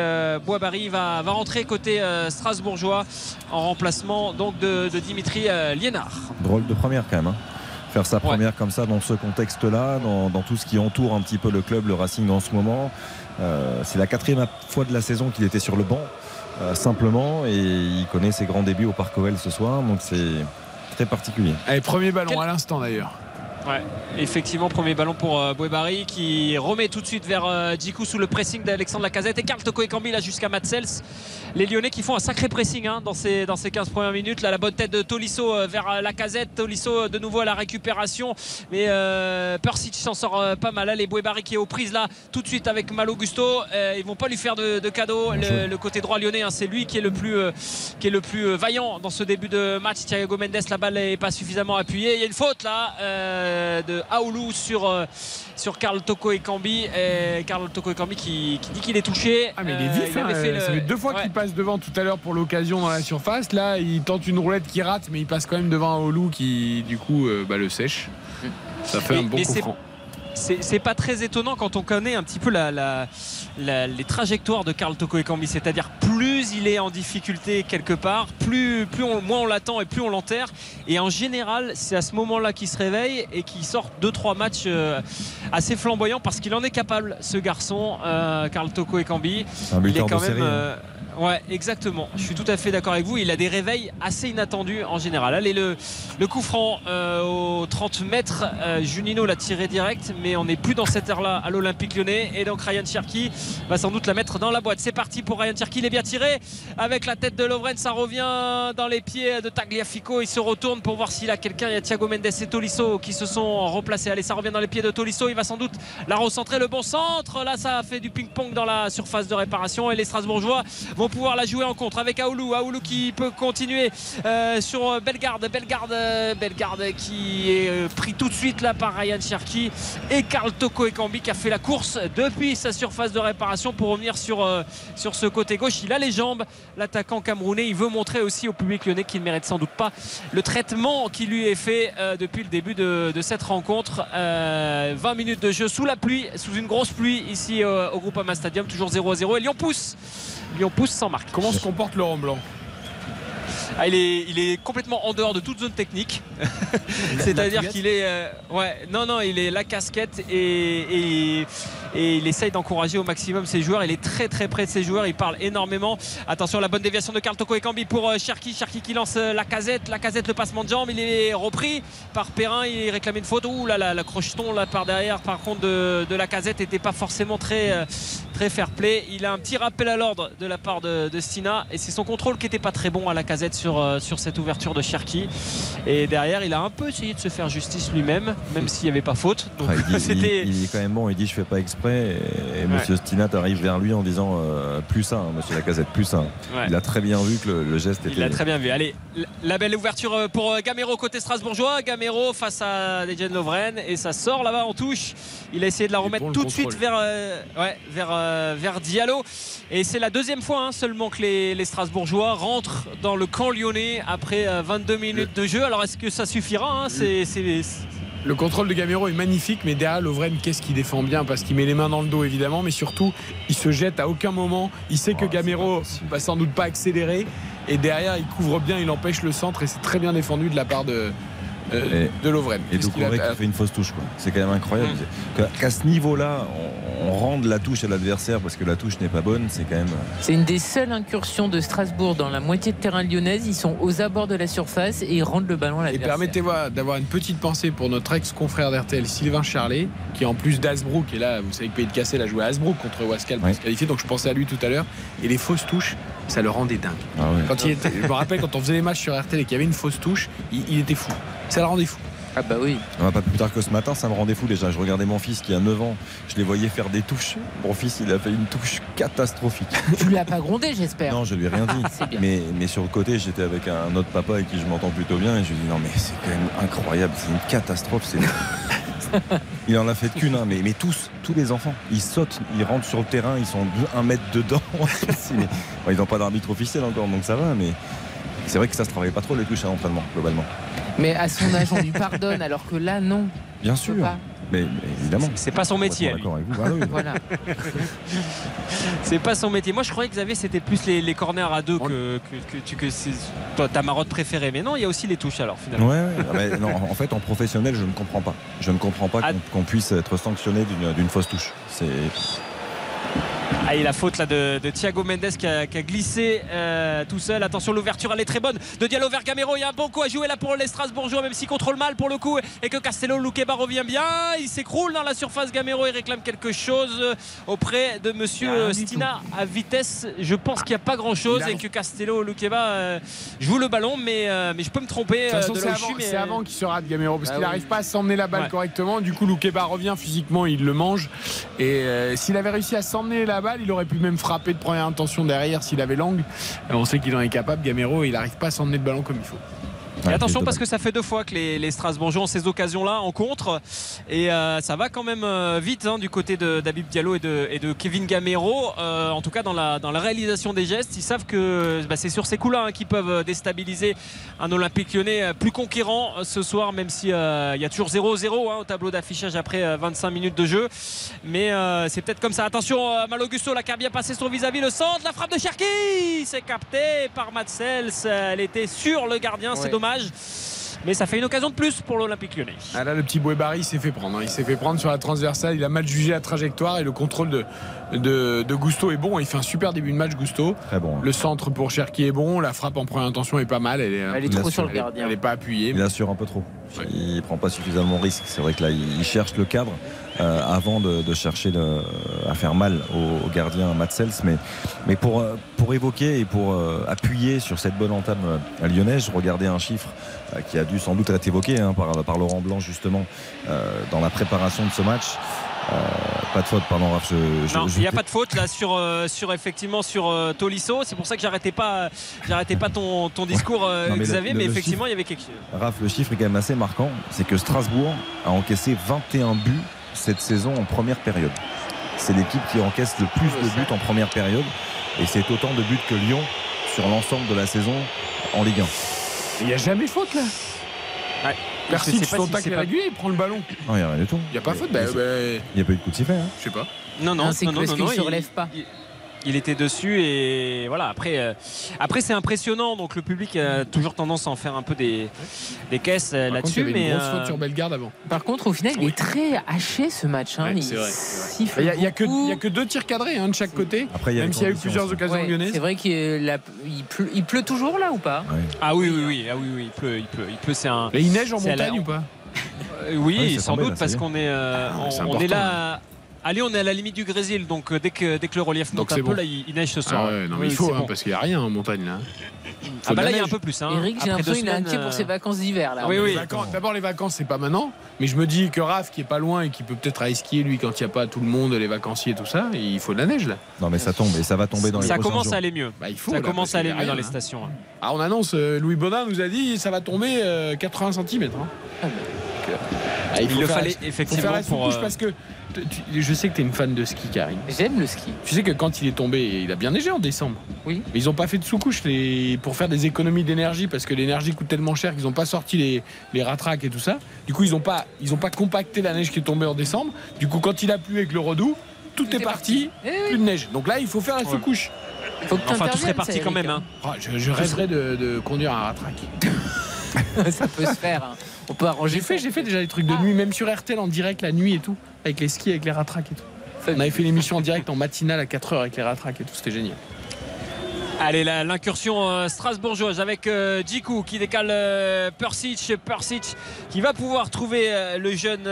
Boisbary va, va rentrer côté strasbourgeois en remplacement donc de, Dimitri Liénard. Drôle de première quand même. hein. Faire sa première comme ça dans ce contexte-là, dans, dans tout ce qui entoure un petit peu le club, le Racing en ce moment. Euh, c'est la quatrième fois de la saison qu'il était sur le banc, euh, simplement, et il connaît ses grands débuts au Parc OL ce soir, donc c'est très particulier. Allez, premier ballon à l'instant d'ailleurs. Ouais, effectivement, premier ballon pour euh, Bouébari qui remet tout de suite vers euh, Djikou sous le pressing d'Alexandre Lacazette et Karl Toko et Cambi là jusqu'à Matsels. Les Lyonnais qui font un sacré pressing hein, dans, ces, dans ces 15 premières minutes. Là, la bonne tête de Tolisso euh, vers euh, Lacazette. Tolisso euh, de nouveau à la récupération. Mais Persic s'en sort pas mal. Là, les Bouébari qui est aux prises là tout de suite avec Malo Gusto. Ils vont pas lui faire de, de cadeau. Le, le côté droit lyonnais, hein, c'est lui qui est le plus, qui est le plus vaillant dans ce début de match. Thiago Mendes, la balle n'est pas suffisamment appuyée. Il y a une faute là de Aoulou sur, euh, sur Karl Toko et Cambi. Et Karl Toko et Cambi qui, qui dit qu'il est touché. Ah mais il est Euh, vif, hein, fait le- ça fait deux fois Ouais. qu'il passe devant tout à l'heure pour l'occasion dans la surface. Là, il tente une roulette qui rate, mais il passe quand même devant un Olou qui, du coup, euh, bah, le sèche. Ça fait un bon coup franc. C'est pas très étonnant quand on connaît un petit peu la, la- la- les trajectoires de Karl Toko et Cambi. C'est-à-dire plus il est en difficulté quelque part, plus, plus on, moins on l'attend et plus on l'enterre. Et en général, c'est à ce moment-là qu'il se réveille et qu'il sort 2-3 matchs euh, assez flamboyants parce qu'il en est capable, ce garçon, euh, Karl Toko et Cambi. Un Il est quand même. série, hein. Ouais, exactement. Je suis tout à fait d'accord avec vous. Il a des réveils assez inattendus en général. Allez, le, le coup franc euh, aux 30 mètres. euh, Junino l'a tiré direct, mais on n'est plus dans cette ère-là à l'Olympique lyonnais. Et donc Ryan Cherki va sans doute la mettre dans la boîte. C'est parti pour Ryan Cherki. Il est bien tiré avec la tête de Lovren. Ça revient dans les pieds de Tagliafico. Il se retourne pour voir s'il a quelqu'un. Il y a Thiago Mendes et Tolisso qui se sont replacés. Allez, ça revient dans les pieds de Tolisso. Il va sans doute la recentrer. Le bon centre. Là, ça a fait du ping-pong dans la surface de réparation. Et les Strasbourgeois vont pouvoir la jouer en contre avec Aoulou. Aoulou qui peut continuer euh, sur Bellegarde. Bellegarde, euh, Bellegarde qui est euh, pris tout de suite là par Ryan Cherki et Karl Toko Ekambi qui a fait la course depuis sa surface de réparation pour revenir sur, sur ce côté gauche. Il a les jambes, l'attaquant camerounais. Il veut montrer aussi au public lyonnais qu'il ne mérite sans doute pas le traitement qui lui est fait depuis le début de, cette rencontre. Euh, 20 minutes de jeu sous la pluie, sous une grosse pluie ici au Groupama Stadium, toujours 0 à 0. Et Lyon pousse. Lyon pousse sans marque. Comment se comporte Laurent Blanc Ah, il, est, il est complètement en dehors de toute zone technique. C'est-à-dire qu'il est. euh, ouais, non, non, il est la casquette et, et- et il essaye d'encourager au maximum ses joueurs. Il est très très près de ses joueurs. Il parle énormément. Attention, la bonne déviation de Karl Toko et Cambi pour euh, Cherki. Cherki qui lance euh, la casette. La casette, le passement de jambe. Il est repris par Perrin. Il réclamait une faute. Ouh là là, la crocheton là par derrière, par contre, de, de la casette n'était pas forcément très, euh, très fair play. Il a un petit rappel à l'ordre de la part de, de Stina. Et c'est son contrôle qui n'était pas très bon à la casette sur, sur cette ouverture de Cherki. Et derrière, il a un peu essayé de se faire justice lui-même, même s'il n'y avait pas faute. Donc Ah, il- il est quand même bon, il dit je fais pas exprès exprès et, et Monsieur Stinat arrive vers lui en disant euh, plus ça, hein, Monsieur Lacazette, plus ça. Ouais. Il a très bien vu que le, le geste était. Il l'a très bien vu. Allez, la belle ouverture euh, pour euh, Gamero côté strasbourgeois. Gamero face à Dejan Lovren et ça sort là-bas en touche. Il a essayé de la remettre bon, tout de suite vers, euh, ouais, vers, euh, vers Diallo. Et c'est la deuxième fois hein, seulement que les, les Strasbourgeois rentrent dans le camp lyonnais après euh, 22 minutes de jeu. Alors est-ce que ça suffira hein C'est- c'est- Le contrôle de Gamero est magnifique, mais derrière Lovren, qu'est-ce qu'il défend bien? Parce qu'il met les mains dans le dos évidemment, mais surtout il se jette à aucun moment. Il sait que Oh, Gamero va sans doute pas accélérer, et derrière il couvre bien, il empêche le centre, et c'est très bien défendu de la part de, euh, Et- de Lovren. Et Doucouré qui fait une fausse touche. quoi. C'est quand même incroyable. Mm. Qu'à- ce niveau-là, on, on rende la touche à l'adversaire parce que la touche n'est pas bonne, c'est quand même. C'est une des seules incursions de Strasbourg dans la moitié de terrain lyonnaise. Ils sont aux abords de la surface et ils rendent le ballon à Et l'adversaire. permettez-moi d'avoir une petite pensée pour notre ex-confrère d'RTL, Sylvain Charlet, qui en plus d'Asbrook, et là vous savez que Pays de Cassel a joué à Asbrook contre Wascal pour Oui. se qualifier, donc je pensais à lui tout à l'heure, et les fausses touches, ça le rendait dingue. Ah ouais. Quand il était, je me rappelle quand on faisait les matchs sur RTL et qu'il y avait une fausse touche, il, il était fou. Ça le rendait fou. Ah bah oui. Ah, Pas plus tard que ce matin, ça me rendait fou déjà. Je regardais mon fils qui a 9 ans, je les voyais faire des touches. Mon fils, il a fait une touche catastrophique. Tu lui as pas grondé, j'espère. Non, je lui ai rien dit. C'est bien. Mais, mais sur le côté, j'étais avec un autre papa avec qui je m'entends plutôt bien et je lui dis non mais c'est quand même incroyable, c'est une catastrophe. c'est- il en a fait qu'une, hein, mais, mais tous, tous les enfants, ils sautent, ils rentrent sur le terrain, ils sont un mètre dedans. Bon, ils n'ont pas d'arbitre officiel encore, donc ça va, mais c'est vrai que ça se travaille pas trop les touches à l'entraînement, globalement. Mais à son âge, on lui pardonne, alors que là, non. Bien sûr, pas. mais, mais évidemment. c'est pas son métier. D'accord avec vous. Ah oui. Voilà. C'est pas son métier. Moi, je croyais que Xavier, c'était plus les, les corners à deux que, que, que c'est ta marotte préférée. Mais non, il y a aussi les touches alors finalement. Ouais, ouais. Ah, mais non, en fait, en professionnel, je ne comprends pas. Je ne comprends pas Ah. qu'on qu'on puisse être sanctionné d'une d'une fausse touche. C'est Ah, et la faute là de, de Thiago Mendes qui a, qui a glissé euh, tout seul. Attention, l'ouverture elle est très bonne. De Diallo vers Gamero. Il y a un bon coup à jouer là pour les Strasbourgeois, même s'il contrôle mal pour le coup. Et que Castello Luqueba revient bien. Il s'écroule dans la surface. Gamero il réclame quelque chose auprès de monsieur Stina à vitesse. Je pense qu'il n'y a pas grand chose et que Castello Luqueba euh, joue le ballon, mais, euh, mais je peux me tromper. De toute façon, de c'est avant, mais- avant qu'il se rate Gamero parce Ah qu'il oui. n'arrive pas à s'emmener la balle Ouais. correctement. Du coup, Loukeba revient physiquement, il le mange. Et s'il avait réussi à s'emmener la il aurait pu même frapper de première intention derrière s'il avait l'angle. On sait qu'il en est capable, Gamero, il n'arrive pas à s'emmener le ballon comme il faut. Et attention parce que ça fait deux fois que les, les Strasbourgeois ont ces occasions-là en contre et euh, ça va quand même euh, vite hein, du côté de David Diallo et de, et de Kevin Gamero. Euh, en tout cas dans la, dans la réalisation des gestes, ils savent que bah, c'est sur ces coups-là hein, qu'ils peuvent déstabiliser un Olympique lyonnais plus conquérant ce soir, même si euh, il y a toujours 0-0 hein, au tableau d'affichage après euh, 25 minutes de jeu. Mais c'est peut-être comme ça. Attention, Malogusto là qui a bien passé son vis-à-vis le centre, la frappe de Cherki, c'est capté par Matsels. Elle était sur le gardien, c'est Ouais. Dommage. Mais ça fait une occasion de plus pour l'Olympique lyonnais. Ah là, le petit Bouébari il s'est fait prendre. hein. Il s'est fait prendre sur la transversale. Il a mal jugé la trajectoire et le contrôle de, de, de Gusto est bon. Il fait un super début de match, Gusto. très bon. Le centre pour Cherki est bon. La frappe en première intention est pas mal. Elle est, Elle est Il trop sur le gardien. elle est pas appuyée. Il assure un peu trop. Ouais. Il prend pas suffisamment de risque. C'est vrai que là, il cherche le cadre euh, avant de, de chercher le- à faire mal au, au gardien Matsels. Mais, mais pour, euh, pour évoquer et pour euh, appuyer sur cette bonne entame lyonnaise, je regardais un chiffre euh, qui a dû sans doute être évoqué hein, par, par Laurent Blanc justement dans la préparation de ce match. Euh, pas de faute, pardon, Raph. Il n'y a pas de faute là sur, euh, sur effectivement sur euh, Tolisso. C'est pour ça que j'arrêtais pas, j'arrêtais pas ton, ton discours, Non, mais Xavier. le- mais le effectivement, il y avait quelque chose. Raph, le chiffre est quand même assez marquant. C'est que Strasbourg a encaissé 21 buts cette saison en première période. C'est l'équipe qui encaisse le plus de buts en première période. Et c'est autant de buts que Lyon sur l'ensemble de la saison en Ligue 1. Il n'y a jamais faute là. Ouais. Son si tacle est régulier, il prend le ballon. Non, il n'y a rien du tout. Il n'y a pas faute. Bah, bah, Il n'y a pas eu de coup de sifflet. hein. je sais pas. Non, non, Non, c'est non, que il- relève pas. Il- était dessus et voilà après euh, après c'est impressionnant donc le public a toujours tendance à en faire un peu des, des caisses euh, là-dessus avait une mais grosse euh, faute sur Bellegarde avant. Par contre, au final, il est très haché ce match. hein. Ouais, il c'est vrai, siffle Il n'y a, il y a que- beaucoup. il y a que deux tirs cadrés hein, de chaque côté. Après, il y a Même s'il y a eu plusieurs occasions Ouais, lyonnaises. c'est vrai qu'il la- il pleut, il pleut toujours là ou pas? Ouais. ah oui oui oui ah oui oui il pleut il pleut il pleut c'est un Et il neige en la- montagne ou pas? Oui, Oui, c'est sans doute parce qu'on est, euh, Ah, on, est là. À Lyon, on est à la limite du Grésil, donc euh, dès que, dès que le relief Donc monte un c'est peu, bon. là, il, il neige ce soir. Ah ouais, non, mais Oui, il faut, hein, bon. parce qu'il n'y a rien en montagne là. Ah bah là, il y a un peu plus. Hein. Eric, j'ai l'impression qu'il est inquiet pour ses euh, vacances d'hiver là. Oui, oui. D'abord, les vacances, c'est pas maintenant. Mais je me dis que Raph, qui est pas loin et qui peut peut-être aller skier, lui, quand il n'y a pas tout le monde, les vacanciers et tout ça, il faut de la neige là. Non, mais ça tombe et ça va tomber dans les Ça commence jours. à aller mieux. Bah, il faut. Ça là, commence à aller mieux dans les hein. stations. hein. Ah, on annonce, euh, Louis Baudin nous a dit ça va tomber euh, 80 cm. Ah, Il le faire- fallait faut faire effectivement la pour. sous-couche euh, parce que tu- tu- je sais que tu es une fan de ski, Karine. J'aime le ski. Tu sais que quand il est tombé, il a bien neigé en décembre. Oui. Mais ils n'ont pas fait de sous-couche les... pour faire des économies d'énergie parce que l'énergie coûte tellement cher qu'ils n'ont pas sorti les, les ratraques et tout ça. Du coup, ils n'ont pas... Ils ont pas compacté la neige qui est tombée en décembre. Du coup, quand il a plu avec le redoux, tout, est, parti, Eh oui. plus de neige. Donc là, il faut faire la Ouais. sous-couche. Faut que Enfin, tout serait parti quand même. hein. Ah, je, je rêverais de, de conduire un ratraque. ça peut se faire. hein. On peut arranger. J'ai fait, j'ai fait déjà des trucs de nuit, même sur RTL en direct la nuit et tout, avec les skis, avec les ratraques et tout. On avait fait l'émission en direct en matinale à 4h avec les ratraques et tout, c'était génial. Allez, l'incursion euh, strasbourgeoise avec euh, Djikou qui décale euh, Persic. Persic qui va pouvoir trouver le jeune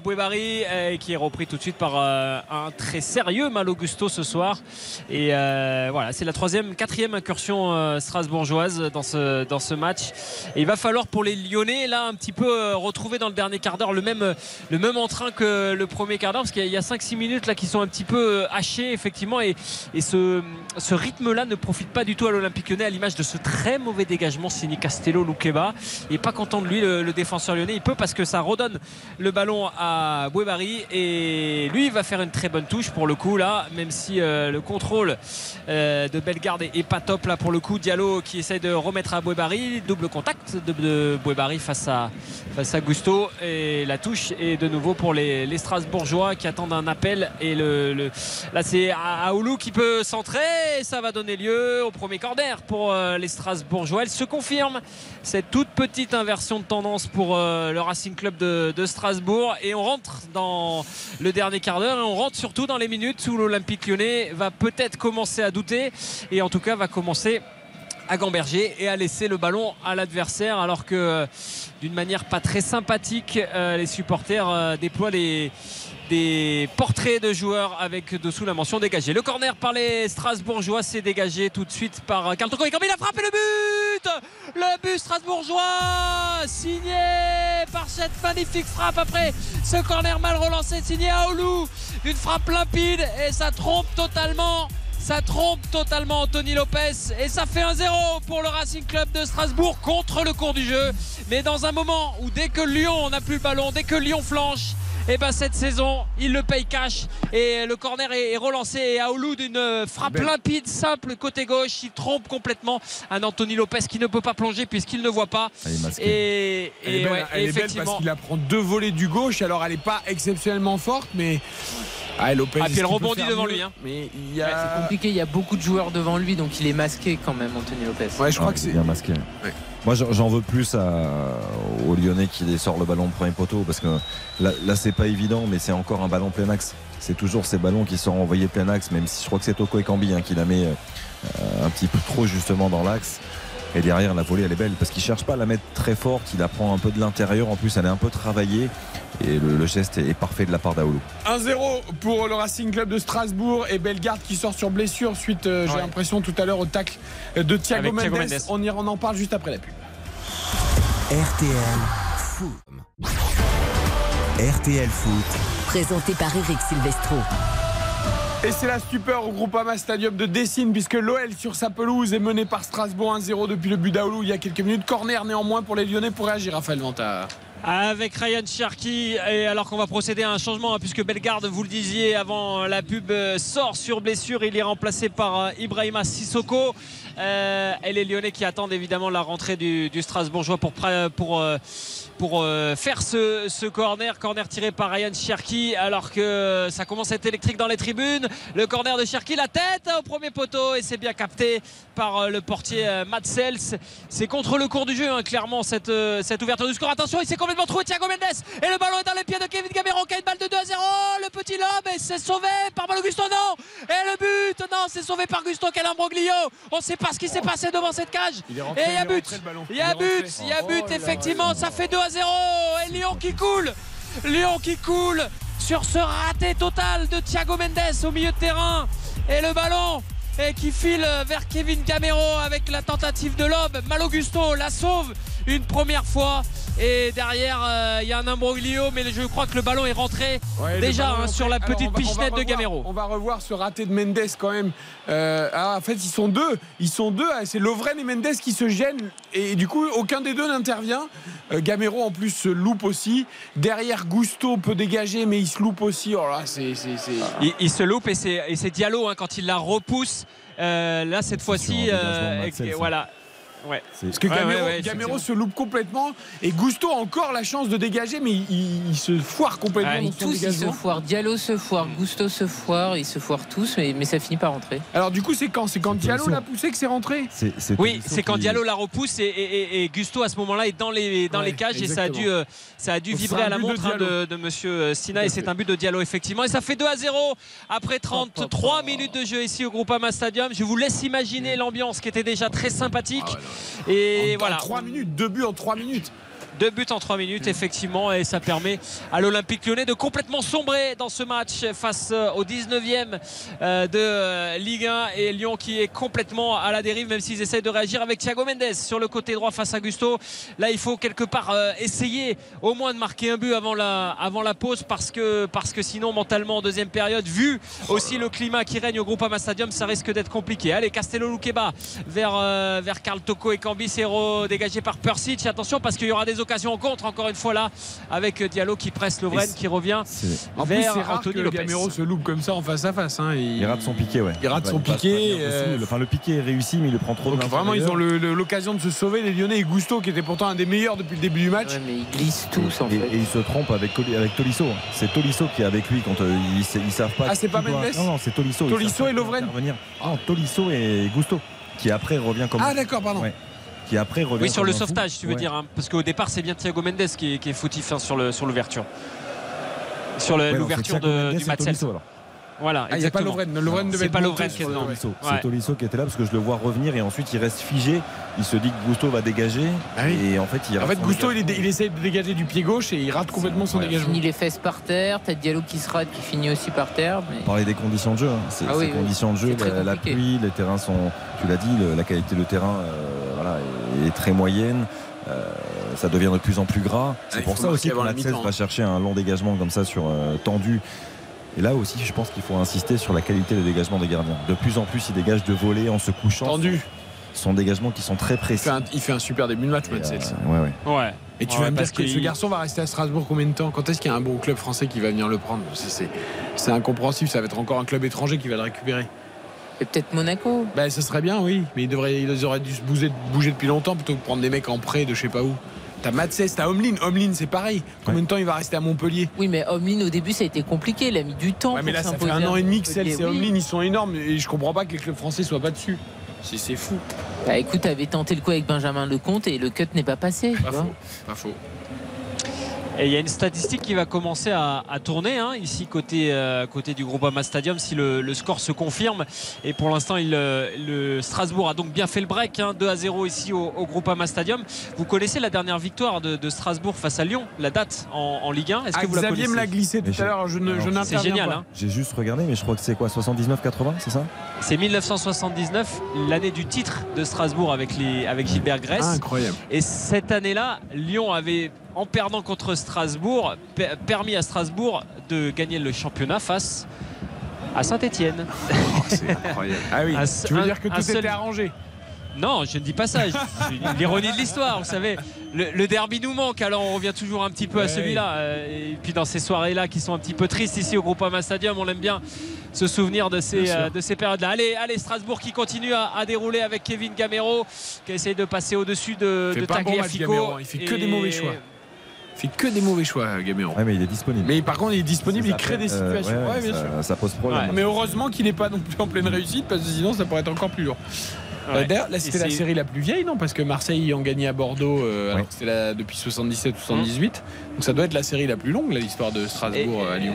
Bouébari et qui est repris tout de suite par un très sérieux Mal Augusto ce soir. Et euh, voilà, c'est la troisième, quatrième incursion strasbourgeoise dans ce, dans ce match. Et il va falloir pour les Lyonnais, là, un petit peu retrouver dans le dernier quart d'heure le même, le même entrain que le premier quart d'heure parce qu'il y a 5-6 minutes là qui sont un petit peu hachées, effectivement. Et, et ce, ce rythme-là ne profite pas du tout à l'Olympique lyonnais à l'image de ce très mauvais dégagement signé Castello Loukeba. Il n'est pas content de lui, le, défenseur lyonnais. Il peut parce que ça redonne le ballon à Bouébari et lui il va faire une très bonne touche pour le coup là, même si euh, le contrôle euh, de Bellegarde est, pas top là pour le coup. Diallo qui essaye de remettre à Bouébari, double contact de, de Bouébari face à, face à Gusto et la touche est de nouveau pour les, les Strasbourgeois qui attendent un appel et là c'est Aoulou qui peut centrer et ça va donner lieu au premier corner pour euh, les Strasbourgeois. Elle se confirme cette toute petite inversion de tendance pour euh, le Racing Club de, de Strasbourg et on rentre dans le dernier quart d'heure et on rentre surtout dans les minutes où l'Olympique lyonnais va peut-être commencer à douter et en tout cas va commencer à gamberger et à laisser le ballon à l'adversaire alors que euh, d'une manière pas très sympathique euh, les supporters euh, déploient les des portraits de joueurs avec dessous la mention dégagée. Le corner par les Strasbourgeois s'est dégagé tout de suite par Carl Toko. Et comme il a frappé le but Le but strasbourgeois signé par cette magnifique frappe après ce corner mal relancé signé à Oulu. Une frappe limpide et ça trompe totalement ça trompe totalement Anthony Lopez et ça fait 1-0 pour le Racing Club de Strasbourg contre le cours du jeu. Mais dans un moment où dès que Lyon n'a plus le ballon, dès que Lyon flanche, et ben cette saison, il le paye cash et le corner est relancé et Aoulou d'une frappe limpide, simple côté gauche, il trompe complètement un Anthony Lopez qui ne peut pas plonger puisqu'il ne voit pas. Elle est masquée. Et, Elle est et belle, ouais, elle est belle effectivement. parce qu'il apprend deux volets du gauche, alors elle n'est pas exceptionnellement forte, mais. Ah, Lopez, Ah, puis elle rebondit devant lui, hein. Mais il y Ouais, a. c'est compliqué, il y a beaucoup de joueurs devant lui, donc il est masqué quand même, Anthony Lopez. Ouais, je crois Ah, que il est c'est. bien masqué. Ouais. Moi, j'en veux plus à, au Lyonnais qui sort le ballon au premier poteau parce que là, là c'est pas évident, mais c'est encore un ballon plein axe. C'est toujours ces ballons qui sont envoyés plein axe, même si je crois que c'est Toko et Cambi hein, qui la met euh, un petit peu trop justement dans l'axe. Et derrière, la volée, elle est belle parce qu'il cherche pas à la mettre très forte, il la prend un peu de l'intérieur. En plus, elle est un peu travaillée et le, le geste est, est parfait de la part d'Aoulou. 1-0 pour le Racing Club de Strasbourg et Bellegarde qui sort sur blessure suite, euh, j'ai Ouais. l'impression, tout à l'heure au tacle de Thiago Avec Mendes. Thiago Mendes. On, y, on en parle juste après la pub. RTL Foot. RTL Foot. Présenté par Eric Silvestro. Et c'est la stupeur au Groupama Stadium de Dessine puisque l'OL sur sa pelouse est mené par Strasbourg 1-0 depuis le but d'Aoulou il y a quelques minutes. Corner néanmoins pour les Lyonnais pour réagir, Raphaël Vanta. avec Ryan Cherki et alors qu'on va procéder à un changement hein, puisque Bellegarde vous le disiez avant la pub euh, sort sur blessure il est remplacé par euh, Ibrahima Sissoko Euh, et les Lyonnais qui attendent évidemment la rentrée du, Strasbourgeois pour, pour, euh, pour euh, faire ce, ce corner corner tiré par Ryan Cherki alors que ça commence à être électrique dans les tribunes. Le corner de Cherki la tête au premier poteau et c'est bien capté par euh, le portier euh, Matt Sels c'est contre le cours du jeu hein, clairement cette, cette ouverture du score. Attention il s'est complètement trouvé Thiago Mendes et le ballon est dans les pieds de Kevin Gamero qui a une balle de 2 à 0 le petit lobe et c'est sauvé par Malo Gusto non. Et le but non c'est sauvé par Gusto quel imbroglio on sait pas ce qui s'est passé devant cette cage. Il est rentré, et il y a but. il y a but il y a but effectivement ça fait 2 à 0 et Lyon qui coule Lyon qui coule sur ce raté total de Thiago Mendes au milieu de terrain. Et le ballon qui file vers Kevin Camero avec la tentative de lob. Malogusto la sauve une première fois. Et derrière, euh, il y a un imbroglio, mais je crois que le ballon est rentré Ouais, déjà hein, sur la petite pichenette de Gamero. On va revoir ce raté de Mendes quand même. Euh, ah, en fait, ils sont deux. Ils sont deux. Ah, C'est Lovren et Mendes qui se gênent. Et du coup, aucun des deux n'intervient. Euh, Gamero, en plus, se loupe aussi. Derrière, Gusto peut dégager, mais il se loupe aussi. Oh là, c'est. c'est- c'est- Il, il se loupe et c'est et c'est Diallo hein, quand il la repousse. Euh, là, cette fois-ci, euh, voilà. Ouais. C'est- Parce que Ouais, Gamero, ouais, ouais, Gamero se loupe complètement. Et Gusto a encore la chance de dégager, mais il, il se foire complètement son tous ils se foirent. Diallo se foire, Gusto se foire, ils se foirent tous, mais, mais ça finit par rentrer. Alors, du coup, c'est quand C'est quand C'est Diallo l'a poussé que c'est rentré c'est- c'est Oui, c'est quand qui- Diallo la repousse et, et- et- et Gusto à ce moment-là est dans les, dans Ouais, les cages et ça a dû, euh, ça a dû Donc, vibrer à la de montre hein, de, de monsieur euh, Sina et c'est un but de Diallo effectivement et ça fait 2 à 0 après 33 minutes de jeu ici au Groupama Stadium. Je vous laisse imaginer l'ambiance qui était déjà très sympathique Ah et En- voilà. En 3 minutes, deux buts en 3 minutes. Deux buts en trois minutes, effectivement, et ça permet à l'Olympique lyonnais de complètement sombrer dans ce match face euh, au 19e euh, de euh, Ligue 1 et Lyon qui est complètement à la dérive, même s'ils essayent de réagir avec Thiago Mendes sur le côté droit face à Gusto. Là, il faut quelque part essayer au moins de marquer un but avant la, avant la pause parce que, parce que sinon, mentalement, en deuxième période, vu aussi le climat qui règne au Groupama Stadium, ça risque d'être compliqué. Allez, Castello Luqueba vers, vers Karl Toko et Cambi Serro dégagé par Persic. Attention parce qu'il y aura des en contre encore une fois là avec Diallo qui presse Lovren qui revient En plus, vers c'est rare Anthony que Lopez. Gamero se loupe comme ça en face à face. hein. Il rate son piqué, ouais. Il rate son piqué, euh. Enfin, le piqué est réussi, mais il le prend trop Donc vraiment, ils ont l'occasion de se sauver, les Lyonnais et Gusto, qui était pourtant un des meilleurs depuis le début du match. Ouais, mais ils glissent tous en et, fait. et il se trompe avec, avec Tolisso. C'est Tolisso qui est avec lui quand euh, ils, sa- ils savent pas. Ah, c'est pas doit- Mendes Non, non, c'est Tolisso. Ils Tolisso et Lovren. Non, Tolisso et Gusto. Qui après revient comme. Ah d'accord, pardon. Ouais. Qui après revient Oui, sur le fou. sauvetage, tu veux Ouais. dire, hein, parce qu'au départ, c'est bien Thiago Mendes qui est, qui est fautif hein, sur l'ouverture. Sur Ouais, l'ouverture du match. Voilà, Ah, il n'y a pas. Lovren. Lovren devait C'est être pas Lovren qui est dedans. C'est Tolisso qui était là parce que je le vois revenir et ensuite il reste figé. Il se dit que Gusto va dégager Ah oui. et en fait il En fait, Gusto, il, dégagement. essaye de dégager du pied gauche et il rate complètement son Ouais. Il dégagement. finit les fesses par terre, t'as Diallo qui se rate, qui finit aussi par terre. Mais... On parlait des conditions de jeu. hein. C'est Ah oui, conditions de jeu, C'est la, pluie, les terrains sont. Tu l'as dit, le- la qualité de terrain euh, voilà, est, est très moyenne. Euh, ça devient de plus en plus gras. C'est il pour ça aussi que la va chercher un long dégagement comme ça sur euh, tendu. Et là aussi, je pense qu'il faut insister sur la qualité des dégagements des gardiens. De plus en plus, il dégage de volets en se couchant. Tendu. Ce sont des dégagements qui sont très Il précis. fait un, il fait un super début de match, Et, Matsels. euh, ouais, ouais. Ouais. Et tu Ouais, vas me parce dire que ce garçon va rester à Strasbourg combien de temps? Quand est-ce qu'il y a un bon club français qui va venir le prendre? C'est- C'est c'est incompréhensible, ça va être encore un club étranger qui va le récupérer. Et peut-être Monaco. Ben, ça serait bien, oui, mais ils, devraient, ils auraient dû se bouger, bouger depuis longtemps plutôt que prendre des mecs en prêt de je sais pas où. T'as Matsès, t'as Omlin. Omlin, c'est pareil. Combien de temps il va rester à Montpellier Oui, mais Omlin au début ça a été compliqué, il a mis du temps. Ouais, mais pour là, ça fait un an et demi que c'est Oui. Omlin, ils sont énormes et je comprends pas que les clubs français soient pas dessus. C'est c'est fou. Bah écoute, t'avais tenté le coup avec Benjamin Lecomte et le cut n'est pas passé. Pas faux. Pas faux. Et il y a une statistique qui va commencer à, à tourner hein, ici côté, euh, côté du Groupama Stadium si le, le score se confirme. Et pour l'instant, il, euh, le Strasbourg a donc bien fait le break, hein, 2 à 0 ici au, au Groupama Stadium. Vous connaissez la dernière victoire de, de Strasbourg face à Lyon, la date en, en Ligue 1 Est-ce Ah, que vous la Xavier connaissez me l'a glissé tout à l'heure, je ne c'est génial. hein. J'ai juste regardé, mais je crois que c'est quoi 79-80, c'est ça? C'est 1979, l'année du titre de Strasbourg avec, les, avec Gilbert Grèce. Ah, incroyable. Et cette année-là, Lyon avait, en perdant contre Strasbourg, per- permis à Strasbourg de gagner le championnat face à Saint-Etienne. C'est incroyable. Ah oui, Un tu veux dire que tout seul- était arrangé? Non, je ne dis pas ça. L'ironie de l'histoire, vous savez. Le, le derby nous manque, alors on revient toujours un petit peu à celui-là. Euh, Et puis dans ces soirées-là qui sont un petit peu tristes ici au Groupama Stadium, on aime bien se souvenir de ces, euh, de ces périodes-là. Allez, allez, Strasbourg qui continue à, à dérouler avec Kevin Gamero qui essaye de passer au-dessus de, de bon Tagliafico. Il fait que des mauvais choix. Il fait que des mauvais choix, Gamero. Ouais, mais il est disponible. Mais par contre, il est disponible, il crée des euh, situations. ouais, Ouais, bien ça, sûr. ça pose problème. Ouais. Mais heureusement qu'il n'est pas non plus en pleine réussite parce que sinon ça pourrait être encore plus lourd. Ouais. Euh, D'ailleurs, là c'était la série la plus vieille, non? Parce que Marseille ont gagné à Bordeaux euh, alors c'était depuis 77 ou 78. Donc ça doit être la série la plus longue, là, l'histoire de Strasbourg euh, à Lyon.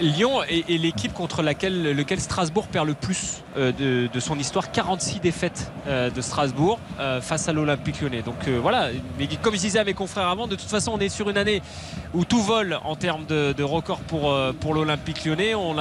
Lyon est, est l'équipe contre laquelle lequel Strasbourg perd le plus euh, de, de son histoire. 46 défaites euh, de Strasbourg euh, face à l'Olympique lyonnais. Donc voilà. Mais comme je disais à mes confrères avant de toute façon on est sur une année où tout vole en termes de, de record pour, pour l'Olympique lyonnais. On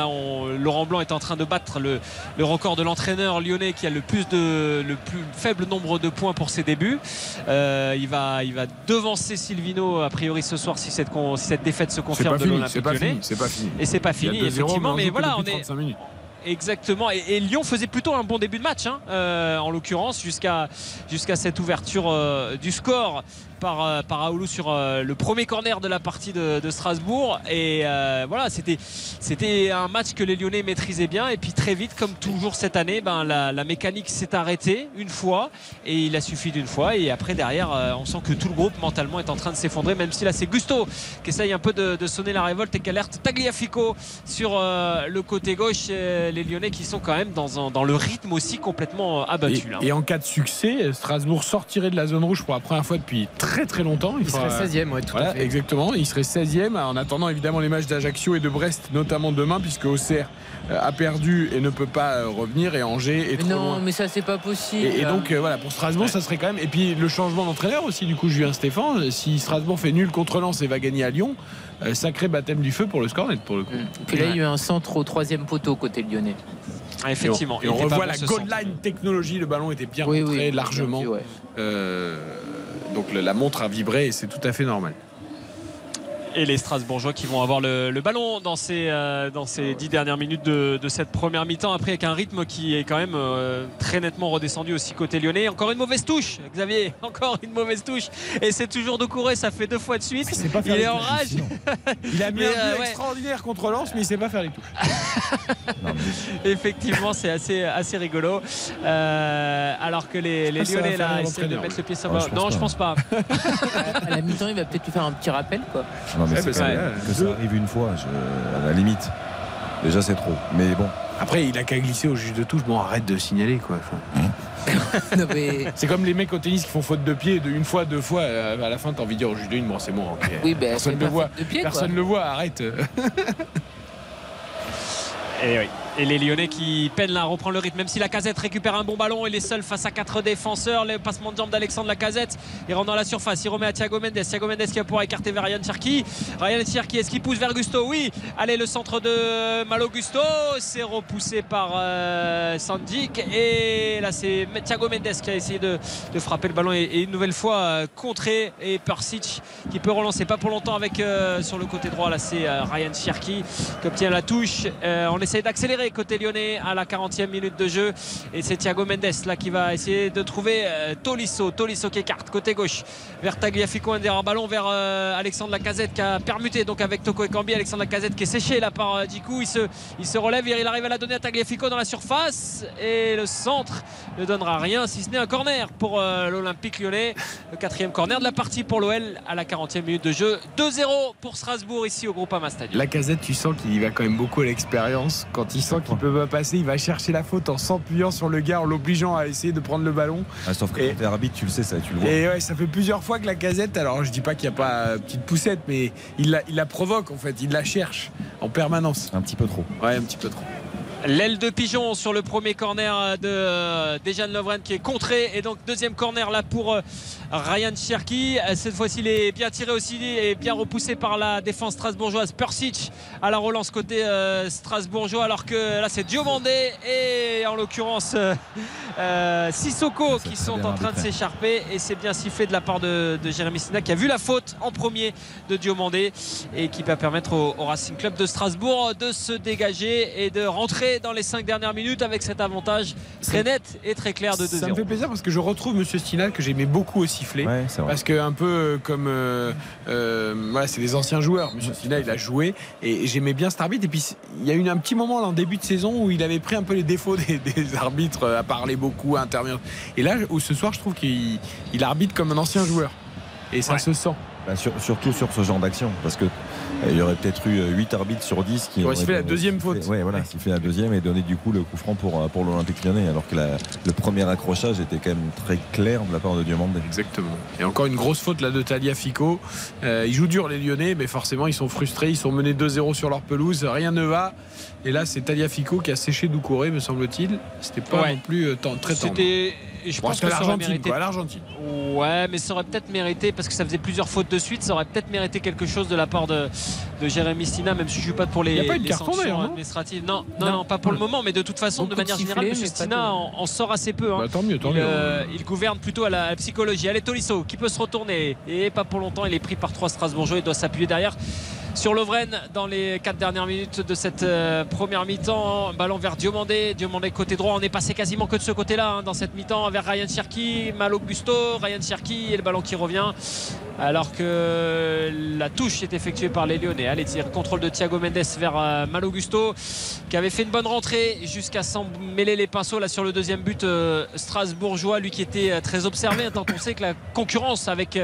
Laurent Blanc est en train de battre le, le record de l'entraîneur lyonnais qui a le plus de le plus faible nombre de points pour ses débuts. Il, va, il va devancer Silvino a priori ce soir si cette, si cette défaite se confirme de l'Olympique lyonnais. c'est pas fini. C'est pas fini 2-0, effectivement mais voilà on est 35 minutes. Exactement. Et, et Lyon faisait plutôt un bon début de match, hein, euh, en l'occurrence, jusqu'à jusqu'à cette ouverture euh, du score par, euh, par Aoulou sur euh, le premier corner de la partie de, de Strasbourg. Et euh, voilà, c'était c'était un match que les Lyonnais maîtrisaient bien. Et puis très vite, comme toujours cette année, ben, la, la mécanique s'est arrêtée une fois. Et il a suffi d'une fois. Et après, derrière, on sent que tout le groupe mentalement est en train de s'effondrer, même si là, c'est Gusto qui essaye un peu de, de sonner la révolte et qui alerte Tagliafico sur euh, le côté gauche. Les Lyonnais qui sont quand même dans, un- dans le rythme aussi complètement abattu. là. Et, et en cas de succès, Strasbourg sortirait de la zone rouge pour la première fois depuis très très longtemps. Il serait 16e, ouais, tout Voilà, à fait. exactement. Il serait 16e en attendant évidemment les matchs d'Ajaccio et de Brest, notamment demain, puisque Auxerre euh, a perdu et ne peut pas euh, revenir, et Angers est Mais trop non, loin. mais ça, c'est pas possible. Et, et donc euh, voilà, pour Strasbourg, ça serait quand même. Et puis le changement d'entraîneur aussi, du coup, Julien Stéphane. Si Strasbourg fait nul contre Lens et va gagner à Lyon, euh, sacré baptême du feu pour le score net pour le coup. Puis là, il y a eu un centre au troisième poteau côté lyonnais. Ah, effectivement. Et on, revoit la goal line technologie. Le ballon était bien Oui, rentré oui, largement. ouais. Euh, donc la montre a vibré et c'est tout à fait normal. Et les Strasbourgeois qui vont avoir le, le ballon dans ces, euh, dans ces dix dernières minutes de, de cette première mi-temps. Après, avec un rythme qui est quand même euh, très nettement redescendu aussi côté lyonnais. Encore une mauvaise touche, Xavier. Encore une mauvaise touche. Et c'est toujours de courir. Ça fait deux fois de suite. sait pas Il faire les est en touches, rage. Il a mis Mais, un euh, but ouais. extraordinaire contre Lens, mais il sait pas faire les touches. Effectivement, c'est assez, assez rigolo. Euh, alors que les, les Lyonnais là essaient de mettre le pied sur le je pense Non, pas. je pense pas. À la mi-temps, il va peut-être lui faire un petit rappel, quoi. Non, mais c'est que ça arrive une fois, je- à la limite. Déjà, c'est trop. Mais bon, Après, il a qu'à glisser au juge de touche. Bon, arrête de signaler quoi. Enfin, mais. C'est comme les mecs au tennis qui font faute de pied de une fois, deux fois. euh, À la fin, t'as envie de dire au juge de une, bon, c'est bon. Oui, ben, Personne ne le voit. pied. Personne ne le voit. Arrête. Et, oui. Et les Lyonnais qui peinent à reprendre le rythme, même si la casette récupère un bon ballon, il est seul face à quatre défenseurs. Le passement de jambe d'Alexandre Lacazette, il rentre dans la surface, il remet à Thiago Mendes. Thiago Mendes qui va pouvoir écarter vers Ryan Cherki. Ryan Cherki, est-ce qu'il pousse vers Gusto Oui. Allez, le centre de Malo Gusto, c'est repoussé par euh. Et là, c'est Thiago Mendes qui a essayé de, frapper le ballon et, et une nouvelle fois euh, contré. Et Persic qui peut relancer, pas pour longtemps avec euh, sur le côté droit. Là, c'est euh, Ryan Cherki qui obtient la touche. Euh, on essaye d'accélérer côté lyonnais à la 40e minute de jeu. Et c'est Thiago Mendes là qui va essayer de trouver euh, Tolisso. Tolisso qui écarte côté gauche vers Tagliafico, un ballon vers euh, Alexandre Lacazette qui a permuté donc avec Toko Ekambi. Alexandre Lacazette qui est séché là par euh, Djikou. Il se, il se relève il arrive à la donner à Tagliafico dans la surface. Et le centre ne donnera rien si ce n'est un corner pour l'Olympique lyonnais. Le quatrième corner de la partie pour l'OL à la 40e minute de jeu. 2-0 pour Strasbourg ici au Groupama Stadium. La casette, tu sens qu'il y va quand même beaucoup à l'expérience. Quand il sent qu'il peut pas passer, il va chercher la faute en s'appuyant sur le gars, en l'obligeant à essayer de prendre le ballon. ah, sauf que Et- quand t'es arbitre, tu le sais, ça, tu le vois. Et ouais, ça fait plusieurs fois que la casette, alors je dis pas qu'il n'y a pas euh, petite poussette, mais il la, il la provoque en fait, il la cherche en permanence. Un petit peu trop. Ouais, un petit peu trop. L'aile de pigeon sur le premier corner de euh, Dejan Lovren qui est contré et donc deuxième corner là pour euh, Ryan Cherki. Cette fois-ci il est bien tiré aussi et bien repoussé par la défense strasbourgeoise. Persic à la relance côté euh, strasbourgeois alors que là c'est Diomandé et en l'occurrence euh, Sissoko qui sont en train de s'écharper et c'est bien sifflé de la part de, de Jérémy Sina qui a vu la faute en premier de Diomandé et qui va permettre au, au Racing Club de Strasbourg de se dégager et de rentrer dans les cinq dernières minutes avec cet avantage très net et très clair de 2-0. Ça me fait plaisir parce que je retrouve Monsieur Stinal que j'aimais beaucoup au sifflet. Ouais. Parce que un peu euh, comme euh, euh, voilà, c'est des anciens joueurs. Monsieur Stinal, il a joué et j'aimais bien cet arbitre. Et puis il y a eu un petit moment là, en début de saison où il avait pris un peu les défauts des, des arbitres, à parler beaucoup, à intervenir. Et là, où ce soir, je trouve qu'il il arbitre comme un ancien joueur. Et ça Ouais. se sent. Bah, sur- surtout sur ce genre d'action. Parce que il y aurait peut-être eu 8 arbitres sur 10 qui auraient fait la deuxième faute. Ouais, voilà, qui fait la deuxième et donné du coup le coup franc pour, pour l'Olympique lyonnais, alors que la- le premier accrochage était quand même très clair de la part de Diomande. Exactement. Et encore une grosse faute là de Talia Fico. Euh, ils jouent dur les Lyonnais, mais forcément ils sont frustrés. Ils sont menés 2-0 sur leur pelouse. Rien ne va. Et là, c'est Talia Fico qui a séché Doucouré, me semble-t-il. C'était pas Ouais. non plus euh, tant- très tendre. C'était. Je Bon, pense que à ça aurait l'Argentine, mérité. Ouais, mais ça aurait peut-être mérité, parce que ça faisait plusieurs fautes de suite, ça aurait peut-être mérité quelque chose de la part de, de Jérémy Stina, même si je ne suis pas pour les, Il y a pas eu de les carton, sanctions d'ailleurs, non administratives. Non, non, non, Non. pas pour le moment, mais de toute façon, Beaucoup de manière générale, M. en, en sort assez peu. hein. Bah, tant mieux, tant il, mieux. euh, il gouverne plutôt à la, à la psychologie. Allez, Tolisso qui peut se retourner et pas pour longtemps. Il est pris par trois Strasbourgeois. Il doit s'appuyer derrière sur Lovren dans les quatre dernières minutes de cette euh, première mi-temps. Ballon vers Diomandé. Diomandé côté droit. On est passé quasiment que de ce côté-là hein, dans cette mi-temps vers Ryan Cherki, Mal Augusto, Ryan Cherki et le ballon qui revient. Alors que la touche est effectuée par les Lyonnais. Allez, tir, contrôle de Thiago Mendes vers euh, Mal Augusto qui avait fait une bonne rentrée jusqu'à s'en mêler les pinceaux là sur le deuxième but euh, strasbourgeois lui qui était très observé hein, tant on sait que la concurrence avec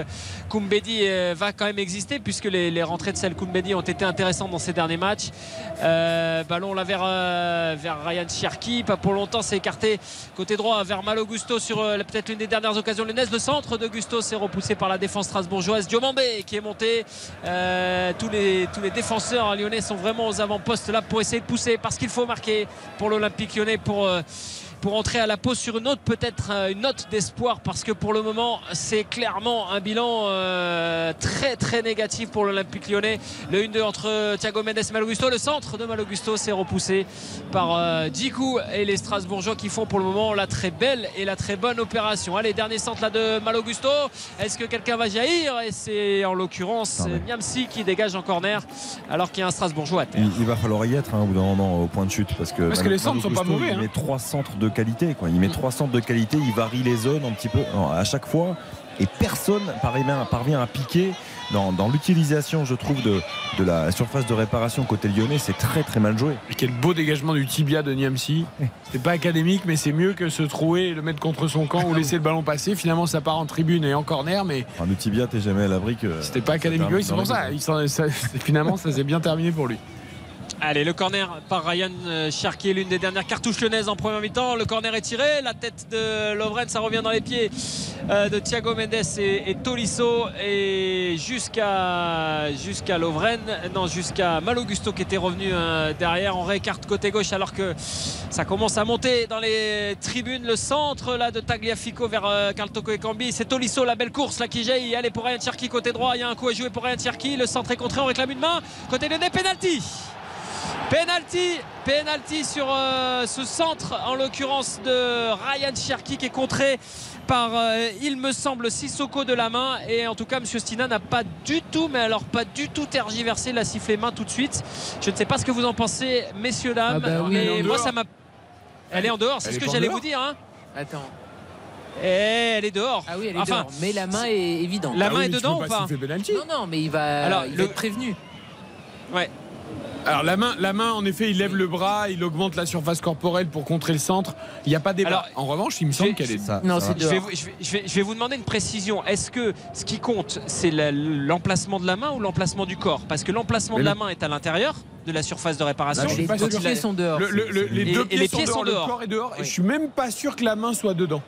Koumbedi va quand même exister puisque les, les rentrées de Sel Koumbedi ont été intéressantes dans ces derniers matchs. Euh, ballon là vers, euh, vers Ryan Cherki pas pour longtemps c'est écarté côté droit vers Mal Augusto sur euh, peut-être l'une des dernières occasions le centre de Gusto s'est repoussé par la défense strasbourgeoise. Diomandé qui est monté. Tous, les, tous les défenseurs lyonnais sont vraiment aux avant-postes là pour essayer de pousser parce qu'il faut marquer pour l'Olympique lyonnais pour pour entrer à la pause sur une autre peut-être euh, une note d'espoir parce que pour le moment c'est clairement un bilan euh, très très négatif pour l'Olympique lyonnais. Le 1-2 entre Thiago Mendes et Malogusto le centre de Malogusto s'est repoussé par euh, Djikou et les Strasbourgeois qui font pour le moment la très belle et la très bonne opération. Allez dernier centre là de Malogusto est-ce que quelqu'un va jaillir? Et c'est en l'occurrence mais- Niamsi qui dégage en corner alors qu'il y a un Strasbourgeois à terre. Il, il va falloir y être hein, au bout d'un moment au point de chute parce que, Parce que Manu- les centres sont pas mauvais, Il hein. trois centres de qualité, quoi. Il met trois centres de qualité, il varie les zones un petit peu non, à chaque fois et personne parvient, parvient à piquer. Dans, dans l'utilisation, je trouve, de, de la surface de réparation côté lyonnais, c'est très très mal joué. Et quel beau dégagement du tibia de Niamsi. C'est pas académique, mais c'est mieux que se trouver et le mettre contre son camp ou laisser le ballon passer. Finalement, ça part en tribune et en corner, mais Un tibia, t'es jamais à l'abri que. c'était pas académique. Oui, c'est pour ça. Ça- Finalement, ça s'est bien terminé pour lui. Allez, le corner par Ryan euh, Cherki, l'une des dernières cartouches lyonnaises en première mi-temps. Le corner est tiré, la tête de Lovren, ça revient dans les pieds euh, de Thiago Mendes et, Tolisso. Et jusqu'à jusqu'à Lovren, non, jusqu'à Malogusto qui était revenu euh, derrière. On réécarte côté gauche alors que ça commence à monter dans les tribunes. Le centre là de Tagliafico vers Carl Toko et Cambi. C'est Tolisso, la belle course là qui jaillit. Allez pour Ryan Cherki côté droit. Il y a un coup à jouer pour Ryan Cherki. Le centre est contré, on réclame une main. Côté lyonnais, penalty. Penalty, penalty sur euh, ce centre, en l'occurrence de Ryan Cherki qui est contré par, euh, il me semble, Sissoko de la main. Et en tout cas, Monsieur Stina n'a pas du tout, mais alors pas du tout tergiversé la sifflet main tout de suite. Je ne sais pas ce que vous en pensez, messieurs, dames. Ah bah oui, mais elle est en moi, dehors. ça m'a. Elle est en dehors, c'est ce que j'allais vous dire. Hein. Attends. Et elle est dehors. Ah oui, elle est Enfin, dehors. Mais la main est évidente. La Ah main oui, est dedans ou pas. Non, non, mais il va, Alors, il le- va être prévenu. Ouais. Alors la main, la main, en effet, il lève le bras, il augmente la surface corporelle pour contrer le centre. Il n'y a pas débat. Alors, en revanche, il me semble qu'elle est. Ça- Non, ça. Je vais, vous, je vais- je vais- je vais vous demander une précision. Est-ce que ce qui compte, c'est la- l'emplacement de la main ou l'emplacement du corps? Parce que l'emplacement de la main est à l'intérieur de la surface de réparation. Là, je suis Les deux pieds sont dehors. Le- le- le- les Et- deux et pieds, les sont, dehors, le corps est dehors. Et Oui. je suis même pas sûr que la main soit dedans.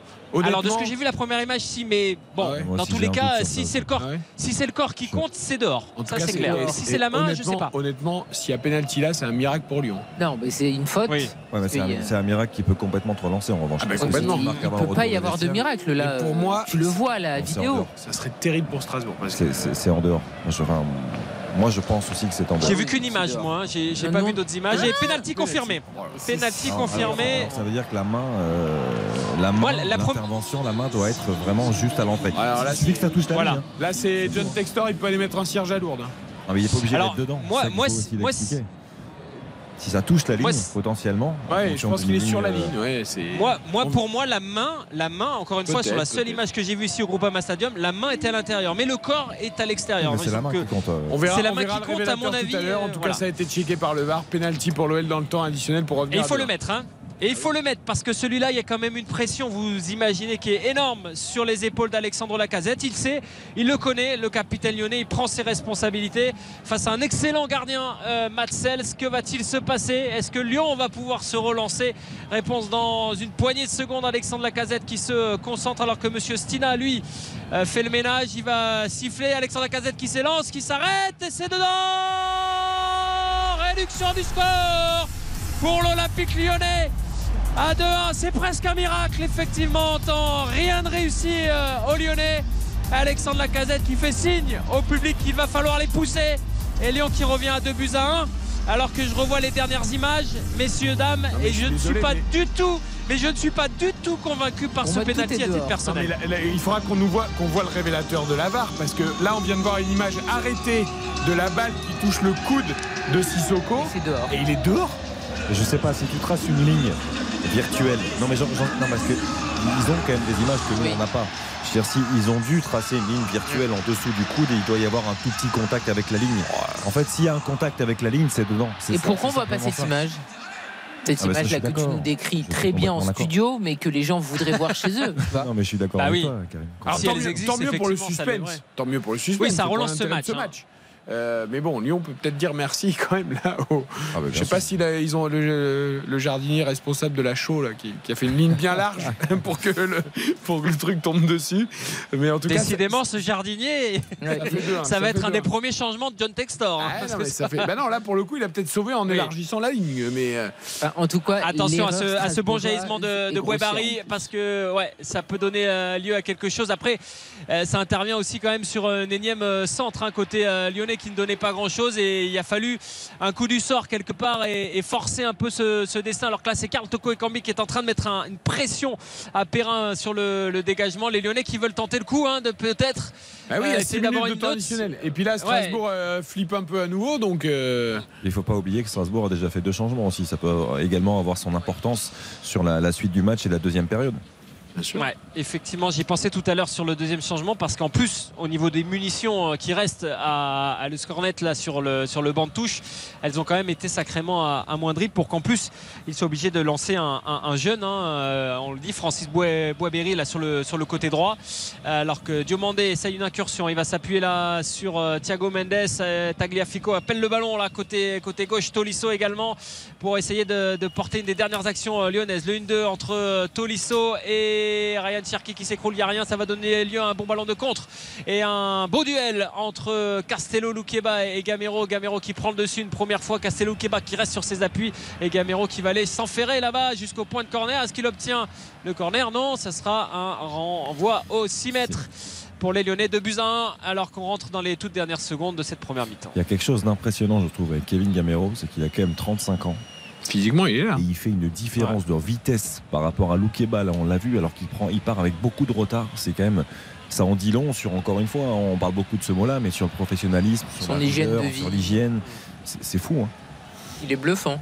Alors de ce que j'ai vu la première image, si, mais bon, Ah ouais. Dans tous les cas, si c'est le corps, Ah ouais. si c'est le corps qui compte, c'est dehors. En tout Ça cas, c'est clair. et- Si et c'est la main, je sais honnêtement- pas. Honnêtement, s'il y a pénalty là, c'est un miracle pour Lyon. Non, mais c'est une faute. Oui. Ouais, mais c'est un, Oui, euh. c'est un miracle qui peut complètement te relancer en revanche. Ah bah, complètement. Il ne peut pas y avoir de miracle là. Et pour moi, tu le vois la vidéo. Ça serait terrible pour Strasbourg. C'est en dehors. Moi je, pense aussi que c'est en. J'ai vu qu'une c'est image, moi. hein. J'ai pas non. vu d'autres images. Et penalty confirmé. Penalty Non, confirmé. alors, alors, ça veut dire que la main, euh, la main, la- la l'intervention, la main doit être vraiment juste à l'entrée. Alors là, suffit que ça touche ta Voilà. hein. Là, c'est John Textor, il peut aller mettre un cierge à lourde. Ah, mais il n'est pas obligé Alors, d'être dedans. moi- C'est moi, moi. Si ça touche la ligne, Moi, potentiellement. en Ouais, je pense qu'il est sur la euh, ligne. Ouais. Moi, moi, On- pour moi, la main, la main, encore une fois, sur la seule image que j'ai vue ici au Groupama Stadium, la main était à l'intérieur, mais le corps est à l'extérieur. C'est la main qui compte. euh. On verra, C'est la on main verra qui compte, à mon révélateur tout à avis. En euh, tout voilà. cas, ça a été checké par le VAR. Penalty pour l'OL dans le temps additionnel pour Et revenir. il faut le mettre, hein. Et il faut le mettre parce que celui-là, il y a quand même une pression, vous imaginez, qui est énorme sur les épaules d'Alexandre Lacazette. Il sait, il le connaît, le capitaine lyonnais, il prend ses responsabilités face à un excellent gardien, euh, Matsels. Que va-t-il se passer? Est-ce que Lyon va pouvoir se relancer? Réponse dans une poignée de secondes. Alexandre Lacazette qui se concentre alors que Monsieur Stina, lui, euh, fait le ménage. Il va siffler. Alexandre Lacazette qui s'élance, qui s'arrête et c'est dedans Réduction du score pour l'Olympique lyonnais à 2-1. C'est presque un miracle, effectivement, tant rien ne réussit euh, aux Lyonnais. Alexandre Lacazette qui fait signe au public qu'il va falloir les pousser. Et Lyon qui revient à 2 buts à 1. Alors que je revois les dernières images, messieurs, dames, et je ne suis pas mais- du tout, mais je ne suis pas du tout convaincu par ce pénalty à titre. Non, personnel. mais là, là, il faudra qu'on nous voit qu'on voit le révélateur de la VAR parce que là on vient de voir une image arrêtée de la balle qui touche le coude de Sissoko C'est dehors. et il est dehors. Je sais pas si tu traces une ligne virtuelle. Non mais, j'en- j'en- non, parce que ils ont quand même des images que nous Oui. on n'a pas. Je veux dire, si ils ont dû tracer une ligne virtuelle en dessous du coude et il doit y avoir un tout petit contact avec la ligne. En fait, s'il y a un contact avec la ligne, c'est dedans. C'est Et ça, pourquoi on voit pas cette ça. image cette Ah bah image-là que tu nous décris Je très bien en studio, mais que les gens voudraient voir chez eux. Non mais je suis d'accord Bah avec oui. toi, Karim. Alors, Si tant, mieux, existent, tant mieux pour le suspense. Tant mieux pour le suspense. Oui, ça relance ce match. Euh, mais bon, Lyon peut peut-être dire merci quand même là. au- Ah bah, Je sais pas si là, ils ont le, le jardinier responsable de la show là, qui, qui a fait une ligne bien large pour que le, pour que le truc tombe dessus. Mais en tout Décidément, ce jardinier, ça, hein, ça va être un des hein. premiers changements de John Textor. hein, Ah, parce non, que mais ça- ça fait... bah non, là pour le coup, il a peut-être sauvé en Oui. élargissant la ligne. Mais euh, Enfin, en tout cas, Attention à ce, à ce bon jaillissement de, de parce que ouais, ça peut donner euh, lieu à quelque chose. Après, ça intervient aussi quand même sur un énième centre hein, côté euh, lyonnais qui ne donnait pas grand chose et il a fallu un coup du sort quelque part et, et forcer un peu ce, ce destin. Alors que là, c'est Karl Toko Ekambi qui est en train de mettre un- une pression à Perrin sur le, le dégagement. Les lyonnais qui veulent tenter le coup hein, de peut-être ah oui, y euh, a essayer 6 d'avoir minutes une. Et puis là, Strasbourg euh, flippe un peu à nouveau. Donc euh, Il faut pas oublier que Strasbourg a déjà fait deux changements aussi. Ça peut également avoir son importance sur la, la suite du match et la deuxième période. Ouais, effectivement, j'y pensais tout à l'heure sur le deuxième changement parce qu'en plus, au niveau des munitions euh, qui restent à, le Scornet là sur le sur le banc de touche, elles ont quand même été sacrément amoindries pour qu'en plus ils soient obligés de lancer un, un- un jeune. hein, euh, on le dit, Francis Bois- Boisberry là sur le sur le côté droit, Euh, alors que Diomandé essaye une incursion. Il va s'appuyer là sur Thiago Mendes. Tagliafico appelle le ballon là côté côté gauche. Tolisso également pour essayer de, de porter une des dernières actions lyonnaises. Le 1-2 entre Tolisso et Ryan Cherki qui s'écroule. Il n'y a rien. Ça va donner lieu à un bon ballon de contre et un beau duel entre Castello, Luqueba et Gamero. Gamero qui prend le dessus une première fois. Castello, Luqueba qui reste sur ses appuis et Gamero qui va aller s'enferrer là-bas jusqu'au point de corner. Est-ce qu'il obtient le corner? Non, ça sera un renvoi au 6 mètres. Pour les Lyonnais, 2 buts à 1 alors qu'on rentre dans les toutes dernières secondes de cette première mi-temps. Il y a quelque chose d'impressionnant, je trouve, avec Kevin Gamero, c'est qu'il a quand même 35 ans. Physiquement, il est là. Et il fait une différence de vitesse par rapport à Loukeba, là on l'a vu, alors qu'il prend, il part avec beaucoup de retard. C'est quand même, ça en dit long sur, encore une fois, on parle beaucoup de ce mot-là, mais sur le professionnalisme, sur Son la hygiène rigueur, de vie. sur l'hygiène, c'est fou. hein. Il est bluffant.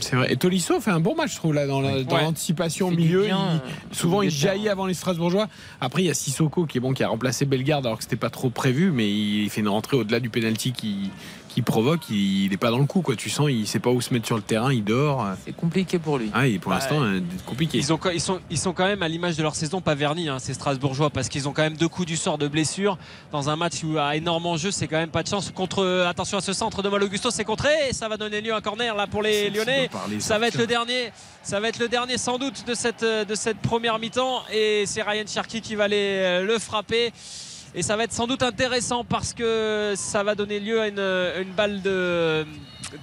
C'est vrai. Et Tolisso fait un bon match, je trouve, là, dans la- dans Ouais. l'anticipation au milieu. bien, il- euh, souvent, il jaillit avant les Strasbourgeois. Après, il y a Sissoko qui est bon, qui a remplacé Bellegarde alors que c'était pas trop prévu, mais il fait une rentrée au-delà du penalty qui, qui provoque. Il n'est pas dans le coup, quoi. Tu sens, il sait pas où se mettre sur le terrain, il dort. C'est compliqué pour lui. Ah, et pour Ouais. l'instant, euh, compliqué. Ils, ont, ils, sont, ils sont quand même à l'image de leur saison pas vernis, hein, ces Strasbourgeois, parce qu'ils ont quand même deux coups du sort de blessure dans un match où à énorme enjeu, c'est quand même pas de chance. Contre, euh, attention à ce centre de Mal Augusto, c'est contré et ça va donner lieu à un corner là pour les Lyonnais. Ça va être le dernier, ça va être le dernier sans doute de cette, euh, de cette première mi-temps et c'est Ryan Cherky qui va aller le frapper. Et ça va être sans doute intéressant parce que ça va donner lieu à une, balle de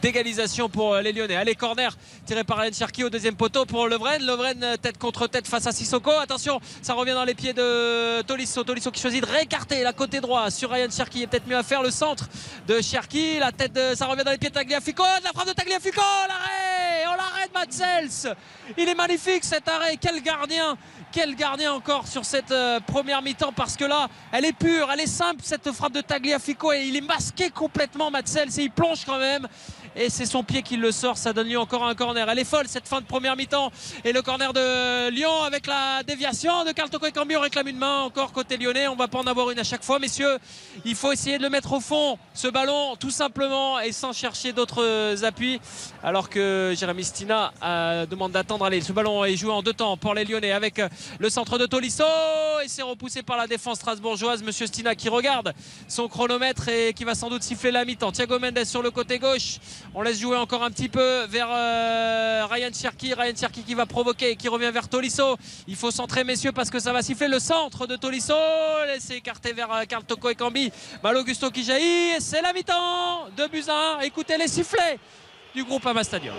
d'égalisation pour les Lyonnais. Allez, corner tiré par Ryan Cherky au deuxième poteau pour Lovren. Lovren euh, tête contre tête face à Sissoko. Attention, ça revient dans les pieds de Tolisso. Tolisso qui choisit de réécarter la côté droit sur Ryan Cherky. Il a peut-être mieux à faire le centre de Cherky. La tête ça revient dans les pieds de Tagliafico. La frappe de Tagliafico. L'arrêt. On l'arrête Matsels. Il est magnifique cet arrêt. Quel gardien. Quel gardien encore sur cette euh, première mi-temps parce que là, elle est pure, elle est simple cette frappe de Tagliafico et il est masqué complètement Matsels et il plonge quand même. Et c'est son pied qui le sort, ça donne lieu encore un corner. Elle est folle cette fin de première mi-temps. Et le corner de Lyon avec la déviation de Carl Toko Ekambi. On réclame une main encore côté lyonnais. On va pas en avoir une à chaque fois, messieurs. Il faut essayer de le mettre au fond, ce ballon, tout simplement, et sans chercher d'autres appuis. Alors que Jérémy Stina Stina euh, demande d'attendre. Allez, ce ballon est joué en deux temps pour les Lyonnais avec euh, le centre de Tolisso et c'est repoussé par la défense strasbourgeoise. Monsieur Stina qui regarde son chronomètre et qui va sans doute siffler la mi-temps. Thiago Mendes sur le côté gauche. On laisse jouer encore un petit peu vers euh, Ryan Cherki. Ryan Cherki qui va provoquer, qui revient vers Tolisso. Il faut centrer, messieurs, parce que ça va siffler le centre de Tolisso. Laissez écarter vers euh, Karl Toko et Cambi. Mal Augusto qui jaillit. Et C'est la mi-temps. 2 buts à 1. Écoutez les sifflets du groupe Ama Stadium.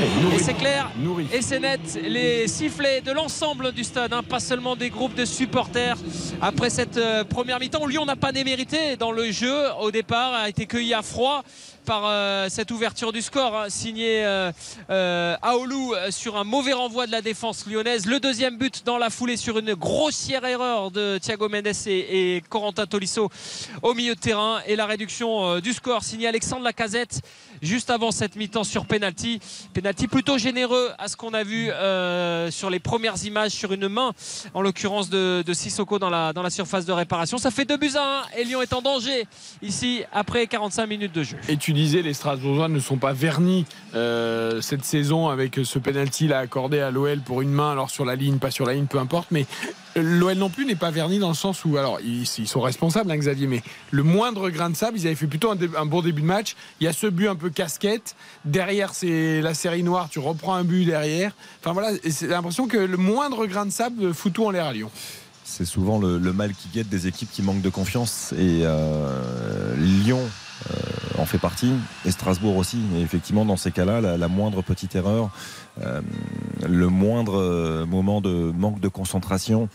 Et c'est clair, et c'est net, les sifflets de l'ensemble du stade, hein, pas seulement des groupes de supporters. Après cette euh, première mi-temps, Lyon n'a pas démérité dans le jeu au départ, a été cueilli à froid par euh, cette ouverture du score hein, signée euh, euh, Aoulou sur un mauvais renvoi de la défense lyonnaise. Le deuxième but dans la foulée sur une grossière erreur de Thiago Mendes et, et Corentin Tolisso au milieu de terrain. Et la réduction du score signée Alexandre Lacazette juste avant cette mi-temps sur penalty. Penalty plutôt généreux à ce qu'on a vu euh, sur les premières images sur une main, en l'occurrence de, de Sissoko dans la, dans la surface de réparation. Ça fait 2 buts à 1 et Lyon est en danger ici après 45 minutes de jeu. Et tu disais, les Strasbourgeois ne sont pas vernis euh, cette saison avec ce penalty là accordé à l'OL pour une main, alors sur la ligne, pas sur la ligne, peu importe. Mais l'OL non plus n'est pas verni dans le sens où, alors ils, sont responsables, hein, Xavier, mais le moindre grain de sable, ils avaient fait plutôt un, bon début de match. Il y a ce but un peu casquette. Derrière, c'est la série noire, tu reprends un but derrière. Enfin voilà, c'est l'impression que le moindre grain de sable fout tout en l'air à Lyon. C'est souvent le, mal qui guette des équipes qui manquent de confiance. Et euh, Lyon en fait partie, et Strasbourg aussi. Et effectivement, dans ces cas-là, la, moindre petite erreur, euh, le moindre euh, moment de manque de concentration,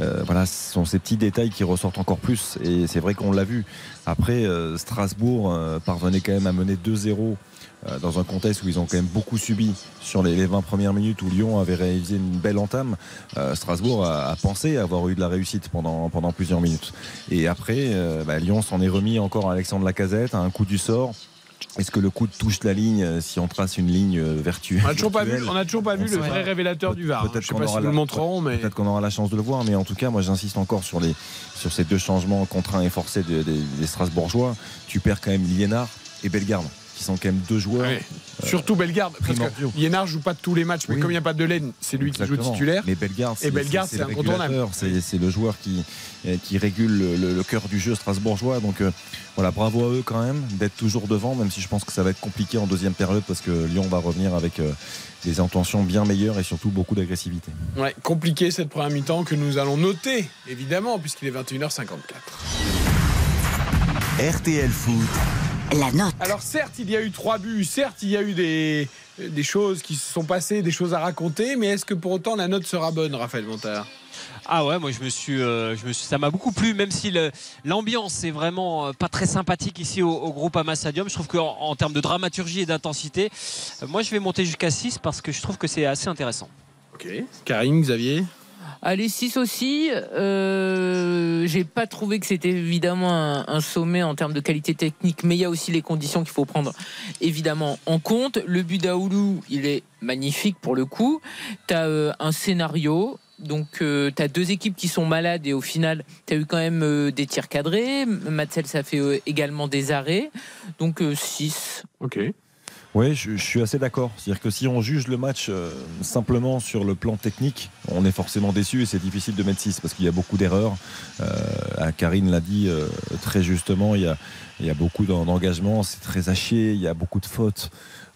euh, voilà, ce sont ces petits détails qui ressortent encore plus. Et c'est vrai qu'on l'a vu. Après, euh, Strasbourg euh, parvenait quand même à mener 2-0 euh, dans un contexte où ils ont quand même beaucoup subi sur les, les 20 premières minutes où Lyon avait réalisé une belle entame. Euh, Strasbourg a, a pensé avoir eu de la réussite pendant, pendant plusieurs minutes. Et après, euh, bah, Lyon s'en est remis encore à Alexandre Lacazette, à un coup du sort. Est-ce que le coup touche la ligne euh, si on trace une ligne euh, vertueuse On n'a toujours pas vu, on a toujours pas vu le vrai pas. révélateur du VAR. Peut-être qu'on pas si aura nous la- le montrerons, mais Peut-être qu'on aura la chance de le voir, mais en tout cas, moi j'insiste encore sur, les, sur ces deux changements contraints et forcés de- de- des Strasbourgeois. Tu perds quand même Liénard et Bellegarde, qui sont quand même deux joueurs. Ouais. Surtout Bellegarde, parce que primordiaux. Liénard joue pas tous les matchs, mais Oui. comme il n'y a pas de laine, c'est lui qui joue titulaire. Mais Bellegarde, Et Bellegarde, c'est le incontournable. C'est c'est le joueur qui, euh, qui régule le, le- le cœur du jeu strasbourgeois. Donc euh, voilà, bravo à eux quand même d'être toujours devant, même si je pense que ça va être compliqué en deuxième période parce que Lyon va revenir avec euh, des intentions bien meilleures et surtout beaucoup d'agressivité. Ouais, compliqué cette première mi-temps que nous allons noter, évidemment, puisqu'il est 21h54. RTL Foot, La note. Alors certes, il y a eu trois buts, certes, il y a eu des, des choses qui se sont passées, des choses à raconter, mais est-ce que pour autant la note sera bonne, Raphaël Montard? Ah ouais, moi je me suis, euh, je me suis ça m'a beaucoup plu, même si l'ambiance est vraiment euh, pas très sympathique ici au, au groupe Ama Stadium. Je trouve qu'en en termes de dramaturgie et d'intensité, euh, moi je vais monter jusqu'à 6 parce que je trouve que c'est assez intéressant. Ok. Karim, Xavier? Allez, 6 aussi. Euh, J'ai pas trouvé que c'était évidemment un, sommet en termes de qualité technique, mais il y a aussi les conditions qu'il faut prendre évidemment en compte. Le but d'Aoulou, il est magnifique pour le coup. Tu as un scénario. Donc, tu as deux équipes qui sont malades et au final, tu as eu quand même euh, des tirs cadrés. Matzel, ça fait euh, également des arrêts. Donc, 6. Ok. Oui, je, je suis assez d'accord. C'est-à-dire que si on juge le match euh, simplement sur le plan technique, on est forcément déçu et c'est difficile de mettre 6 parce qu'il y a beaucoup d'erreurs. Euh, Karine l'a dit euh, très justement, il y a, il y a beaucoup d'en- d'engagement, c'est très haché, il y a beaucoup de fautes.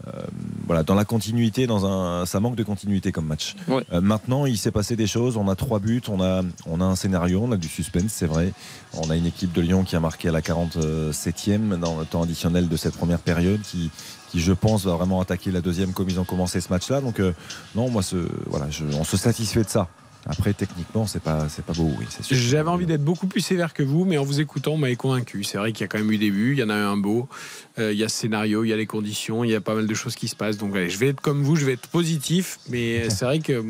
Euh, voilà, dans la continuité, dans un, ça manque de continuité comme match. Ouais. Euh, maintenant, il s'est passé des choses. On a trois buts, on a, on a un scénario, on a du suspense, c'est vrai. On a une équipe de Lyon qui a marqué à la 47e dans le temps additionnel de cette première période, qui, qui je pense va vraiment attaquer la deuxième comme ils ont commencé ce match-là. Donc euh, non, moi, ce, voilà, je- on se satisfait de ça. Après, techniquement, c'est pas, c'est pas beau. J'avais envie d'être beaucoup plus sévère que vous, mais en vous écoutant, on m'avait convaincu. C'est vrai qu'il y a quand même eu des buts, il y en a eu un beau, euh, il y a ce scénario, il y a les conditions, il y a pas mal de choses qui se passent. Donc je vais être comme vous, je vais être positif, mais c'est vrai que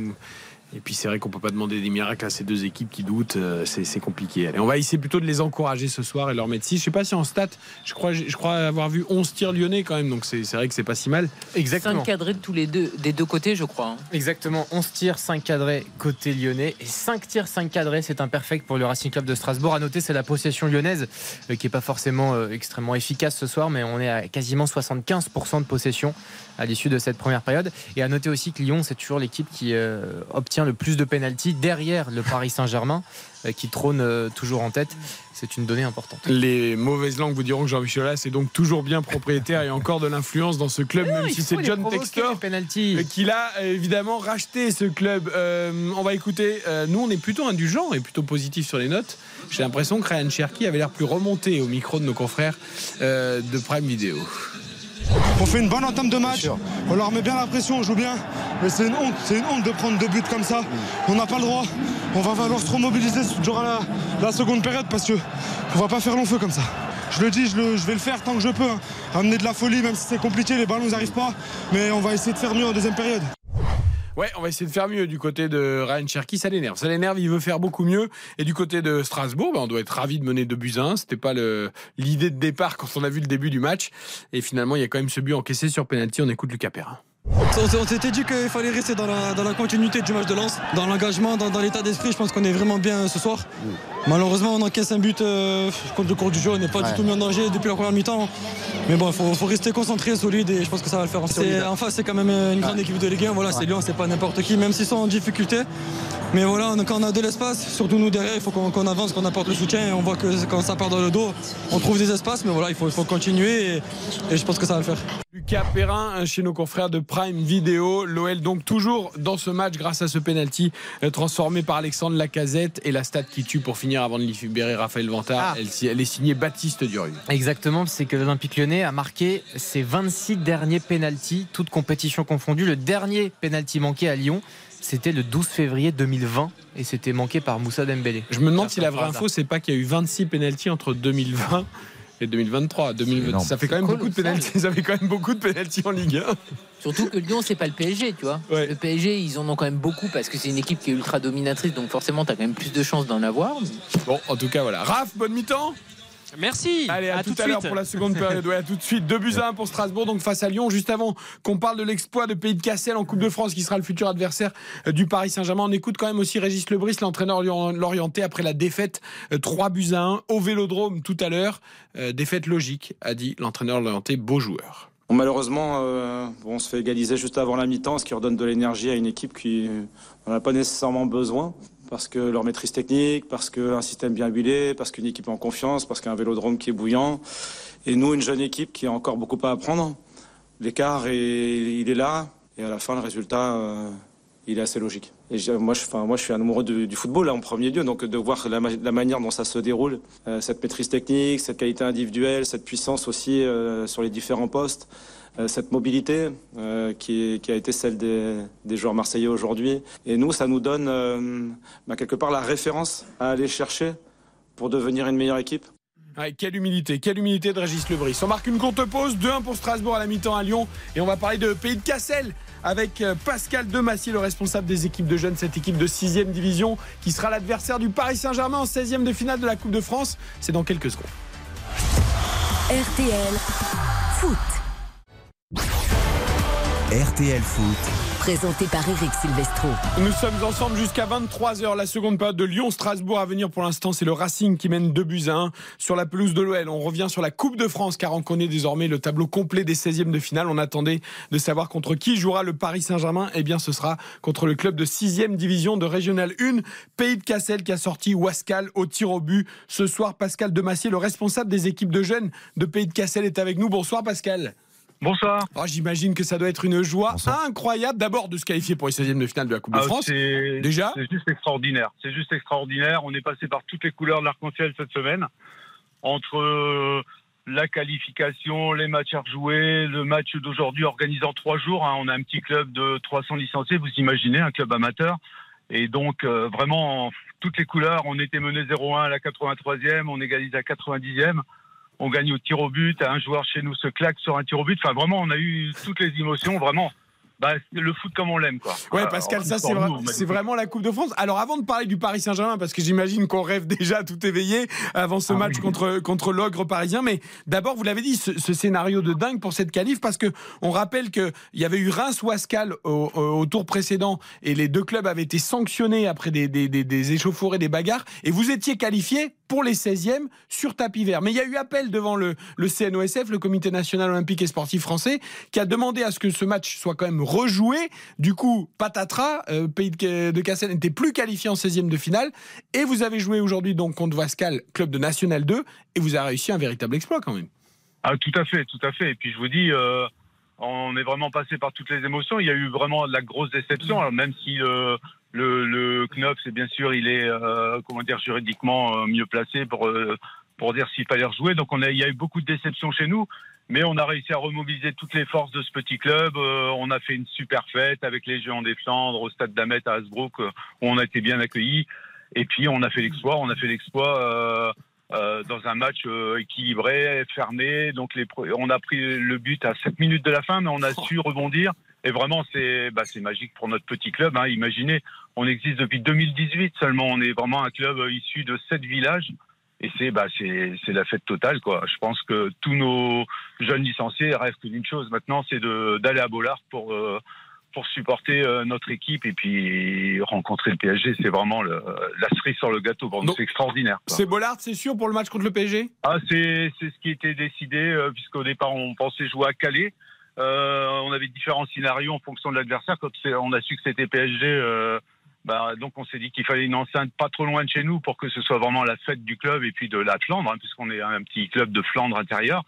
Et puis c'est vrai qu'on peut pas demander des miracles à ces deux équipes qui doutent, euh, c'est c'est compliqué. Allez, on va essayer plutôt de les encourager ce soir et leur mettre 6. Je sais pas si en stat, je crois, je crois avoir vu 11 tirs lyonnais quand même, donc c'est c'est vrai que c'est pas si mal. Exactement. 5 cadrés de tous les deux, des deux côtés, je crois. hein. Exactement, 11 tirs, 5 cadrés côté lyonnais. Et 5 tirs, 5 cadrés, c'est imperfect pour le Racing Club de Strasbourg. À noter, c'est la possession lyonnaise euh, qui n'est pas forcément euh, extrêmement efficace ce soir, mais on est à quasiment 75% de possession à l'issue de cette première période. Et à noter aussi que Lyon, c'est toujours l'équipe qui euh, obtient le plus de pénalties derrière le Paris Saint-Germain, euh, qui trône euh, toujours en tête. C'est une donnée importante. Les mauvaises langues vous diront que Jean-Michel Aulas est donc toujours bien propriétaire et encore de l'influence dans ce club, même il si c'est John Textor les pénaltys. euh, qu'il a euh, évidemment racheté ce club. Euh, on va écouter, euh, nous on est plutôt indulgents et plutôt positifs sur les notes. J'ai l'impression que Ryan Cherky avait l'air plus remonté au micro de nos confrères euh, de Prime Video. On fait une bonne entame de match, on leur met bien la pression, on joue bien. Mais c'est une honte, c'est une honte de prendre deux buts comme ça. On n'a pas le droit. On va falloir se remobiliser durant la, la seconde période parce que on va pas faire long feu comme ça. Je le dis, je, le- je vais le faire tant que je peux. hein. Amener de la folie, même si c'est compliqué, les ballons n'arrivent pas. Mais on va essayer de faire mieux en deuxième période. Ouais, on va essayer de faire mieux du côté de Ryan Cherky, ça l'énerve. Ça l'énerve, il veut faire beaucoup mieux. Et du côté de Strasbourg, ben, on doit être ravi de mener 2 buts à 1. C'était pas l'idée de départ quand on a vu le début du match. Et finalement, il y a quand même ce but encaissé sur penalty. On écoute Lucas Perrin. On s'était dit qu'il fallait rester dans la, dans la continuité du match de lance, dans l'engagement, dans, dans l'état d'esprit. Je pense qu'on est vraiment bien ce soir. Malheureusement, on encaisse un but euh, contre le cours du jeu. On n'est pas du tout mis en danger depuis la première mi-temps. Mais bon, il faut, faut rester concentré, solide et je pense que ça va le faire. C'est- En face, c'est quand même une grande équipe de Ligue 1. Voilà, c'est Lyon, c'est pas n'importe qui, même s'ils sont en difficulté. Mais voilà, on- quand on a de l'espace, surtout nous derrière, il faut qu'on qu'on avance, qu'on apporte le soutien. Et on voit que quand ça part dans le dos, on trouve des espaces. Mais voilà, il faut, il faut continuer et, et je pense que ça va le faire. Lucas Perrin chez nos confrères de Prime Video. L'OL donc toujours dans ce match grâce à ce penalty euh, transformé par Alexandre Lacazette et la stat qui tue pour finir avant de libérer Raphaël Vantard. Ah. Elle, elle est signée Baptiste Durieux. Exactement, c'est que l'Olympique lyonnais a marqué ses 26 derniers pénalties, toutes compétitions confondues. Le dernier pénalty manqué à Lyon, c'était le 12 février 2020 et c'était manqué par Moussa Dembélé. Je me demande si la vraie info, c'est pas qu'il y a eu 26 pénalties entre 2020 et 2023. 2020, énorme. ça fait quand même beaucoup de pénalties. Ça fait quand même beaucoup de pénalties en Ligue 1. Surtout que Lyon, c'est pas le PSG, tu vois. Ouais. Le PSG, ils en ont quand même beaucoup parce que c'est une équipe qui est ultra dominatrice, donc forcément, tu as quand même plus de chances d'en avoir. Bon, en tout cas, voilà. Raph, bonne mi-temps. Merci. Allez, à, tout, à l'heure pour la seconde période. Ouais, à tout de suite. 2 buts à 1 pour Strasbourg, donc face à Lyon. Juste avant qu'on parle de l'exploit de Pays de Cassel en Coupe de France, qui sera le futur adversaire euh, du Paris Saint-Germain. On écoute quand même aussi Régis Lebris, l'entraîneur lorient- lorientais, après la défaite euh, 3 buts à 1 au Vélodrome tout à l'heure. Euh, défaite logique, a dit l'entraîneur lorientais, beau joueur. Bon, malheureusement, euh, bon, on se fait égaliser juste avant la mi-temps, ce qui redonne de l'énergie à une équipe qui n'en a pas nécessairement besoin. Parce que leur maîtrise technique, parce qu'un système bien huilé, parce qu'une équipe en confiance, parce qu'un vélodrome qui est bouillant. Et nous, une jeune équipe qui a encore beaucoup à apprendre. L'écart, il est là. Et à la fin, le résultat, euh, il est assez logique. Et moi, je, suis un amoureux du, football, là, en premier lieu. Donc, de voir la, ma- la manière dont ça se déroule, euh, cette maîtrise technique, cette qualité individuelle, cette puissance aussi euh, sur les différents postes, cette mobilité euh, qui, est- qui a été celle des, des joueurs marseillais aujourd'hui. Et nous, ça nous donne euh, bah, quelque part la référence à aller chercher pour devenir une meilleure équipe. Ouais, quelle humilité, quelle humilité de Régis Lebris. On marque une courte pause, 2-1 pour Strasbourg à la mi-temps à Lyon. Et on va parler de Pays de Cassel avec euh, Pascal Demassier, le responsable des équipes de jeunes, cette équipe de 6ème division qui sera l'adversaire du Paris Saint-Germain en 16e de finale de la Coupe de France. C'est dans quelques secondes. RTL Foot. RTL Foot. Présenté par Eric Silvestro. Nous sommes ensemble jusqu'à 23h. La seconde période de Lyon-Strasbourg à venir pour l'instant, c'est le Racing qui mène 2 buts à 1 sur la pelouse de l'OL. On revient sur la Coupe de France car on connaît désormais le tableau complet des 16e de finale. On attendait de savoir contre qui jouera le Paris Saint-Germain. Eh bien, ce sera contre le club de 6e division de Régional 1, Pays de Cassel qui a sorti Wascal au tir au but. Ce soir, Pascal Demassier, le responsable des équipes de jeunes de Pays de Cassel, est avec nous. Bonsoir Pascal. Bonsoir. Oh, J'imagine que ça doit être une joie incroyable d'abord de se qualifier pour les 16e de finale de la Coupe de Ah, France. c'est- Déjà C'est juste extraordinaire. C'est juste extraordinaire. On est passé par toutes les couleurs de l'arc-en-ciel cette semaine. Entre euh, la qualification, les matchs à rejouer, le match d'aujourd'hui organisé en trois jours. hein. On a un petit club de 300 licenciés, vous imaginez, un club amateur. Et donc, euh, vraiment, en toutes les couleurs. On était mené 0-1 à la 83e, on égalise à la 90e. On gagne au tir au but, un joueur chez nous se claque sur un tir au but. Enfin, vraiment, on a eu toutes les émotions. Vraiment, bah, le foot comme on l'aime, quoi. Ouais, Pascal, ça c'est vra- vraiment la Coupe de France. Alors avant de parler du Paris Saint-Germain, parce que j'imagine qu'on rêve déjà tout éveillé avant ce Ah match oui. contre contre l'ogre parisien, mais d'abord vous l'avez dit, ce, ce scénario de dingue pour cette qualif, parce que on rappelle que il y avait eu Reims ou Ascal au, au- au tour précédent et les deux clubs avaient été sanctionnés après des, des, des, des échauffourées, des bagarres, et vous étiez qualifiés pour les 16e sur tapis vert. Mais il y a eu appel devant le, le CNOSF, le Comité national olympique et sportif français, qui a demandé à ce que ce match soit quand même rejoué. Du coup, patatras, euh, Pays de, Cassel n'était plus qualifié en 16e de finale. Et vous avez joué aujourd'hui donc contre Vascal, club de National 2, et vous avez réussi un véritable exploit quand même. Ah, tout à fait, tout à fait. Et puis je vous dis, euh, on est vraiment passé par toutes les émotions. Il y a eu vraiment de la grosse déception. Alors même si euh, le, le c'est bien sûr, il est comment dire juridiquement mieux placé pour pour dire s'il fallait rejouer. Donc on a, il y a eu beaucoup de déceptions chez nous. Mais on a réussi à remobiliser toutes les forces de ce petit club. Euh, on a fait une super fête avec les Géants des Flandres au stade d'Amet à Hasbrook, euh, où on a été bien accueillis. Et puis on a fait l'exploit. On a fait l'exploit euh, euh, dans un match euh, équilibré, fermé. Donc on a pris le but à 7 minutes de la fin, mais on a su rebondir. Et vraiment, c'est bah, magique pour notre petit club. Hein. Imaginez, on existe depuis 2018 seulement. On est vraiment un club euh, issu de sept villages. Et c'est bah, c'est la fête totale. quoi. Je pense que tous nos jeunes licenciés rêvent d'une chose maintenant, c'est d'aller à Bollard pour, euh, pour supporter euh, notre équipe et puis rencontrer le PSG. C'est vraiment le- la cerise sur le gâteau. Pour nous, c'est extraordinaire. C'est Bollard, c'est sûr, pour le match contre le PSG Ah, c'est c'est ce qui était décidé, euh, puisqu'au départ, on pensait jouer à Calais. Euh, on avait différents scénarios en fonction de l'adversaire. Quand on a su que c'était PSG, bah, donc on s'est dit qu'il fallait une enceinte pas trop loin de chez nous pour que ce soit vraiment la fête du club et puis de la Flandre, hein, puisqu'on est un petit club de Flandre intérieur.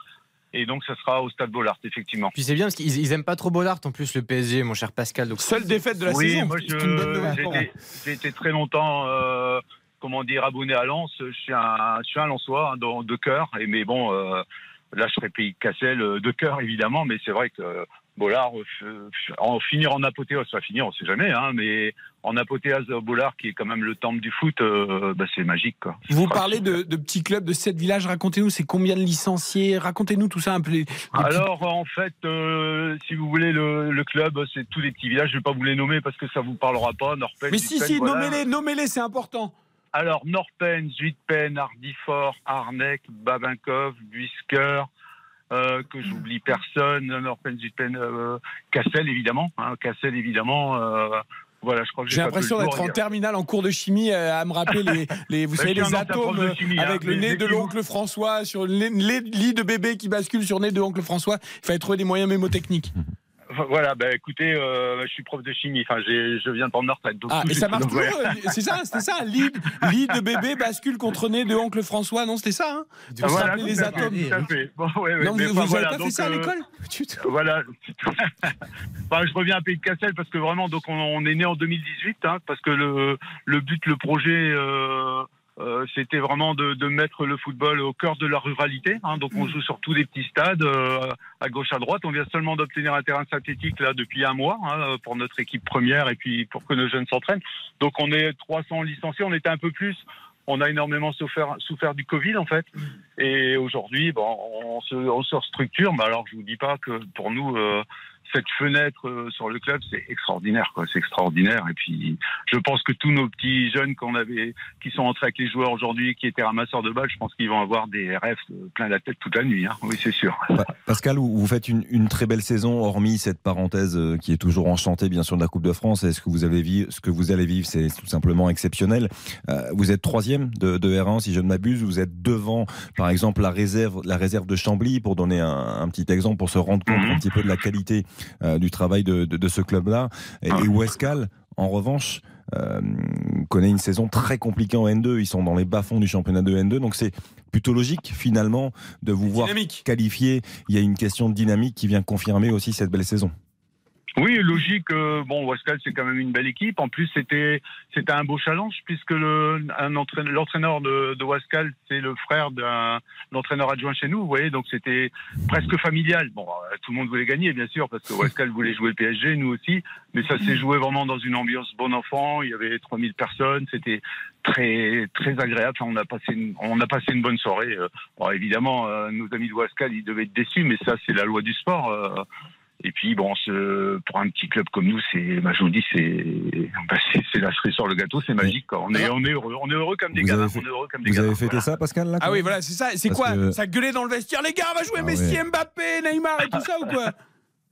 Et donc, ça sera au Stade Bollard, effectivement. Puis c'est bien parce qu'ils ils aiment pas trop Bollard en plus le PSG, mon cher Pascal. Donc Seule défaite de la oui, saison. moi, C'est une bonne nouvelle je, pour j'ai, été, j'ai été très longtemps, euh, comment dire, abonné à Lens. Je suis un, je suis un Lensois hein, de, de cœur. Et mais bon, euh, là, je serais pays de Cassel euh, de cœur évidemment. Mais c'est vrai que euh, Bollard, euh, en finir en apothéose, ça va finir, on sait jamais. Hein, mais en apothéose euh, Bollard, qui est quand même le temple du foot, euh, bah, c'est magique. Quoi. Vous parlez de, de petits clubs de 7 villages, racontez-nous, c'est combien de licenciés? Racontez-nous tout ça un peu. les- les petits- Alors en fait, euh, si vous voulez, le, le club, c'est tous les petits villages. Je vais pas vous les nommer parce que ça vous parlera pas. Norpen, Mais si, si, voilà. nommez-les, nommez-les, c'est important. Alors, Norpen, Zuidpen, Hardifort, Arnec, Babinkov, Buisker, euh, que j'oublie personne, Norpen, Zuidpen, euh, Cassel, évidemment. Hein, Cassel, évidemment. euh, voilà, je crois que J'ai l'impression d'être en terminale en cours de chimie euh, à me rappeler les, les vous savez, les atomes chimie, hein, avec le nez de l'oncle François sur le lits de bébé qui bascule sur le nez de l'oncle François. Il fallait trouver des moyens mémotechniques. Voilà, ben écoutez, euh, je suis prof de chimie. Enfin, j'ai- je viens de prendre ma retraite. donc Ah, et ça marche toujours C'est ça, c'était ça, lit, lit de bébé bascule contre nez de oncle François, non C'était ça, hein Ah, On voilà, les atomes. tout à fait. Bon, ouais, ouais, Non, mais vous, enfin, vous voilà, avez pas fait ça à euh, l'école? Voilà. Enfin, je reviens à Pays de Cassel parce que vraiment, donc on, on est né en 2018, hein, parce que le, le but, le projet, euh, euh, c'était vraiment de, de mettre le football au cœur de la ruralité. hein. donc on joue sur tous des petits stades, euh, à gauche, à droite. On vient seulement d'obtenir un terrain synthétique là depuis un mois hein, pour notre équipe première et puis pour que nos jeunes s'entraînent. Donc on est 300 licenciés, on était un peu plus. On a énormément souffert, souffert du Covid en fait. Et aujourd'hui, bon, on se, on se restructure. Mais alors, je vous dis pas que pour nous, euh, cette fenêtre euh, sur le club, c'est extraordinaire, quoi. C'est extraordinaire. Et puis, je pense que tous nos petits jeunes qu'on avait, qui sont entrés avec les joueurs aujourd'hui, qui étaient ramasseurs de balles, je pense qu'ils vont avoir des rêves plein la tête toute la nuit. Hein. Oui, c'est sûr. Pa- Pascal, vous faites une, une très belle saison, hormis cette parenthèse euh, qui est toujours enchantée, bien sûr, de la Coupe de France. Et ce que vous avez vivre, ce que vous allez vivre, c'est tout simplement exceptionnel. Euh, vous êtes troisième de, de R1, si je ne m'abuse. Vous êtes devant, par exemple, la réserve, la réserve de Chambly, pour donner un, un petit exemple, pour se rendre compte un petit peu de la qualité euh, du travail de, de- de ce club-là. Et, et Westcal, en revanche, euh, connaît une saison très compliquée en N2. Ils sont dans les bas-fonds du championnat de N2. Donc c'est plutôt logique, finalement, de vous voir qualifié. Il y a une question de dynamique qui vient confirmer aussi cette belle saison. Oui, logique. euh, bon, Wascal, c'est quand même une belle équipe. En plus, c'était c'était un beau challenge puisque le entraîneur, l'entraîneur de, de Wascal, c'est le frère d'un l'entraîneur adjoint chez nous. Vous voyez, donc c'était presque familial. Bon, euh, tout le monde voulait gagner, bien sûr, parce que Wascal voulait jouer le PSG, nous aussi. Mais ça s'est joué vraiment dans une ambiance bon enfant. Il y avait 3000 personnes. C'était très très agréable. On a passé une, on a passé une bonne soirée. Euh, bon, évidemment, nos amis de Wascal, ils devaient être déçus, mais ça, c'est la loi du sport. Et puis bon, ce, pour un petit club comme nous, c'est, bah, je vous dis, c'est, bah, c'est, la cerise sur le gâteau, c'est magique. quoi. On est, on est heureux, on est heureux comme des Vous gamins. avez fait- on est heureux comme des Vous avez fêté voilà. ça, Pascal là, Ah oui, voilà, c'est ça. C'est quoi que- Ça gueulait dans le vestiaire. Les gars, on va jouer Ah Messi, ouais. Mbappé, Neymar et tout ça ou quoi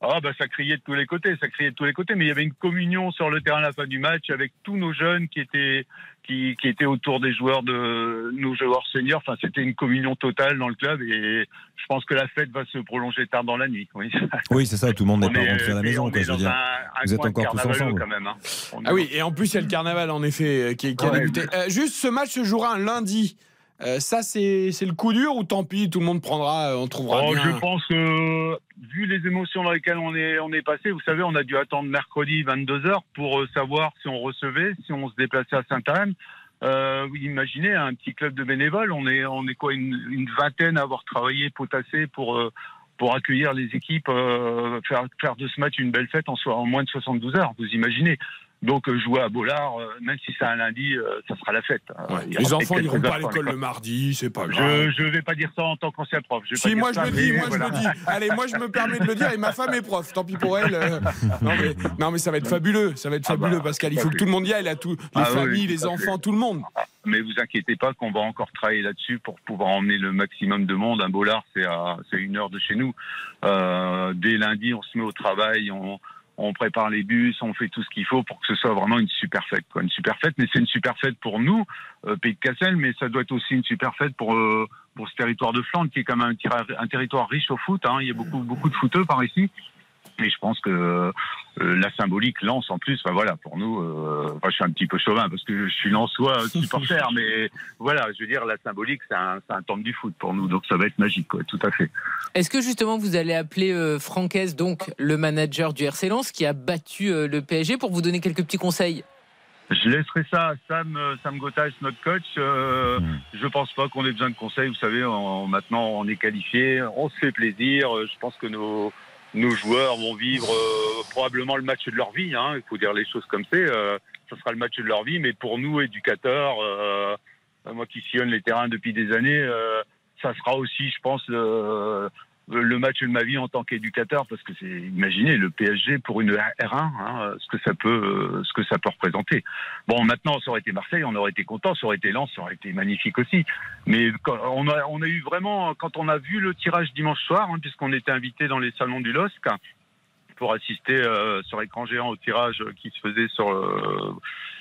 Ah bah ça criait de tous les côtés, ça criait de tous les côtés, mais il y avait une communion sur le terrain à la fin du match avec tous nos jeunes qui étaient qui, qui étaient autour des joueurs de nos joueurs seniors. Enfin, c'était une communion totale dans le club et je pense que la fête va se prolonger tard dans la nuit. Oui, Oui, c'est ça, tout le monde n'est pas est- rentré à la mais maison, on quoi, je veux dire. un- un Vous êtes encore tous ensemble. quand même. hein. Ah oui, et en plus, il y a le carnaval, en effet, euh, qui, a débuté. Euh, juste, ce match se jouera un lundi. Euh, ça, c'est le coup dur ou tant pis, tout le monde prendra, euh, on trouvera Oh, bien. je pense que, vu les émotions dans lesquelles on est, on est passé, vous savez, on a dû attendre mercredi 22h pour euh, savoir si on recevait, si on se déplaçait à Saint-Arène. Euh, imaginez un petit club de bénévoles, on est, on est quoi, une, une vingtaine à avoir travaillé, potassé pour, euh, pour accueillir les équipes, faire, faire de ce match une belle fête en, en moins de 72 heures, vous imaginez. Donc euh, jouer à Bollard, euh, même si c'est un lundi, euh, ça sera la fête. Y Les enfants n'iront pas à l'école le mardi, c'est pas grave. Je ne vais pas dire ça en tant qu'ancien prof. Je vais pas Si, dire moi je ça, le dis, moi voilà. je le dis. Allez, moi je me permets de le dire et ma femme est prof. Tant pis pour elle. Non mais, non mais ça va être fabuleux, ça va être Ah bah, fabuleux Pascal. Il à faut que tout le monde y aille, là, tout, les Ah familles, oui, les à enfants, tout le monde. Mais vous inquiétez pas qu'on va encore travailler là-dessus pour pouvoir emmener le maximum de monde. Un bollard, c'est à c'est à une heure de chez nous. Euh, dès lundi, on se met au travail, on, on prépare les bus, on fait tout ce qu'il faut pour que ce soit vraiment une super fête. Quoi. Une super fête, mais c'est une super fête pour nous, euh, Pays de Cassel, mais ça doit être aussi une super fête pour, euh, pour ce territoire de Flandre, qui est quand même un, territoire riche au foot. Hein. Il y a beaucoup, beaucoup de footeux par ici. Et je pense que euh, la symbolique lance en plus, enfin voilà, pour nous, euh, enfin, je suis un petit peu chauvin parce que je suis lensois supporter, mais voilà, je veux dire, la symbolique, c'est un, un temple du foot pour nous, donc ça va être magique, quoi, tout à fait. Est-ce que justement vous allez appeler euh, Francaise, donc le manager du RC Lens, qui a battu euh, le PSG, pour vous donner quelques petits conseils? Je laisserai ça à Sam, euh, Sam Gotage, notre coach. Euh, Je pense pas qu'on ait besoin de conseils. Vous savez, on- maintenant on est qualifié, on se fait plaisir. Euh, Je pense que nos, nos joueurs vont vivre euh, probablement le match de leur vie. Hein. Il faut dire les choses comme c'est. Euh, ça sera le match de leur vie. Mais pour nous, éducateurs, euh, moi qui sillonne les terrains depuis des années, euh, ça sera aussi, je pense, euh, le match de ma vie en tant qu'éducateur parce que c'est imaginez le PSG pour une R1 hein, ce que ça peut euh, ce que ça peut représenter. Bon maintenant ça aurait été Marseille on aurait été content ça aurait été Lens ça aurait été magnifique aussi. Mais quand- on a on a eu vraiment quand on a vu le tirage dimanche soir hein, puisqu'on était invité dans les salons du LOSC pour assister euh, sur écran géant au tirage qui se faisait sur euh,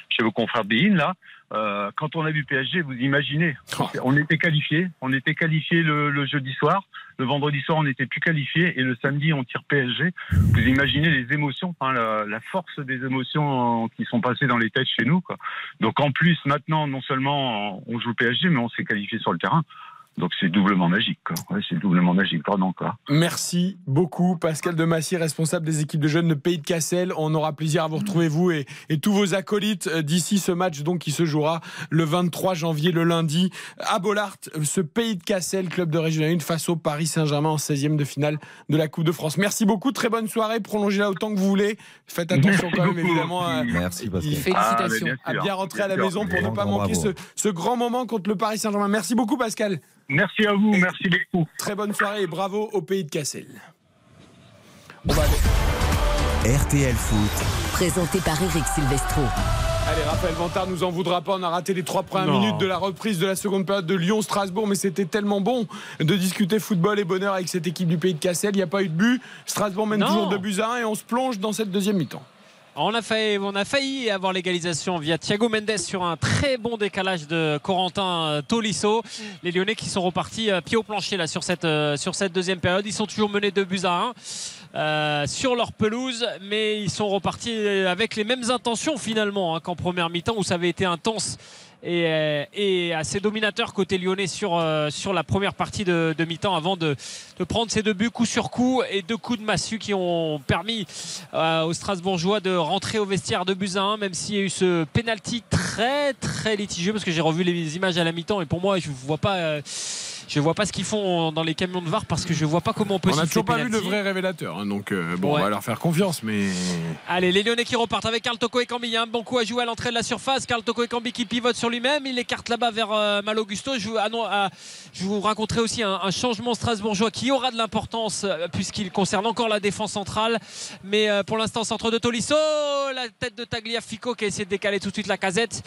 chez vos confrères de Bein, là. Euh, quand on a vu PSG, vous imaginez, on était qualifié, on était qualifié le, le jeudi soir, le vendredi soir on n'était plus qualifié et le samedi on tire PSG. Vous imaginez les émotions, enfin, la, la force des émotions euh, qui sont passées dans les têtes chez nous. Quoi. Donc en plus maintenant, non seulement on joue PSG, mais on s'est qualifié sur le terrain. Donc c'est doublement magique. Quoi. Ouais, c'est doublement magique, pardon. Quoi. Merci beaucoup, Pascal Demassier, responsable des équipes de jeunes de Pays de Cassel. On aura plaisir à vous retrouver, vous et, et tous vos acolytes, euh, d'ici ce match donc qui se jouera le 23 janvier, le lundi, à Bollard, ce Pays de Cassel, club de Régional 1, face au Paris Saint-Germain en 16e de finale de la Coupe de France. Merci beaucoup, très bonne soirée, prolongez-la autant que vous voulez. Faites attention Merci quand même, beaucoup. évidemment. à- Merci, Pascal. Félicitations. Ah, bien à bien rentrer à la maison pour ne pas manquer ce grand moment contre le Paris Saint-Germain. Merci beaucoup, Pascal. Merci à vous, merci beaucoup. Très bonne soirée et bravo au Pays de Cassel. On va RTL Foot. Présenté par Eric Silvestro. Allez, Raphaël Vantard nous en voudra pas. On a raté les trois premières Non. minutes de la reprise de la seconde période de Lyon-Strasbourg, mais c'était tellement bon de discuter football et bonheur avec cette équipe du pays de Cassel. Il n'y a pas eu de but. Strasbourg mène Non. toujours 2 buts à 1 et on se plonge dans cette deuxième mi-temps. On a, failli, avoir l'égalisation via Thiago Mendes sur un très bon décalage de Corentin euh, Tolisso. Les Lyonnais qui sont repartis euh, pied au plancher là, sur, cette, euh, sur cette deuxième période. Ils sont toujours menés 2 buts à 1 euh, sur leur pelouse, mais ils sont repartis avec les mêmes intentions finalement hein, qu'en première mi-temps où ça avait été intense. Et, euh, et assez dominateur côté lyonnais sur, euh, sur la première partie de, de mi-temps avant de, de prendre ces deux buts coup sur coup et deux coups de massue qui ont permis euh, aux Strasbourgeois de rentrer au vestiaire de buts à 1 même s'il y a eu ce penalty très très litigieux parce que j'ai revu les images à la mi-temps et pour moi je vois pas euh, Je vois pas ce qu'ils font dans les camions de VAR parce que je vois pas comment on peut On n'a toujours pas vu de penalty. vrai révélateur. hein, donc euh, bon, Ouais. on va leur faire confiance. Mais Allez, les Lyonnais qui repartent avec Carl Toko et Cambi. Il y a un bon coup à jouer à l'entrée de la surface. Carl Toko et Cambi qui pivote sur lui-même. Il écarte là-bas vers euh, non, ah, je vous raconterai aussi un, un changement strasbourgeois qui aura de l'importance euh, puisqu'il concerne encore la défense centrale. Mais euh, pour l'instant, centre de Tolisso. La tête de Tagliafico qui a essayé de décaler tout de suite la casette.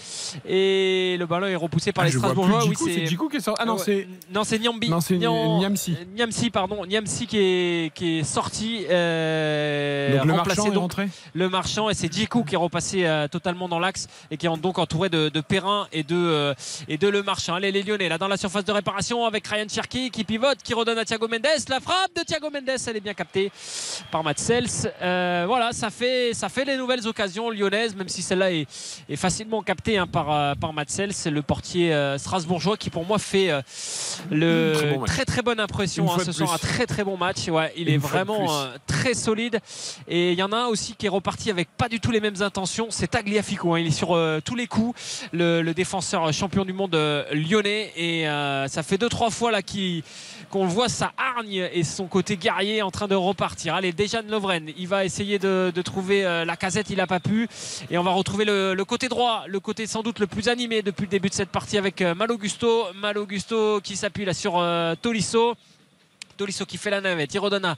Et le ballon est repoussé par Ah, les Strasbourgeois. C'est Djikou qui est sorti. Ah non, Ouais. c'est- non, c'est. Non, Niamsi. Niamsi, pardon. Niamsi qui est, qui est sorti. euh, Donc le marchand est rentré le marchand et c'est Djikou qui est repassé euh, totalement dans l'axe et qui est donc entouré de, de Perrin et de, et de le marchand. Allez les Lyonnais là dans la surface de réparation avec Ryan Cherki qui pivote, qui redonne à Thiago Mendes. La frappe de Thiago Mendes, elle est bien captée par Matt Sels. Euh, voilà, ça fait, ça fait les nouvelles occasions lyonnaises, même si celle-là est, est facilement captée hein, par, euh, par Matt Sels, c'est le portier euh, strasbourgeois qui pour moi fait euh, le Très bon match. très très bonne impression hein, ce soir. Un très très bon match. Ouais, il Une est vraiment très solide. Et il y en a un aussi qui est reparti avec pas du tout les mêmes intentions. C'est Tagliafico. hein. Il est sur tous les coups. Le, le défenseur champion du monde lyonnais. Et ça fait deux trois fois là qu'il- qu'on voit sa hargne et son côté guerrier en train de repartir. Allez, Dejan Lovren, il va essayer de, trouver euh, la casette. Il n'a pas pu. Et on va retrouver le, côté droit, le côté sans doute le plus animé depuis le début de cette partie avec euh, Malo Gusto. Malo Gusto qui s'appuie là sur euh, Tolisso. Tolisso qui fait la navette, il redonne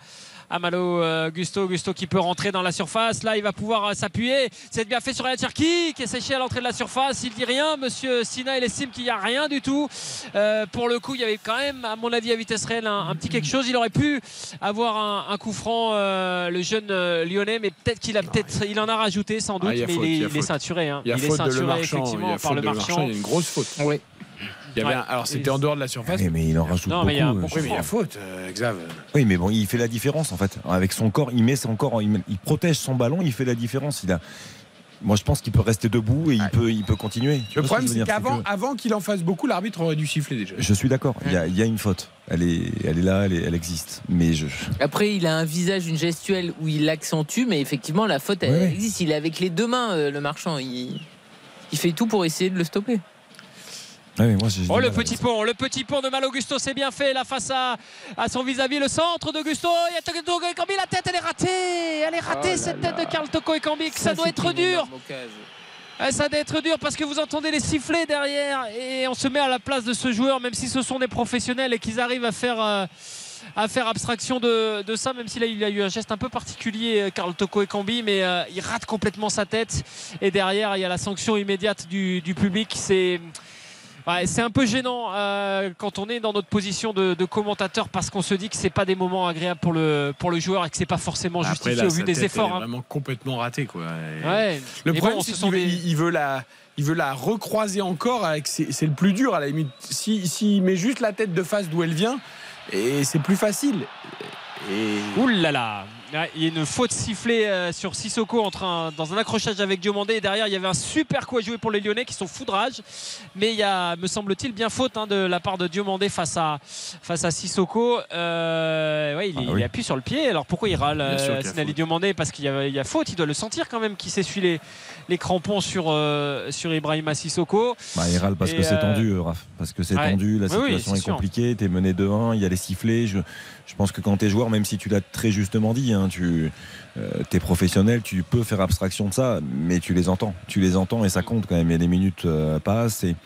à Malo euh, Gusto, Gusto qui peut rentrer dans la surface. Là, il va pouvoir euh, s'appuyer. C'est bien fait sur Ryan Cherki qui est séché à l'entrée de la surface. Il dit rien. Monsieur Sina, il estime qu'il n'y a rien du tout. Euh, pour le coup, il y avait quand même, à mon avis, à vitesse réelle, un, un petit quelque chose. Il aurait pu avoir un, un coup franc, euh, le jeune lyonnais, mais peut-être qu'il a peut-être, il en a rajouté sans doute, Ah, a mais faute, il, est, il ceinturé. hein. il est ceinturé y effectivement par le marchand. marchand. Il y a une grosse faute. Oui. Il y avait Ouais. un- alors c'était en dehors de la surface. Oui, mais il en rajoute Non, beaucoup. mais il y a un euh, bon Oui, mais il y a faute, euh, Xav. Oui, mais bon, il fait la différence en fait. Avec son corps, il met son corps, il, protège son ballon, il fait la différence. Il a. Moi, je pense qu'il peut rester debout et il peut, il peut continuer. Tu Le vois ce problème, que je veux c'est dire, qu'avant que- avant qu'il en fasse beaucoup, l'arbitre aurait dû siffler déjà. Je suis d'accord. Il y, a, il y a une faute. Elle est, elle est là, elle, est- elle existe. Mais je. Après, il a un visage, une gestuelle où il l'accentue, mais effectivement, la faute, elle Ouais. existe. Il est avec les deux mains, euh, le marchand. Il, il fait tout pour essayer de le stopper. Moi, j'ai Oh le petit pont, le petit pont de Malo Gusto, c'est bien fait là face à, à son vis-à-vis, le centre de Gusto. Il y a Toko Ekambi, la tête elle est ratée, elle est ratée Oh là cette là. tête de Karl Toko Ekambi. Ça, Ça, doit être dur. Ah, Ça doit être dur parce que vous entendez les sifflets derrière et on se met à la place de ce joueur, même si ce sont des professionnels et qu'ils arrivent à faire. euh, à faire abstraction de, de ça, même s'il a, il a eu un geste un peu particulier, euh, Karl Toko Ekambi, mais euh, il rate complètement sa tête. Et derrière, il y a la sanction immédiate du, du public. C'est. Ouais, c'est un peu gênant euh, quand on est dans notre position de, de commentateur parce qu'on se dit que c'est pas des moments agréables pour le, pour le joueur et que c'est pas forcément Après, justifié là, au vu des efforts. est hein. vraiment complètement raté quoi. Et- Ouais. Le problème, bon, c'est qu'il veut, des- il- il veut la, il veut la recroiser encore. Avec ses- c'est le plus dur à la limite. S'il si, met juste la tête de face d'où elle vient, et c'est plus facile. Et Ouh là là Ouais, Il y a une faute sifflée euh, sur Sissoko dans un accrochage avec Diomandé. Et derrière, il y avait un super coup à jouer pour les Lyonnais qui sont foudrage. Mais il y a, me semble-t-il, bien faute hein, de la part de Diomandé face à, face à Sissoko. Euh, ouais, il, Ah il oui. appuie sur le pied. Alors pourquoi il râle euh, qu'il Sinali. Diomandé? Parce qu'il y, a- il y a faute. Il doit le sentir quand même qui s'essuie les, les crampons sur, euh, sur Ibrahima Sissoko. Bah, il râle parce Et, que c'est tendu, Raph. Parce que c'est ouais. tendu, la Oui, oui, situation c'est est sûr. compliquée, t'es mené 2-1, il y a les sifflets. Je, je pense que quand t'es joueur, même si tu l'as très justement dit, hein, tu es professionnel, tu peux faire abstraction de ça, mais tu les entends. Tu les entends et ça compte quand même. Et les minutes euh, passent et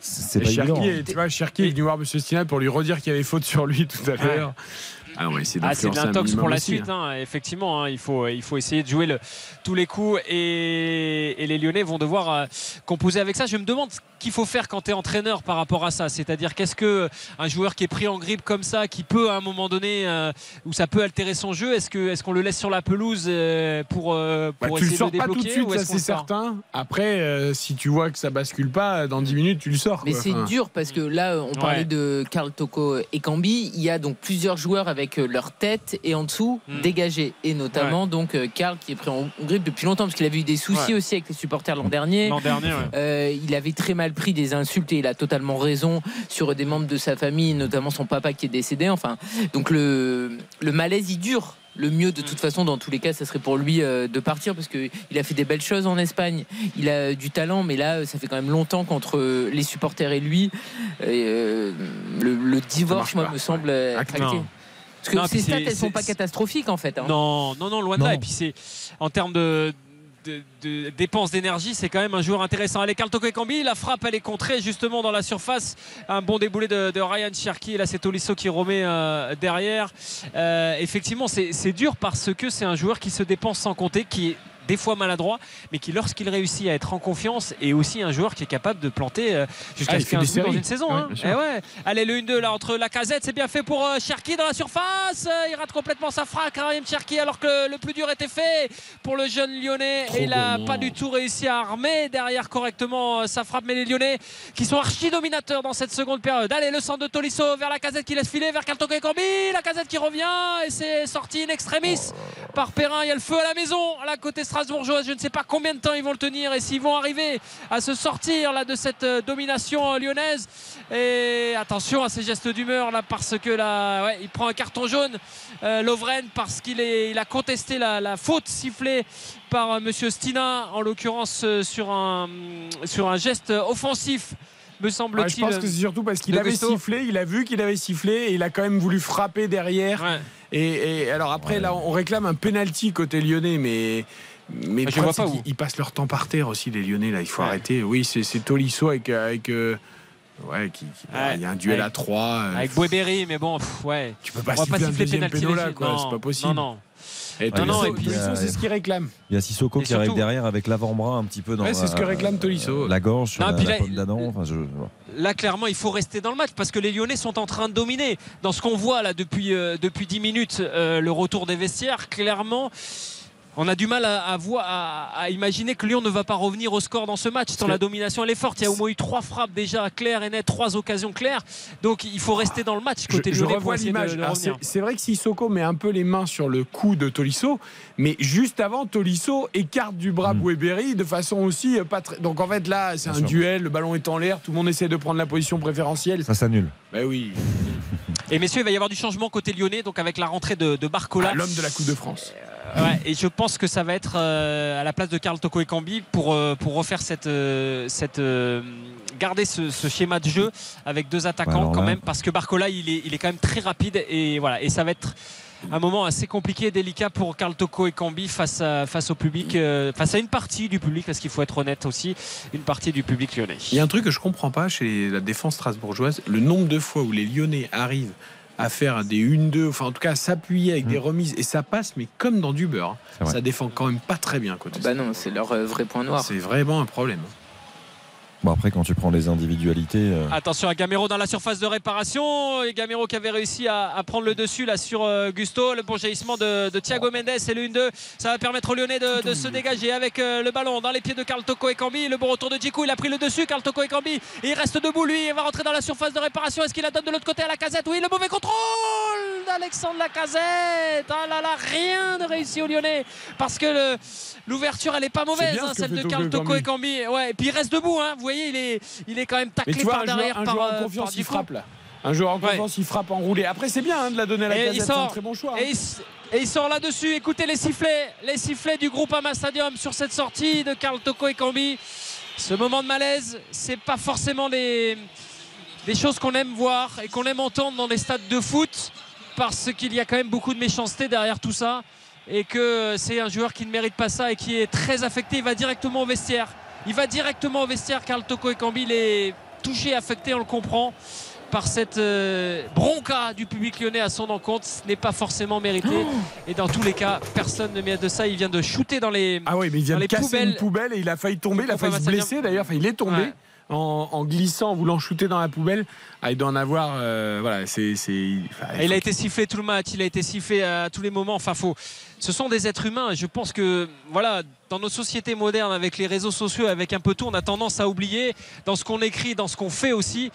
c'est pas Cherki, évident. hein. tu vois, Cherki est venu voir M. Stinal pour lui redire qu'il y avait faute sur lui tout à l'heure. Ah, on va essayer Ah, c'est de d'influencer un l'intox pour la aussi, suite, hein. hein. effectivement. hein, il, faut, il faut essayer de jouer le- tous les coups et, et les Lyonnais vont devoir euh, composer avec ça. Je me demande ce qu'il faut faire quand tu es entraîneur par rapport à ça. C'est-à-dire, qu'est-ce que un joueur qui est pris en grippe comme ça, qui peut à un moment donné, euh, où ça peut altérer son jeu, est-ce qu'on est qu'on le laisse sur la pelouse euh, pour, Bah, pour tu le essayer sors de le pas tout de débloquer suite, ou ça c'est certain. Après, euh, si tu vois que ça bascule pas, dans 10 minutes, tu le sors. Mais c'est Enfin, dur parce que là, on parlait Ouais. de Karl Toko et Cambi. Il y a donc plusieurs joueurs avec euh, leur tête et en dessous Mm. dégagés. Et notamment donc euh, Karl qui est pris en grippe depuis longtemps parce qu'il avait eu des soucis Ouais. aussi avec les supporters l'an dernier. L'an dernier, ouais. Euh, il avait très mal pris des insultes et il a totalement raison sur des membres de sa famille, notamment son papa qui est décédé. Enfin, donc le, le malaise il dure le mieux de toute façon dans tous les cas ça serait pour lui euh, de partir parce que il a fait des belles choses en Espagne il a du talent mais là ça fait quand même longtemps qu'entre les supporters et lui euh, le, le divorce moi me semble non. Parce que Non, ces stats elles sont pas catastrophiques en fait hein. Non, non, non, loin de là. Et puis c'est en termes de, de, de dépenses d'énergie, c'est quand même un joueur intéressant. Allez, Carl Toko Ekambi, la frappe, elle est contrée justement dans la surface. Un bon déboulé de, de Ryan Cherky. Là, c'est Tolisso qui remet euh, derrière. Euh, effectivement, c'est c'est dur parce que c'est un joueur qui se dépense sans compter, qui est des fois maladroit, mais qui lorsqu'il réussit à être en confiance est aussi un joueur qui est capable de planter euh, jusqu'à Ah, il fait 15 des buts dans une saison. Hein. Eh ouais. Allez, le 1-2 là entre la casette, c'est bien fait pour euh, Cherki dans la surface. Euh, Il rate complètement sa frappe, Karim Cherki, alors que le plus dur était fait pour le jeune Lyonnais. Trop et il n'a pas du tout réussi à armer derrière correctement sa frappe. Mais les Lyonnais qui sont archi dominateurs dans cette seconde période. Allez, le centre de Tolisso vers la casette qui laisse filer vers Kaltoko Ekambi. La casette qui revient et c'est sorti in extremis par Perrin. Il y a le feu à la maison, à la côté strasbourgeoise. Je ne sais pas combien de temps ils vont le tenir et s'ils vont arriver à se sortir là de cette euh, domination euh, lyonnaise. Et attention à ces gestes d'humeur là parce que là, ouais, il prend un carton jaune, euh, Lovren, parce qu'il il a contesté la, la faute sifflée par euh, Monsieur Stina, en l'occurrence euh, sur un, sur un geste offensif. Me Ouais, je semble-t-il. pense que c'est surtout parce qu'il avait Gusto. sifflé, il a vu qu'il avait sifflé et il a quand même voulu frapper derrière. Et, et alors après, là, on réclame un penalty côté lyonnais, mais. Mais je vois pas où. qu'ils- Ils passent leur temps par terre aussi, les Lyonnais, là. Il faut Ouais. arrêter. Oui, c'est c'est Tolisso avec. avec euh, ouais, qui, qui- Ouais. il y a un duel Avec- à 3. Avec Bouéberry, mais bon, pff, ouais. Tu peux pas siffler penalty péno là, quoi. Non, C'est pas possible. Non, non. Et Non, non, Tolisso, et puis, Tolisso, euh, c'est ce qu'il réclame. Il y a Sissoko qui arrive derrière avec l'avant-bras un petit peu dans Ouais, c'est ce que la- réclame Tolisso. la gorge, sur Non, la, la là, pomme d'Adam. Enfin, je- Là, clairement, il faut rester dans le match parce que les Lyonnais sont en train de dominer. Dans ce qu'on voit là depuis, euh, depuis 10 minutes, euh, le retour des vestiaires, clairement. On a du mal à, à voir- à- à imaginer que Lyon ne va pas revenir au score dans ce match. Tant que- la domination elle est forte. Il y a au moins eu trois frappes déjà claires et nettes, trois occasions claires. Donc il faut rester dans le match Je, côté je lyonnais pour revois l'image. C'est revenir. c'est vrai que Sissoko met un peu les mains sur le cou de Tolisso, mais juste avant, Tolisso écarte du bras Bouéberry de façon aussi euh, pas très. Donc en fait, là, c'est un sûr. duel, le ballon est en l'air, tout le monde essaie de prendre la position préférentielle. Ça s'annule. Ben oui. Et messieurs, il va y avoir du changement côté lyonnais, donc avec la rentrée de, de Barcola. Ah, L'homme de la Coupe de France. Ouais, et je pense que ça va être euh, à la place de Karl Toko Ekambi pour, euh, pour refaire cette, euh, cette euh, garder ce, ce schéma de jeu avec deux attaquants quand là- même parce que Barcola il est, il est quand même très rapide et voilà et ça va être un moment assez compliqué et délicat pour Karl Toko Ekambi face, à, face au public euh, face à une partie du public parce qu'il faut être honnête aussi une partie du public lyonnais. Il y a un truc que je comprends pas chez la défense strasbourgeoise, le nombre de fois où les Lyonnais arrivent à faire des 1-2, enfin en tout cas à s'appuyer avec des remises et ça passe, mais comme dans du beurre. hein. Mm. Ça défend quand même pas très bien côté. bah non c'est leur euh, vrai point noir C'est vraiment un problème. Bon, après, quand tu prends les individualités. euh, Attention à Gamero dans la surface de réparation. Et Gamero qui avait réussi à, à prendre le dessus là sur euh, Gusto. Le bon jaillissement de, de Thiago Mendes et le 1-2. Ça va permettre aux Lyonnais de, de se dégager avec euh, le ballon dans les pieds de Karl Toko Ekambi. Le bon retour de Djikou. Il a pris le dessus. Karl Toko Ekambi. Et il reste debout lui. Il va rentrer dans la surface de réparation. Est-ce qu'il la donne de l'autre côté à la casette? Oui, le mauvais contrôle d'Alexandre Lacazette. Ah là là, rien de réussi aux Lyonnais. Parce que l'ouverture, elle est pas mauvaise, hein, celle de Karl Toko Ekambi. Ekambi. Ouais, et puis il reste debout. Hein. Vous voyez, il est, il est quand même taclé vois, par un joueur, derrière. un par, joueur euh, en confiance, par il frappe là. Un joueur en Ouais. confiance, il frappe enroulé. Après, c'est bien hein, de la donner à la casette, c'est un très bon choix. Et hein. il, et il sort là-dessus. Écoutez les sifflets, les sifflets du groupe Ama Stadium sur cette sortie de Karl Toko et Cambi. Ce moment de malaise, c'est pas forcément des, des choses qu'on aime voir et qu'on aime entendre dans des stades de foot parce qu'il y a quand même beaucoup de méchanceté derrière tout ça et que c'est un joueur qui ne mérite pas ça et qui est très affecté. Il va directement au vestiaire. Il va directement au vestiaire. Karl Toko et Cambi, il est touché, affecté, on le comprend par cette euh, bronca du public lyonnais à son encontre. Ce n'est pas forcément mérité. Et dans tous les cas, personne ne mérite de ça. Il vient de shooter dans les, Ah oui, mais il vient de casser poubelles. une poubelle et il a failli tomber, il a failli se blesser d'ailleurs. Enfin, il est tombé Ouais. En, en glissant, en voulant shooter dans la poubelle. Ah, il doit en avoir. euh, voilà, c'est. enfin, il a été sifflé tout le match, il a été sifflé à tous les moments. Enfin, faut. Ce sont des êtres humains. et Je pense que, voilà, dans nos sociétés modernes, avec les réseaux sociaux, avec un peu tout, on a tendance à oublier, dans ce qu'on écrit, dans ce qu'on fait aussi,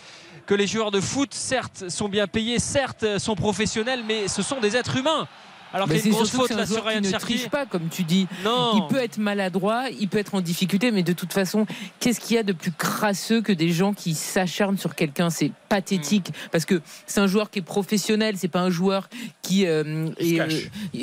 que les joueurs de foot, certes, sont bien payés, certes, sont professionnels, mais ce sont des êtres humains. Alors qu'il y a une grosse faute là sur Ryan ne triche pas, comme tu dis. Non. Il peut être maladroit, il peut être en difficulté, mais de toute façon, qu'est-ce qu'il y a de plus crasseux que des gens qui s'acharnent sur quelqu'un? C'est pathétique parce que c'est un joueur qui est professionnel, c'est pas un joueur qui euh, euh,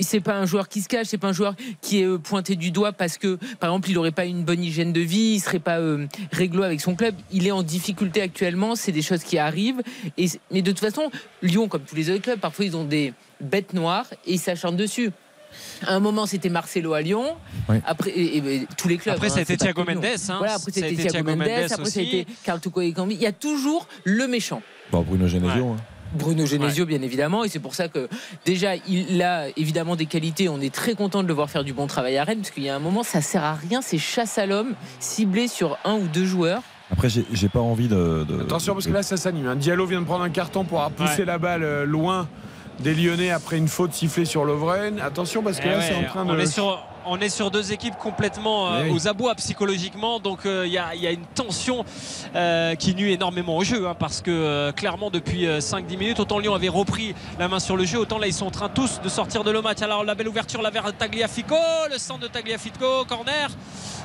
c'est pas un joueur qui se cache, c'est pas un joueur qui est euh, pointé du doigt parce que par exemple il aurait pas une bonne hygiène de vie, il serait pas euh, réglo avec son club. Il est en difficulté actuellement, c'est des choses qui arrivent. Et mais de toute façon, Lyon comme tous les autres clubs, parfois ils ont des bêtes noires et ils s'acharnent dessus. À un moment, c'était Marcelo à Lyon. Oui. Après, et- et- et tous les clubs. Après, ça a hein, été pas Thiago. Mendes, hein. Voilà, après, Ça a c'était été Thiago Thiago Mendes. Mendes Après, ça été Carl Tuco Ekambi. Il y a toujours le méchant. Bon, Bruno Genesio. hein. Bruno Genesio, bien évidemment, et c'est pour ça que déjà il a évidemment des qualités. On est très content de le voir faire du bon travail à Rennes, parce qu'il y a un moment, ça sert à rien, c'est chasse à l'homme ciblé sur un ou deux joueurs. Après, j'ai pas envie de. de- Attention parce de- que là ça s'anime. Un Diallo vient de prendre un carton pour avoir poussé Ouais. la balle euh, loin des Lyonnais après une faute sifflée sur Lovren. Attention parce que Eh là ouais, c'est en train de. on, est sur, on est sur deux équipes complètement euh, Eh oui. aux abois psychologiquement, donc euh, il y, a, y une tension euh, qui nuit énormément au jeu, hein, parce que euh, clairement depuis euh, 5-10 minutes, autant Lyon avait repris la main sur le jeu, autant là ils sont en train tous de sortir de le match. Alors la belle ouverture là vers Tagliafico, le centre de Tagliafico, corner.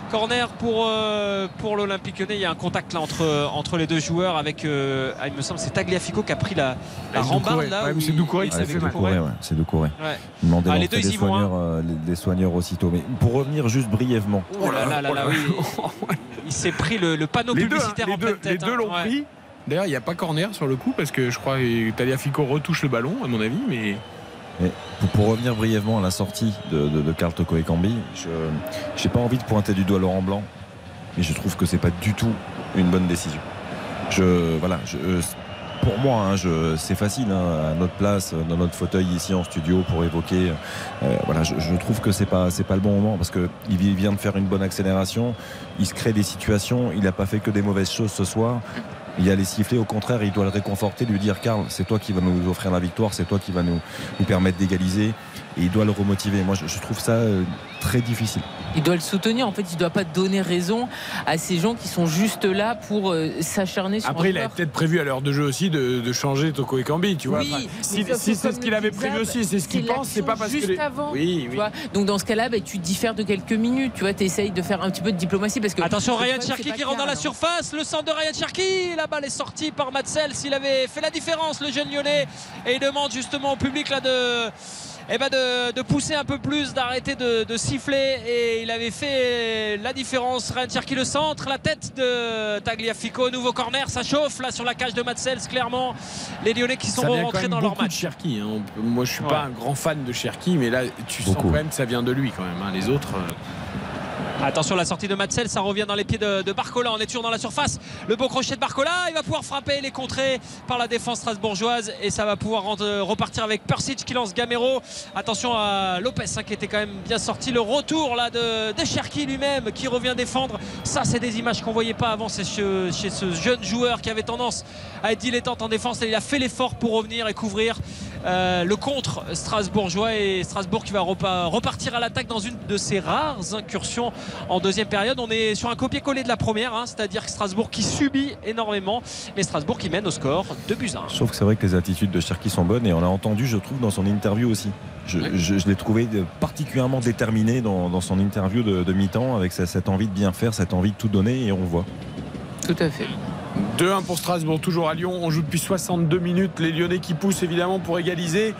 Corner pour, euh, pour l'Olympique Lyonnais. Il y a un contact là entre, entre les deux joueurs avec, ah, il me semble, c'est Tagliafico qui a pris la, la rambarde là. Ouais, c'est Doucouré Ouais, c'est. Doucouré, ouais, c'est Doucouré. Ouais. Demander Ah, les deux, ils vont, soigneurs, euh, les, les soigneurs aussitôt. Mais pour revenir juste brièvement, Oh là là là là, oui. Il s'est pris le, le panneau Les deux, hein, publicitaire les en deux, pleine tête. les deux hein. l'ont Ouais. pris. D'ailleurs, il n'y a pas corner sur le coup parce que je crois que Taliafico retouche le ballon, à mon avis. Mais Mais pour, pour revenir brièvement à la sortie de, de, de Carl Toko Ekambi, je n'ai pas envie de pointer du doigt Laurent Blanc, mais je trouve que c'est pas du tout une bonne décision. Je, voilà, je, euh, pour moi, hein, c'est facile hein, à notre place, dans notre fauteuil ici en studio, pour évoquer. euh, voilà, je, trouve que c'est pas c'est pas le bon moment parce que il vi- vient de faire une bonne accélération, il se crée des situations, il n'a pas fait que des mauvaises choses ce soir. Il y a les sifflets, au contraire, il doit le réconforter, lui dire Karl, c'est toi qui va nous offrir la victoire, c'est toi qui va nous, nous permettre d'égaliser. Et il doit le remotiver. Moi, je, je trouve ça euh, très difficile. Il doit le soutenir. En fait, il doit pas donner raison à ces gens qui sont juste là pour euh, s'acharner sur après, un il a joueur. peut-être prévu à l'heure de jeu aussi de, de changer Toko Ekambi, tu vois. Oui, Enfin, si c'est ce qu'il avait prévu aussi, c'est ce qu'il pense, c'est pas parce juste que. les- avant. Oui, tu oui. vois. Donc dans ce cas-là, bah, tu diffères de quelques minutes. Tu vois, essayes de faire un petit peu de diplomatie parce que Attention, Ryan Cherki qui rentre dans la hein. surface. Le centre de Ryan Cherki. La balle est sortie par Matsel. S'il avait fait la différence, le jeune lyonnais. Et il demande justement au public là de. Eh ben de, de pousser un peu plus, d'arrêter de, de siffler et il avait fait la différence. Ryan Cherki le centre, la tête de Tagliafico, nouveau corner, ça chauffe là sur la cage de Matsels clairement. Les Lyonnais qui sont Ça vient quand rentrés même dans leur beaucoup de match. Cherki. hein. Moi, je suis Ouais. pas un grand fan de Cherki, mais là, tu sens quand même que ça vient de lui quand même. hein. Les autres. euh, Attention la sortie de Matsel, ça revient dans les pieds de, Barcola. On est toujours dans la surface. Le beau crochet de Barcola, il va pouvoir frapper les contrées par la défense strasbourgeoise et ça va pouvoir repartir avec Persic qui lance Gamero. Attention à Lopez hein, qui était quand même bien sorti. Le retour là de, de Cherki lui-même qui revient défendre. Ça, c'est des images qu'on voyait pas avant. Chez, chez ce jeune joueur qui avait tendance à être dilettante en défense. Et il a fait l'effort pour revenir et couvrir euh, le contre strasbourgeois et Strasbourg qui va repa- repartir à l'attaque dans une de ses rares incursions en deuxième période. On est sur un copier-coller de la première, hein, c'est-à-dire Strasbourg qui subit énormément, mais Strasbourg qui mène au score 2 buts à 1. Je trouve que c'est vrai que les attitudes de Cherki sont bonnes et on l'a entendu, je trouve, dans son interview aussi. Je, je- je l'ai trouvé particulièrement déterminé dans, dans son interview de, de mi-temps avec sa- cette envie de bien faire, cette envie de tout donner et on le voit. Tout à fait. 2-1 pour Strasbourg, toujours à Lyon. On joue depuis 62 minutes. Les Lyonnais qui poussent évidemment pour égaliser.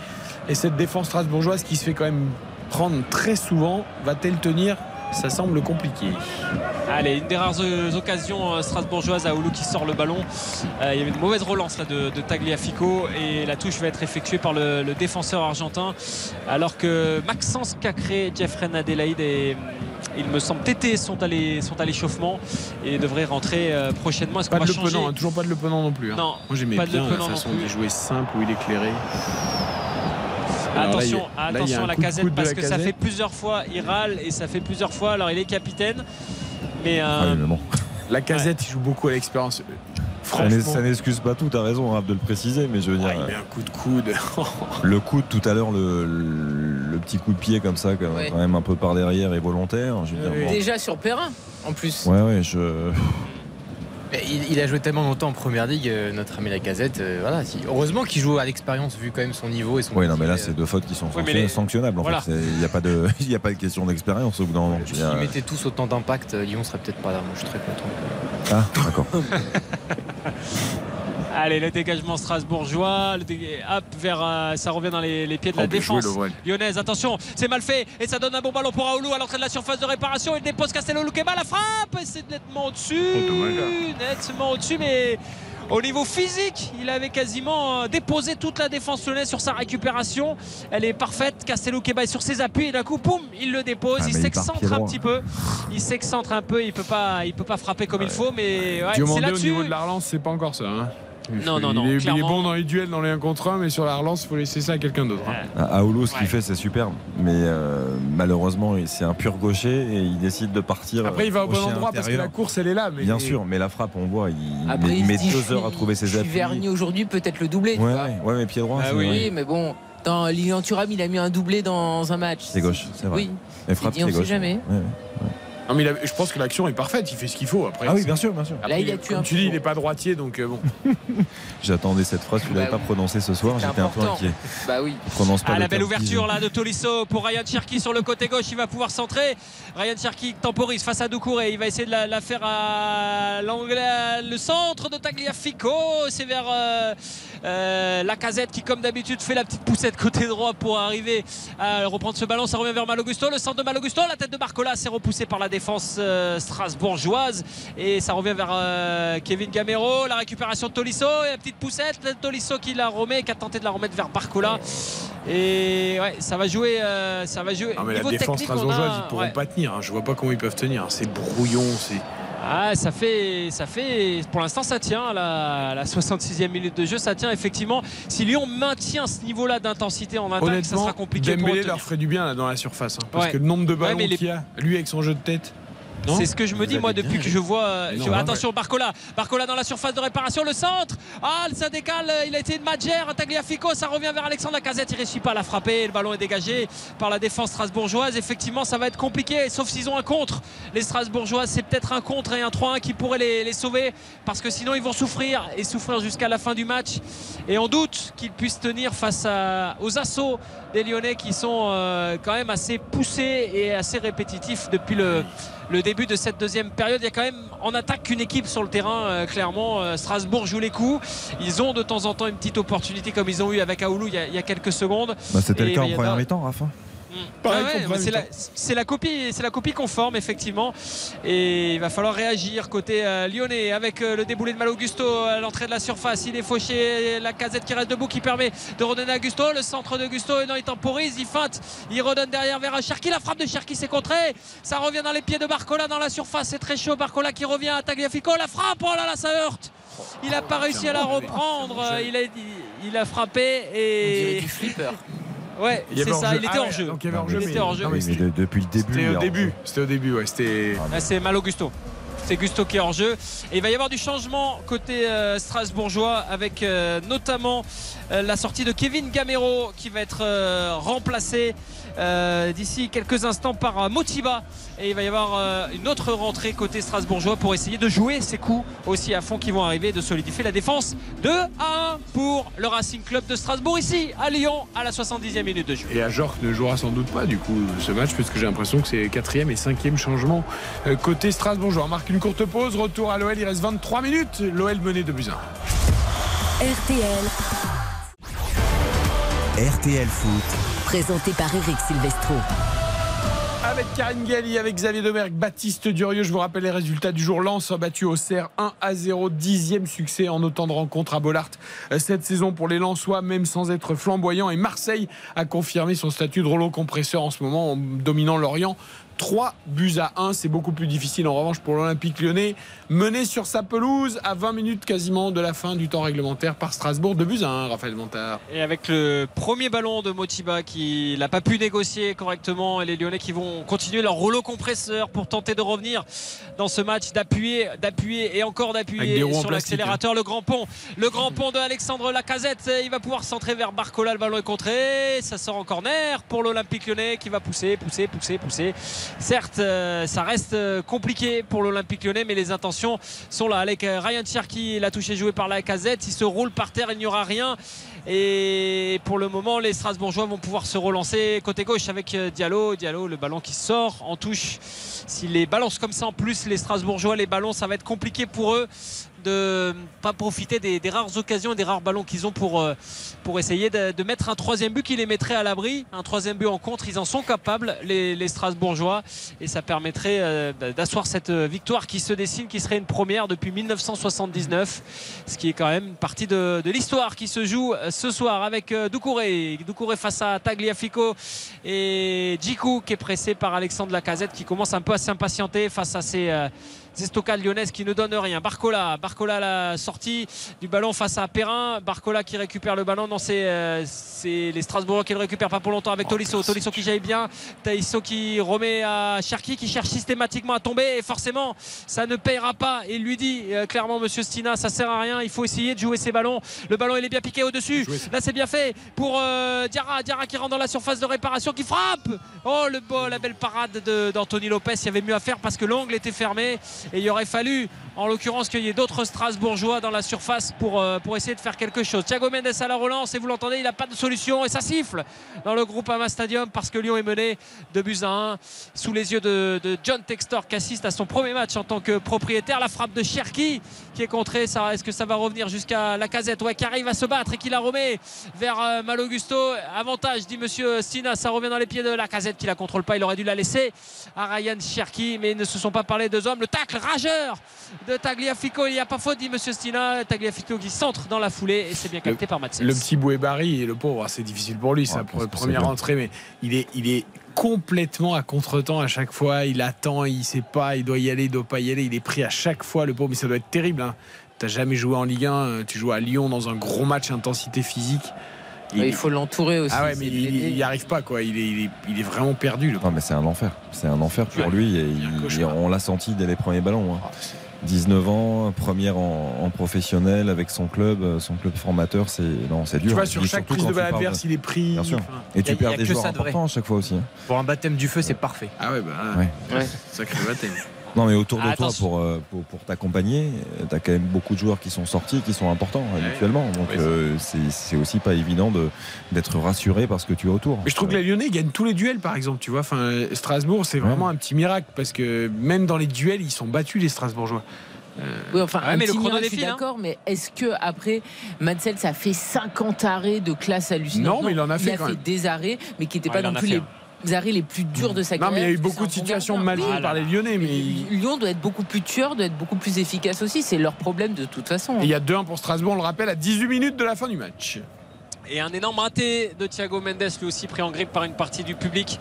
Et cette défense strasbourgeoise qui se fait quand même prendre très souvent, va-t-elle tenir? Ça semble compliqué. Allez, une des rares occasions euh, strasbourgeoises à Oulu qui sort le ballon. Euh, il y avait une mauvaise relance de, Tagliafico et la touche va être effectuée par le, le défenseur argentin. Alors que Maxence Cacré, Jeffrey Adelaide et il me semble Tété sont à les- sont à l'échauffement et devraient rentrer euh, prochainement. Est-ce qu'on Pas va de Le changer Penant, hein, toujours pas de Le Penant non plus. hein. Non, Moi j'aimais de bien la non façon de jouer simple où il éclairait. Alors Attention, là, a attention à la de casette de parce la que ça fait plusieurs fois, il râle et ça fait plusieurs fois. Alors il est capitaine, mais euh, mais bon. La casette, il joue beaucoup à l'expérience. Ça Franchement, ça n'excuse pas tout, t'as raison Raph, de le préciser, mais je veux dire, ouais, il met un coup de coude. le coup de tout à l'heure, le, le petit coup de pied comme ça, quand Ouais. quand même un peu par derrière et volontaire. Je veux dire, bon. Déjà sur Perrin, en plus. Ouais, ouais, je. Il, il a joué tellement longtemps en première ligue, euh, notre ami Lacazette. euh, voilà, si- heureusement qu'il joue à l'expérience vu quand même son niveau et son. Oui, non, mais là, c'est deux fautes qui sont Oui, les- sanctionnables. En Voilà. fait, il n'y a, pas de- y a pas de question d'expérience au bout d'un moment. S'ils mettaient tous autant d'impact, euh, Lyon serait peut-être pas là. Moi, je suis très content. Ah, d'accord. Allez, le dégagement strasbourgeois. Le dég... Hop, vers, euh, ça revient dans les, les pieds de la Oh, joué, défense lyonnaise. Attention, c'est mal fait. Et ça donne un bon ballon pour Aoulou à l'entrée de la surface de réparation. Il dépose Castello Luqueba. La frappe, et c'est nettement au-dessus. nettement au-dessus, mais. Au niveau physique, il avait quasiment euh, déposé toute la défense lyonnaise sur sa récupération. Elle est parfaite. Castello Keba est sur ses appuis et d'un coup, boum, il le dépose. Ah, il s'excentre un petit peu. Il s'excentre un peu. Il peut pas, il peut pas frapper comme il faut, mais ouais, c'est Diomandé au là-dessus. niveau de la relance, c'est pas encore ça. hein. Non, non, il non, Est, il est bon dans les duels, dans les 1 contre 1, mais sur la relance, il faut laisser ça à quelqu'un d'autre. hein. À Aoulou, ce qu'il fait, c'est superbe. Mais euh, malheureusement, c'est un pur gaucher et il décide de partir. Après, il va au bon gaucher endroit parce que la course, elle est là. Mais Bien sûr, mais la frappe, on voit, il, Après, met, il il met se dit, deux heures à trouver ses appuis. Vernier aujourd'hui, peut-être le doublé. Ouais, vois. ouais, ouais, mais pied droit, Ah oui, Oui, mais bon, dans Lilian Thuram, il a mis un doublé dans un match. C'est gauche, c'est vrai. Oui. Mais frappe, dit, on sait gauche. jamais. Ouais, ouais. Non, mais il a- je pense que l'action est parfaite. Il fait ce qu'il faut. Après, Ah oui, c'est- bien sûr, bien sûr. Après, Là, il a tué comme un tu dis, il n'est pas droitier, donc euh, bon. J'attendais cette phrase, tu ne Bah l'avais pas oui. prononcée ce soir, C'est j'étais un peu inquiet. Bah oui. Prononce pas Ah, la belle ouverture là de Tolisso pour Ryan Cherki sur le côté gauche. Il va pouvoir centrer. Ryan Cherki temporise face à Doucouré. Il va essayer de la, la faire à l'angle, le centre de Tagliafico. C'est vers euh, euh, la casette qui, comme d'habitude, fait la petite poussette côté droit pour arriver à reprendre ce ballon. Ça revient vers Malogusto. Le centre de Malogusto. La tête de Barcola s'est repoussée par la défense euh, strasbourgeoise. Et ça revient vers euh, Kevin Gamero. La récupération de Tolisso. Et la petite poussette. Tolisso qui la remet, qui a tenté de la remettre vers Barcola. Et ouais, ça va jouer. euh, ça va jouer. Non, mais la défense on a- strasbourgeoise, ils pourront ouais. pas tenir. hein. Je vois pas comment ils peuvent tenir. C'est brouillon. C'est. Ah, ça fait, ça fait, pour l'instant, ça tient. à La, à la 66e minute de jeu, ça tient effectivement. Si Lyon maintient ce niveau-là d'intensité en attaque, ça sera compliqué pour Dembélé de leur ferait du bien là, dans la surface. hein, parce Ouais. que le nombre de Ouais, ballons mais les- qu'il y a, lui avec son jeu de tête. C'est ce que je me dis moi depuis que je vois. Non, je- ouais, attention, Barcola. Barcola dans la surface de réparation, le centre. Ah, ça décale. euh, Il a été une Madjer. Tagliafico, ça revient vers Alexandre Lacazette. Il réussit pas à la frapper. Le ballon est dégagé par la défense strasbourgeoise. Effectivement, ça va être compliqué, sauf s'ils ont un contre. Les Strasbourgeois, c'est peut-être un contre et un 3-1 qui pourrait les, les sauver parce que sinon ils vont souffrir et souffrir jusqu'à la fin du match. Et on doute qu'ils puissent tenir face à- aux assauts des Lyonnais qui sont euh, quand même assez poussés et assez répétitifs depuis le, le début de cette deuxième période. Il y a quand même en attaque qu'une équipe sur le terrain, euh, clairement. Euh, Strasbourg joue les coups. Ils ont de temps en temps une petite opportunité comme ils ont eu avec Aoulou il y a, il y a quelques secondes. Bah, C'était le cas en première mi-temps, Rafa. Ouais, qu'en ouais, première c'est la, copie, c'est la copie conforme effectivement. Et il va falloir réagir côté euh, lyonnais avec euh, le déboulé de Malo Gusto à l'entrée de la surface. Il est fauché, la casette qui reste debout qui permet de redonner à Gusto. Le centre de Gusto, et non, il temporise, il feinte, il redonne derrière vers Cherki. La frappe de Cherki s'est contrée. Ça revient dans les pieds de Barcola dans la surface. C'est très chaud. Barcola qui revient à Tagliafico. La frappe, oh là là, ça heurte. Il n'a pas réussi à la reprendre. Il a, il a frappé On dirait et du flipper. Ouais, c'est ça. Il était Ah hors jeu. donc il y avait hors-jeu, Il mais- était hors jeu. non, mais Oui, mais de- depuis le début. C'était au début. C'était au début, ouais. C'était. Ah, c'est Malo Gusto. C'est Gusto qui est hors jeu. Et il va y avoir du changement côté euh, strasbourgeois avec euh, notamment euh, la sortie de Kevin Gamero qui va être euh, remplacé euh, d'ici quelques instants par euh, Motiba. Et il va y avoir euh, une autre rentrée côté strasbourgeois pour essayer de jouer ces coups aussi à fond qui vont arriver, de solidifier la défense 2 à 1 pour le Racing Club de Strasbourg ici à Lyon à la 70e minute de jeu. Et Ajorc ne jouera sans doute pas du coup ce match puisque j'ai l'impression que c'est quatrième et cinquième changement côté Strasbourg. On marque une courte pause, retour à l'OL, il reste 23 minutes. L'OL mené de buts. RTL, RTL Foot. présenté par Eric Silvestro. Avec Karine Galli, avec Xavier Domergue, Baptiste Durieux, je vous rappelle les résultats du jour. Lens a battu au Serre 1 à 0, dixième succès en autant de rencontres à Bollard euh, cette saison pour les Lensois, même sans être flamboyant. Et Marseille a confirmé son statut de rouleau compresseur en ce moment en dominant Lorient. 3 buts à 1, c'est beaucoup plus difficile en revanche pour l'Olympique lyonnais, mené sur sa pelouse à 20 minutes quasiment de la fin du temps réglementaire par Strasbourg. 2 buts à 1, Raphaël Montard. Et avec le premier ballon de Motiba qui n'a pas pu négocier correctement et les Lyonnais qui vont continuer leur rouleau compresseur pour tenter de revenir dans ce match, d'appuyer, d'appuyer et encore d'appuyer sur plastique, l'accélérateur. Le grand pont, le grand pont de Alexandre Lacazette. Il va pouvoir centrer vers Barcola. Le ballon est contré. Ça sort en corner pour l'Olympique lyonnais qui va pousser, pousser, pousser, pousser. Certes, euh, ça reste euh, compliqué pour l'Olympique lyonnais, mais les intentions sont là. Avec euh, Ryan Cherki, la touche est jouée par Lacazette. Il se roule par terre, il n'y aura rien. Et pour le moment, les Strasbourgeois vont pouvoir se relancer côté gauche avec Diallo. Diallo, le ballon qui sort en touche. S'ils les balancent comme ça en plus, les Strasbourgeois, les ballons, ça va être compliqué pour eux. De pas profiter des, rares occasions et des rares ballons qu'ils ont pour, euh, pour essayer de, mettre un troisième but qui les mettrait à l'abri. Un troisième but en contre, ils en sont capables, les, Strasbourgeois, et ça permettrait euh, d'asseoir cette euh, victoire qui se dessine, qui serait une première depuis 1979, ce qui est quand même partie de, l'histoire qui se joue ce soir avec Doucouré. Doucouré face à Tagliafico et Djikou qui est pressé par Alexandre Lacazette qui commence un peu à s'impatienter face à ces ces stockades lyonnaises qui ne donnent rien. Barcola, Barcola la sortie du ballon face à Perrin. Barcola qui récupère le ballon. Non, c'est euh, c'est les Strasbourgeois qui le récupèrent pas pour longtemps avec Tolisso. Tolisso qui jaillit bien. Tolisso qui remet à Cherki qui cherche systématiquement à tomber. Et forcément, ça ne payera pas. Et il lui dit euh, clairement, monsieur Stina, ça sert à rien. Il faut essayer de jouer ces ballons. Le ballon, il est bien piqué au-dessus. Là, c'est bien fait pour euh, Diarra. Diarra qui rentre dans la surface de réparation, qui frappe. Oh, le la belle parade de- d'Anthony Lopez. Il y avait mieux à faire parce que l'angle était fermé. Et il aurait fallu, en l'occurrence, qu'il y ait d'autres Strasbourgeois dans la surface pour, euh, essayer de faire quelque chose. Thiago Mendes à la relance, et vous l'entendez, il n'a pas de solution. Et ça siffle dans le groupe Ama Stadium parce que Lyon est mené de buts à 1 sous les yeux de, de John Textor qui assiste à son premier match en tant que propriétaire. La frappe de Cherki qui est contrée. Ça, Est-ce que ça va revenir jusqu'à la casette ouais, qui arrive à se battre et qui la remet vers euh, Malo Gusto. Avantage, dit monsieur Stina. Ça revient dans les pieds de la casette qui la contrôle pas. Il aurait dû la laisser à Ryan Cherki, mais ils ne se sont pas parlé deux hommes. Le tacle rageur de Tagliafico. Il n'y a pas faute, dit monsieur Stina. Tagliafico qui centre dans la foulée et c'est bien capté par Matsels. Le petit Bouébari, le pauvre, c'est difficile pour lui, sa première entrée, mais il est, il est complètement à contre-temps à chaque fois. Il attend, il sait pas, il doit y aller, il doit pas y aller. Il est pris à chaque fois, le pauvre, mais ça doit être terrible. Hein. T'as jamais joué en Ligue 1, euh, tu joues à Lyon dans un gros match intensité physique. Il faut l'entourer aussi. Ah ouais, mais il, l'aider. il y arrive pas, quoi. Il est, il est, il est vraiment perdu. Le Non, mais c'est un enfer. C'est un enfer pour Ouais. lui. Et on l'a senti dès les premiers ballons. hein. 19 ans, première en, en professionnel avec son club, euh, son club formateur, c'est non, c'est dur. Tu vois, sur chaque prise de tu balle adverse, il est pris. Bien sûr. Enfin, Et tu a perds des joueurs ça de vrai. importants à chaque fois aussi. hein. Pour un baptême du feu, c'est parfait. Ah ouais, bah, Ouais. Ouais. sacré baptême. Non, mais autour de Ah, toi, pour, euh, pour, pour t'accompagner, tu as quand même beaucoup de joueurs qui sont sortis, qui sont importants Ouais. habituellement. Donc, Ouais, c'est euh, c'est c'est aussi pas évident de- d'être rassuré parce que tu es autour. Mais je trouve que les Lyonnais gagnent tous les duels, par exemple. Tu vois, enfin, Strasbourg, c'est Ouais. vraiment un petit miracle parce que même dans les duels, ils sont battus les Strasbourgeois. Oui, enfin, Ouais, un mais le chrono je suis hein. d'accord, mais est-ce que après Mansell, ça fait 50 arrêts de classe hallucinante? Non, mais il en a fait quand même. des arrêts, mais qui n'étaient Ouais, pas il non a plus fait, les, les arrêts les plus durs de sa Non, carrière. mais il y a eu beaucoup de situations mal jouées par les Lyonnais, mais Lyon doit être beaucoup plus tueur, doit être beaucoup plus efficace aussi. C'est leur problème de toute façon. et il y a 2-1 pour Strasbourg, on le rappelle, à 18 minutes de la fin du match. Et un énorme raté de Thiago Mendes, lui aussi pris en grippe par une partie du public.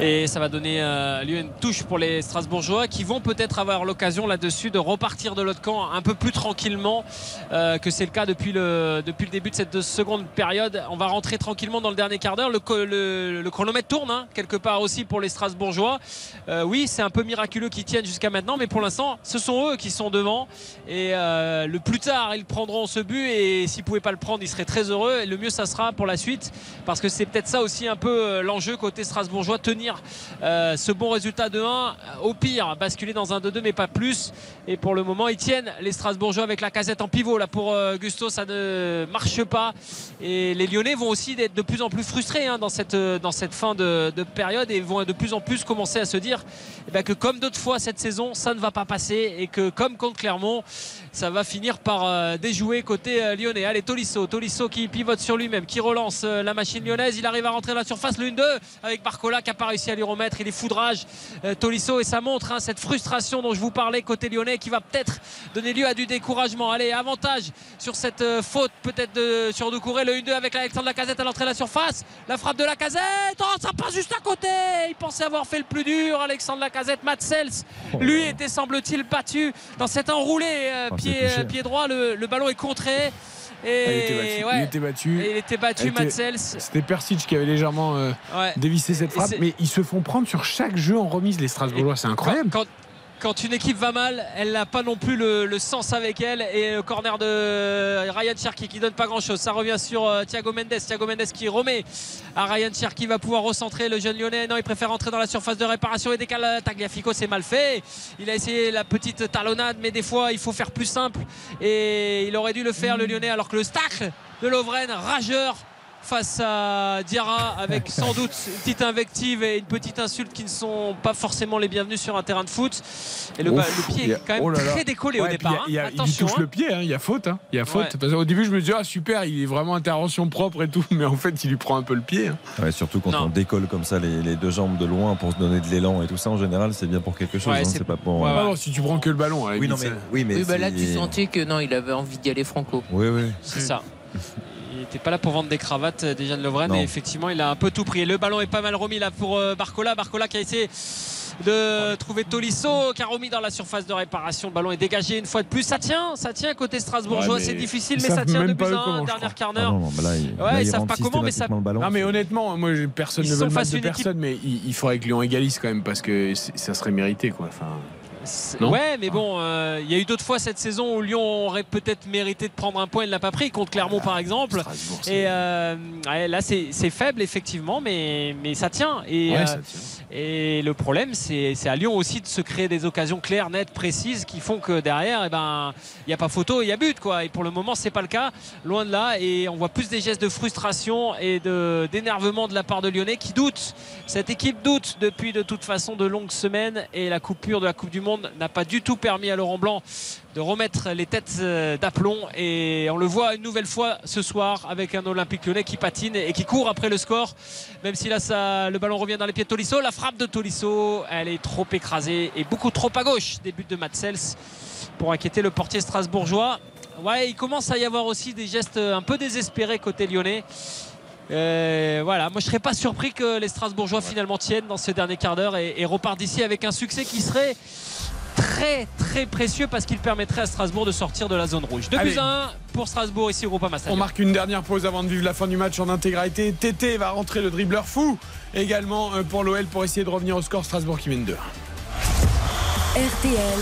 Et ça va donner euh, lieu à une touche pour les Strasbourgeois qui vont peut-être avoir l'occasion là-dessus de repartir de l'autre camp un peu plus tranquillement euh, que c'est le cas depuis le, depuis le début de cette seconde période. On va rentrer tranquillement dans le dernier quart d'heure. Le, chronomètre tourne hein, quelque part aussi pour les Strasbourgeois. Euh, oui, c'est un peu miraculeux qu'ils tiennent jusqu'à maintenant, mais pour l'instant, ce sont eux qui sont devant. Et le plus tard, ils prendront ce but et s'ils ne pouvaient pas le prendre, ils seraient très heureux. Et le mieux, ça sera pour la suite parce que c'est peut-être ça aussi un peu euh, l'enjeu côté strasbourgeois, tenir euh, ce bon résultat de 1. Au pire, basculer dans un 2-2, mais pas plus. Et pour le moment, ils tiennent les Strasbourgeois avec la casette en pivot. Là, pour euh, Gusto, ça ne marche pas. Et les Lyonnais vont aussi être de plus en plus frustrés hein, dans, cette, euh, fin de, de période et vont de plus en plus commencer à se dire eh ben, que comme d'autres fois cette saison, ça ne va pas passer et que comme contre Clermont, ça va finir par euh, déjouer côté euh, lyonnais. Allez, Tolisso, Tolisso qui pivote sur lui-même, qui relance euh, la machine lyonnaise. Il arrive à rentrer dans la surface, le 1-2 avec Barcola qui n'a pas réussi à lui remettre. Il est foudrage, Tolisso, et ça montre hein, cette frustration dont je vous parlais côté lyonnais qui va peut-être donner lieu à du découragement. Allez, avantage sur cette faute peut-être de, sur Doucouré, le 1-2 avec Alexandre Lacazette à l'entrée de la surface. La frappe de Lacazette, oh, ça passe juste à côté. Il pensait avoir fait le plus dur. Alexandre Lacazette, Matsels, lui était semble-t-il battu dans cet enroulé Oh, pied, c'est touché. euh, pied droit. Le, le ballon est contré. Et Ah, il était battu. ouais. Il était battu. Et il était battu, Elle était- Matsels. C'était Persic qui avait légèrement euh, Ouais. dévissé cette Et frappe, mais ils se font prendre sur chaque jeu en remise, les Strasbourgeois. C'est incroyable. Quand, quand une équipe va mal, elle n'a pas non plus le, sens avec elle. Et le corner de Ryan Cherki qui donne pas grand chose. Ça revient sur euh, Thiago Mendes. Thiago Mendes qui remet à Ryan Cherki va pouvoir recentrer le jeune lyonnais. Non, il préfère entrer dans la surface de réparation et décale Tagliafico. C'est mal fait. Il a essayé la petite talonnade, mais des fois il faut faire plus simple. Et il aurait dû le faire le lyonnais alors que le stacle de Lovren, rageur face à Diarra avec sans doute une petite invective et une petite insulte qui ne sont pas forcément les bienvenus sur un terrain de foot. Et le, Ouf, ba- le pied a- est quand même oh là là. très décollé Ouais, au départ. il y a- hein. il y a- il Attention. touche hein. le pied, hein, il y a faute. hein. Il y a faute. Ouais. Parce qu'au début, je me disais, ah super, il est vraiment intervention propre et tout, mais en fait, il lui prend un peu le pied. hein. Ouais, surtout quand Non. on décolle comme ça les, les deux jambes de loin pour se donner de l'élan et tout ça, en général, c'est bien pour quelque chose. Ouais, hein, c'est- pas pour. Ouais, euh, Ah non, si tu prends que le ballon. Oui, non, mais, oui, mais Oui, bah là, tu sentais que non, il avait envie d'y aller franco. Oui, oui. C'est ça. Il n'était pas là pour vendre des cravates, euh, Dejan Lovren, et effectivement, il a un peu tout pris. Et le ballon est pas mal remis là pour euh, Barcola. Barcola qui a essayé de trouver Tolisso, qui a remis dans la surface de réparation. Le ballon est dégagé une fois de plus. Ça tient, ça tient côté Strasbourgeois. Ouais, c'est difficile, mais ça tient de à un, dernière quart Ah d'heure. Ouais, là, ils il savent pas comment, mais ça-. Non honnêtement, moi je- personne Ils ne veut le à de équipe- personne, mais il, il faudrait que Lyon égalise quand même parce que ça serait mérité quoi. Enfin, Ouais, mais bon, euh, il y a eu d'autres fois cette saison où Lyon aurait peut-être mérité de prendre un point, il ne l'a pas pris, contre Clermont par exemple. Et euh, ouais, là, c'est c'est faible effectivement, mais, mais ça tient. Et, Ouais, euh, ça tient. Et le problème, c'est à Lyon aussi de se créer des occasions claires, nettes, précises, qui font que derrière, eh ben, il n'y a pas photo, il y a but. Quoi. Et pour le moment, c'est pas le cas, loin de là. Et on voit plus des gestes de frustration et de- d'énervement de, la part de Lyonnais qui doutent. Cette équipe doute depuis de toute façon de longues semaines. Et la coupure de la Coupe du Monde n'a pas du tout permis à Laurent Blanc de remettre les têtes euh, d'aplomb. Et on le voit une nouvelle fois ce soir avec un Olympique lyonnais qui patine et qui court après le score. Même si là, ça, le ballon revient dans les pieds de Tolisso. La frappe de Tolisso, elle est trop écrasée et beaucoup trop à gauche des buts de Matsels pour inquiéter le portier strasbourgeois. Ouais, il commence à y avoir aussi des gestes un peu désespérés côté lyonnais. Euh, voilà, moi je serais pas surpris que les Strasbourgeois finalement tiennent dans ce dernier quart d'heure et, et repartent d'ici avec un succès qui serait très très précieux parce qu'il permettrait à Strasbourg de sortir de la zone rouge. 2 Allez. buts à 1 pour Strasbourg ici au Groupama On marque une dernière pause avant de vivre la fin du match en intégralité. Tété va rentrer le dribbleur fou également euh, pour l'OL pour essayer de revenir au score Strasbourg qui mène 2. RTL,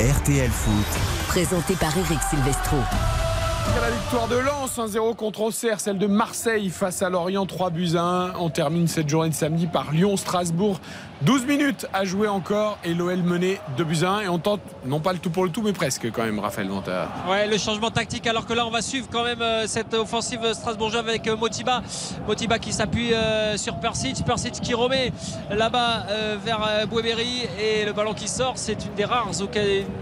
RTL Foot. présenté par Eric Silvestro. La victoire de Lens 1-0 contre Auxerre, celle de Marseille face à Lorient 3 buts à 1. On termine cette journée de samedi par Lyon-Strasbourg. 12 minutes à jouer encore et l'OL mené 2 buts à 1 et on tente non pas le tout pour le tout mais presque quand même Raphaël ta- Ouais, le changement tactique alors que là on va suivre quand même euh, cette offensive strasbourgeoise avec euh, Motiba. Motiba qui s'appuie euh, sur Persic, Persic qui remet là-bas vers Bouéberi et le ballon qui sort, c'est une des rares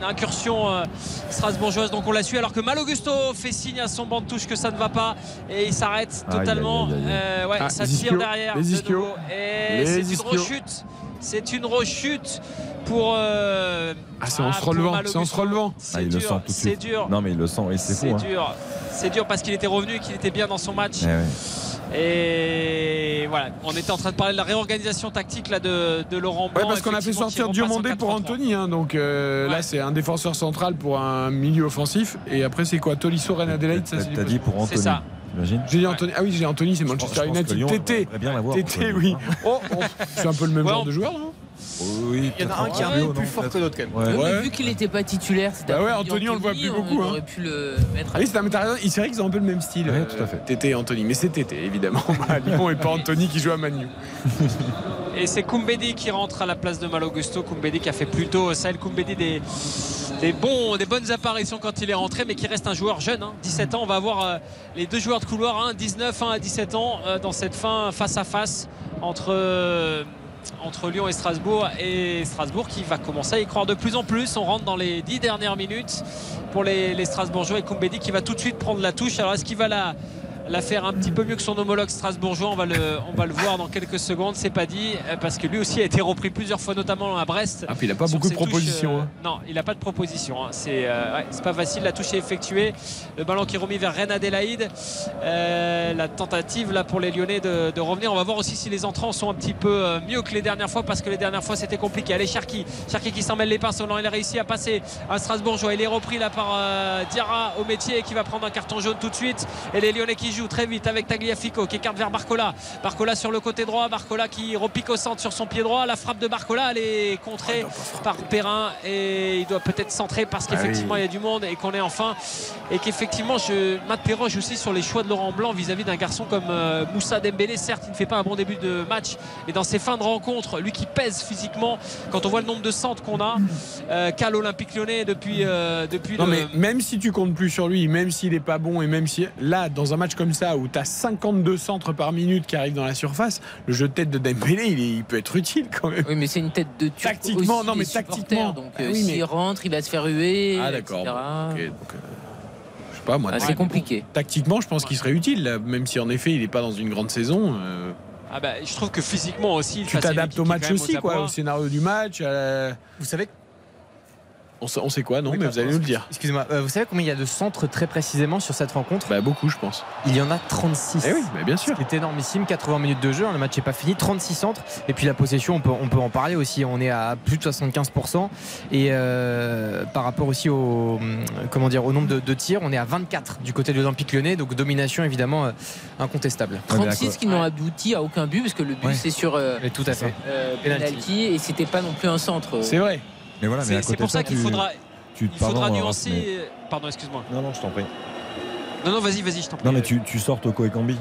incursions strasbourgeoises donc on la suit alors que Mal Augusto fait signe à son banc de touche que ça ne va pas et il s'arrête totalement. aïe, aïe, aïe. Euh, ouais, Ah, ça tire derrière les de ischios. nouveau. et Les c'est une rechute. C'est une rechute pour. euh, Ah c'est en se pour relevant, c'est en se relevant. C'est Ah, il le dur, sent tout de c'est dur. Non, mais il le sent et c'est C'est fou. hein. dur. C'est dur parce qu'il était revenu et qu'il était bien dans son match. Eh ouais. Et voilà, on était en train de parler de la réorganisation tactique là, de, de Laurent Blanc. Ouais, parce qu'on a fait sortir Diomandé pour 4-3-3. Anthony, hein, donc euh, là c'est un défenseur central pour un milieu offensif. Et après c'est quoi? Tolisso, Ren Adelaide ça, T'as c'est t'as dit pour C'est Anthony. ça. T'imagines? J'ai dit Anthony. Ah oui, j'ai Anthony, c'est Manchester United. Tété. Tété, oui. Oh, oh, c'est un peu le même Ouais, genre on- de joueur, non? Oui, Il y en a un qui est un peu non, plus fort que l'autre quand même. Ouais. Mais vu qu'il n'était pas titulaire, c'était Bah ouais, Anthony, on le voit plus beaucoup, On hein. aurait pu le mettre Ah oui, c'est vrai qu'ils ont un peu le même style. Ouais, euh, tout à fait. Tété et Anthony. Mais c'est Tété, évidemment. À Lyon et pas Anthony qui joue à Manu. Et c'est Koumbedi qui rentre à la place de Malogusto. Koumbedi qui a fait plutôt Sahel Koumbedi des, des, bons, des bonnes apparitions quand il est rentré, mais qui reste un joueur jeune. hein. 17 ans, on va avoir euh, les deux joueurs de couloir, hein, 19 1 à 17 ans, euh, dans cette fin face à face entre. euh, entre Lyon et Strasbourg et Strasbourg qui va commencer à y croire de plus en plus. On rentre dans les 10 dernières minutes pour les, les Strasbourgeois et Koumbedi qui va tout de suite prendre la touche. Alors est-ce qu'il va la, la faire un petit peu mieux que son homologue strasbourgeois. On va le, on va le voir dans quelques secondes. C'est pas dit euh, parce que lui aussi a été repris plusieurs fois, notamment à Brest. Ah, puis il a pas beaucoup de propositions. euh, hein. non, il n'a pas de proposition. hein. C'est euh, ouais, c'est pas facile. La touche est effectuée. Le ballon qui est remis vers Rennes Adélaïde. Euh, la tentative là pour les Lyonnais de, de revenir. On va voir aussi si les entrants sont un petit peu mieux que les dernières fois parce que les dernières fois c'était compliqué. Allez, Cherki. Cherki qui s'en mêle les pinces. Il a réussi à passer à Strasbourgeois. Il est repris là par Diarra au métier qui va prendre un carton jaune tout de suite. Et les Lyonnais qui jouent joue très vite avec Tagliafico qui écarte vers Barcola. Barcola sur le côté droit. Barcola qui repique au centre sur son pied droit. La frappe de Barcola, elle est contrée par Perrin et il doit peut-être centrer parce qu'effectivement Ah oui. il y a du monde et qu'on est enfin et qu'effectivement je m'interroge aussi sur les choix de Laurent Blanc vis-à-vis d'un garçon comme euh, Moussa Dembélé. Certes, il ne fait pas un bon début de match, mais dans ses fins de rencontre, lui qui pèse physiquement, quand on voit le nombre de centres qu'on a, euh, qu'a l'Olympique Lyonnais depuis euh, depuis Non le- mais même si tu comptes plus sur lui, même s'il est pas bon et même si là dans un match comme ça où tu as 52 centres par minute qui arrivent dans la surface, le jeu de tête de Dembélé il, est- il peut être utile quand même. Oui, mais c'est une tête de turc Tactiquement, aussi, non, mais tactiquement. Donc Ah euh, oui, s'il mais- rentre, il va se faire huer. Ah d'accord. bon, donc, euh, je sais pas moi. Ah, c'est compliqué. Tactiquement, je pense qu'il serait utile, là, même si en effet il n'est pas dans une grande saison. euh, Ah bah, je trouve que physiquement aussi, tu t'adaptes au match aussi, quoi, au scénario du match. à la- Vous savez On sait, on sait quoi, non Oui, Mais vous allez nous le dire. Excusez-moi, euh, vous savez combien il y a de centres très précisément sur cette rencontre? Bah beaucoup, je pense. Il y en a 36. Eh oui, bah bien sûr. Ce qui est énormissime, 80 minutes de jeu, hein, le match n'est pas fini, 36 centres. Et puis la possession, on peut, on peut en parler aussi, on est à plus de 75%. Et euh, par rapport aussi au, hum, comment dire, au nombre de, de tirs, on est à 24 du côté de l'Olympique lyonnais, donc domination évidemment euh, incontestable. 36 qui n'ont abouti à aucun but parce que le but Ouais. c'est sur euh, tout à fait. euh, Penalty. penalty et c'était pas non plus un centre. C'est vrai. Mais voilà, mais C'est pour ça qu'il faudra, tu- il pardon, faudra Raph, nuancer. mais- Pardon, excuse-moi. Non, non, je t'en prie. Non, non, vas-y, vas-y, je t'en prie. Non, mais tu, tu sors Toko Ekambi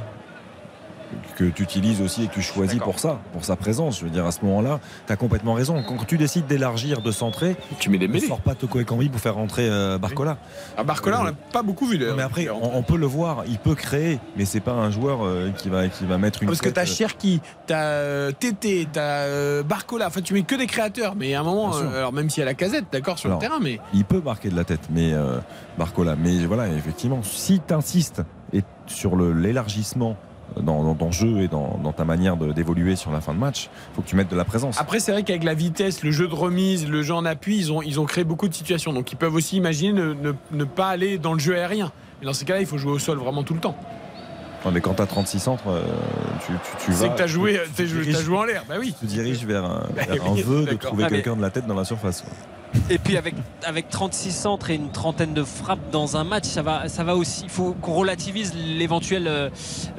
que tu utilises aussi et que tu choisis pour ça, pour sa présence. Je veux dire, à ce moment-là, tu as complètement raison. Quand tu décides d'élargir, de centrer, tu mets des ne sors pas Toko Ekambi pour faire rentrer euh, Barcola. À Barcola, on l'a pas beaucoup vu. Mais après, on, on peut le voir, il peut créer, mais c'est pas un joueur euh, qui, va, qui va mettre une. Parce que tête, t'as euh, Cherki, t'as Tété, t'as Barcola. Enfin, tu mets que des créateurs. Mais à un moment, alors même s'il y a la casette, d'accord, sur Alors, le terrain, mais Il peut marquer de la tête, mais Barcola. Mais voilà, effectivement, si tu insistes et sur l'élargissement dans, dans ton jeu et dans, dans ta manière d'évoluer sur la fin de match, faut que tu mettes de la présence. Après, c'est vrai qu'avec la vitesse, le jeu de remise, le jeu en appui, ils ont, ils ont créé beaucoup de situations. Donc, ils peuvent aussi imaginer ne, ne- ne pas aller dans le jeu aérien. Mais dans ces cas-là, il faut jouer au sol vraiment tout le temps. Mais quand tu as 36 centres, euh, tu, tu, tu C'est que t'as joué, tu- t'as tu joué, t'as en l'air. Bah oui. Tu te diriges vers un, Bah vers un vœu de trouver Ah, quelqu'un de la tête dans la surface. Et puis avec, avec 36 centres et une trentaine de frappes dans un match, ça va, ça va aussi. Il faut qu'on relativise l'éventuelle euh,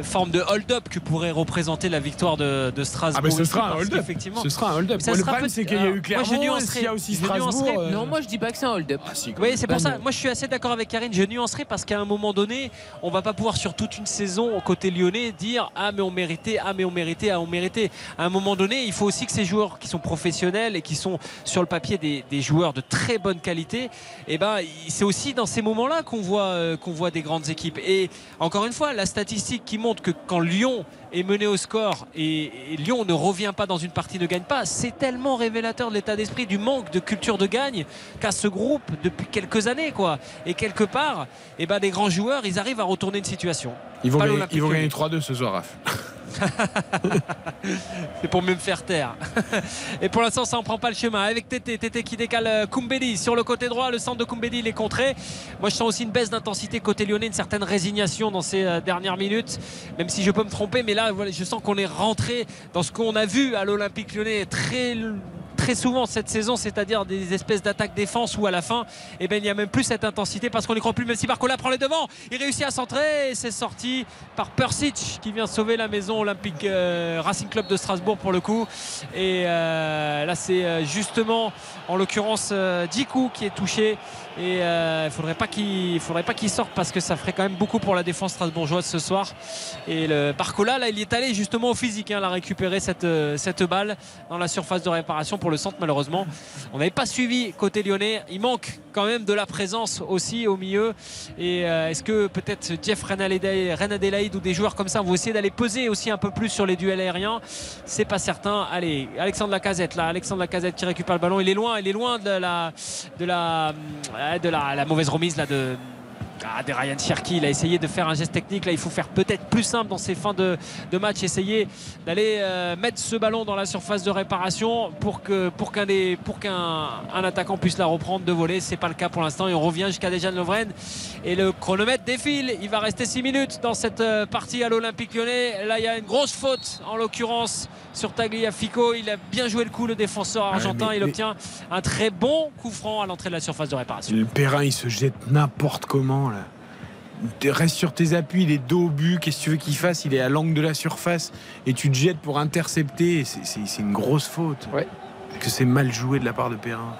forme de hold-up que pourrait représenter la victoire de, de Strasbourg. Ah, mais ce sera un hold-up. qu'effectivement- Ce sera un hold-up. Ça le sera problème, c'est qu'il y a eu alors, moi, je Clermont, nuancerai- y a aussi je Strasbourg. nuancerai- euh, Non, moi je dis pas que c'est un hold-up. ah, si, Oui, c'est pour ça. Moi, je suis assez d'accord avec Karine. Je nuancerai parce qu'à un moment donné, on va pas pouvoir sur toute une saison côté lyonnais dire ah mais on méritait, ah mais on méritait, ah on méritait. À un moment donné, il faut aussi que ces joueurs qui sont professionnels et qui sont sur le papier des, des joueurs de très bonne qualité, et ben il- c'est aussi dans ces moments-là qu'on voit euh, qu'on voit des grandes équipes. Et encore une fois, la statistique qui montre que quand Lyon est mené au score et, et Lyon ne revient pas dans une partie, ne gagne pas, c'est tellement révélateur de l'état d'esprit, du manque de culture de gagne qu'a ce groupe depuis quelques années. quoi. Et quelque part, eh ben, des grands joueurs, ils arrivent à retourner une situation. Ils vont gagner, ils vont gagner 3-2 ce soir, Raph. C'est pour mieux me faire taire. Et pour l'instant, ça en prend pas le chemin. Avec Tété, Tété qui décale euh, Koumbedi sur le côté droit. Le centre de Koumbedi, il est contré. Moi, je sens aussi une baisse d'intensité côté lyonnais, une certaine résignation dans ces euh, dernières minutes. Même si je peux me tromper, mais là, je sens qu'on est rentré dans ce qu'on a vu à l'Olympique lyonnais très très souvent cette saison, c'est-à-dire des espèces d'attaque-défense où à la fin, eh ben, il n'y a même plus cette intensité parce qu'on n'y croit plus. Même si Barcola prend les devants, il réussit à centrer et c'est sorti par Persic qui vient sauver la maison olympique euh, Racing Club de Strasbourg pour le coup. Et euh, là, c'est euh, justement en l'occurrence euh, Djikou qui est touché. Et euh, il faudrait pas qu'il faudrait pas qu'il sorte parce que ça ferait quand même beaucoup pour la défense strasbourgeoise ce soir. Et le Barcola, là, il est allé justement au physique. Hein, il a récupéré cette, euh, cette balle dans la surface de réparation pour le centre, malheureusement. On n'avait pas suivi côté lyonnais. Il manque quand même de la présence aussi au milieu. Et euh, est-ce que peut-être Jeff Renadelaide ou des joueurs comme ça vont essayer d'aller peser aussi un peu plus sur les duels aériens? C'est pas certain. Allez, Alexandre Lacazette là, Alexandre Lacazette qui récupère le ballon. Il est loin, il est loin de la de la, la mauvaise remise là de ah, de Ryan Cherky, il a essayé de faire un geste technique. Là, il faut faire peut-être plus simple dans ces fins de, de match. Essayer d'aller euh, mettre ce ballon dans la surface de réparation pour que pour qu'un des pour qu'un un attaquant puisse la reprendre de voler. C'est pas le cas pour l'instant. Et on revient jusqu'à Dejan Lovren. Et le chronomètre défile. Il va rester 6 minutes dans cette euh, partie à l'Olympique Lyonnais. Là, il y a une grosse faute en l'occurrence sur Tagliafico. Il a bien joué le coup, le défenseur argentin. mais- il mais- obtient un très bon coup franc à l'entrée de la surface de réparation. Le Perrin, il se jette n'importe comment, là. Reste sur tes appuis, il est dos au but, qu'est-ce que tu veux qu'il fasse? Il est à l'angle de la surface et tu te jettes pour intercepter. C'est- une grosse faute. Ouais. Que c'est mal joué de la part de Perrin.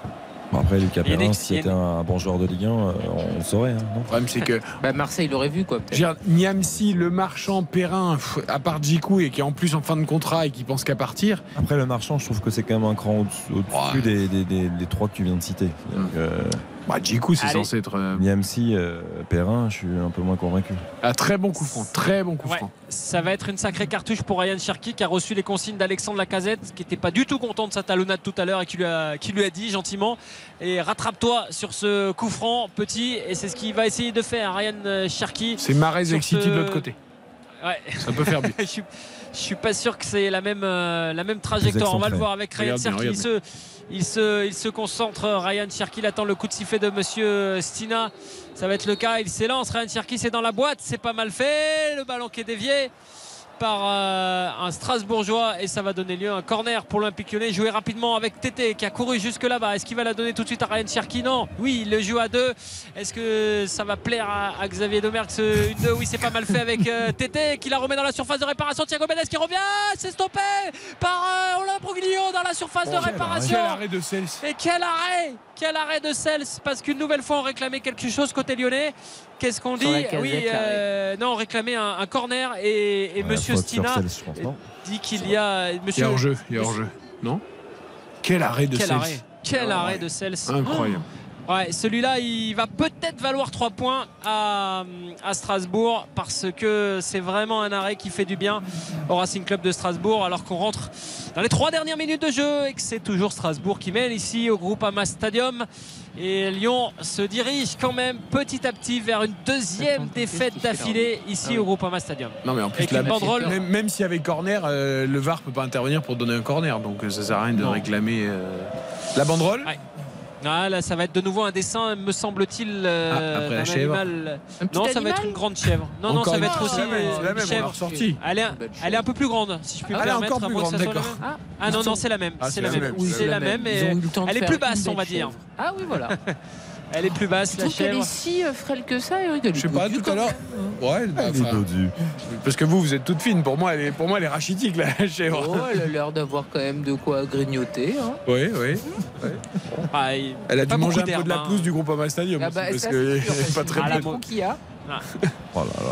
Bon, après, Lucas Perrin, si c'était un bon joueur de Ligue 1, euh, on le saurait. hein, non? Le problème, c'est que Bah, Marseille l'aurait vu, quoi. Niamsi, le marchand, Perrin, pff, à part Djikou et qui est en plus en fin de contrat et qui pense qu'à partir, Après, le marchand, je trouve que c'est quand même un cran au-dessus Ouais. des, des- des- des trois que tu viens de citer. Donc, euh, bah, Djikou, c'est censé être euh, Niamsi, euh, Perrin, je suis un peu moins convaincu. un très bon coup franc. Très bon coup Ouais. franc. Ça va être une sacrée cartouche pour Ryan Cherki qui a reçu les consignes d'Alexandre Lacazette qui n'était pas du tout content de sa talonnade tout à l'heure et qui lui, a, qui lui a dit gentiment et rattrape-toi sur ce coup franc petit et c'est ce qu'il va essayer de faire Ryan Cherki. C'est Marez avec City ce- de l'autre côté. Ouais. Ça peut faire but. je, suis, je suis pas sûr que c'est la même, euh, la même trajectoire. On va le voir avec Ryan Cherki. Il se, il, se, concentre. Ryan Cherki attend le coup de sifflet de monsieur Stina. Ça va être le cas. Il s'élance. Ryan Cherki c'est dans la boîte. C'est pas mal fait. Le ballon qui est dévié par euh, un Strasbourgeois et ça va donner lieu à un corner pour l'Olympique Lyonnais. Joué rapidement avec Tété qui a couru jusque là-bas est-ce qu'il va la donner tout de suite à Ryan Cherki? Non. Oui il le joue à deux. Est-ce que ça va plaire à, à Xavier Domergue ce une deux? Oui c'est pas mal fait avec euh, Tété qui la remet dans la surface de réparation. Thiago Mendes qui revient. C'est stoppé par euh, Olympe dans la surface de réparation. Quel arrêt de Cels. et quel arrêt Quel arrêt de Cels Parce qu'une nouvelle fois on réclamait quelque chose côté lyonnais. Qu'est-ce qu'on dit Oui, euh, non, on réclamait un, un corner et, et Ouais, Monsieur Stina Cels, pense, dit qu'il y a. Il y Monsieur, a hors-jeu. Il y a hors-jeu. Non Quel arrêt de quel Cels. arrêt Quel arrêt de Cels Incroyable. Ouais, celui-là, il va peut-être valoir 3 points à, à Strasbourg parce que c'est vraiment un arrêt qui fait du bien au Racing Club de Strasbourg alors qu'on rentre dans les trois dernières minutes de jeu et que c'est toujours Strasbourg qui mène ici au groupe Ama Stadium. Et Lyon se dirige quand même petit à petit vers une deuxième défaite d'affilée ici Ah oui. au Stadium. Non mais en plus Avec la banderole. même, même s'il y avait corner, euh, le VAR peut pas intervenir pour donner un corner, donc euh, ça sert à rien de Non. réclamer euh, la banderole. Ouais. Ah, là, ça va être de nouveau un dessin, me semble-t il, euh, Ah, après la chèvre. animal. Non, ça va être une grande chèvre. Non, non, ça va être aussi euh, une chèvre. Elle est, elle est un peu plus grande, si je puis me Ah, elle est permettre. encore à plus grande, d'accord. Ah non, non, c'est la même. Ah, c'est la même. C'est la même. Elle est plus basse, on va dire. Ah oui, voilà. Elle est plus basse, la chèvre. est si euh, frêle que ça, Eric. Elle Je sais pas, dodue tout à l'heure. Ouais, bah, Il est enfin, dodu. parce que vous, vous êtes toute fine. Pour moi, elle est, pour moi, elle est rachitique, la chèvre. Oh, elle a l'air d'avoir quand même de quoi grignoter. Hein. Oui, oui. Ah, il- Elle a dû manger un peu de la hein. du groupe Ama Stadium. Ah bah, parce que c'est elle pas très Ah, la bonne. le qu'il y a. Oh là là.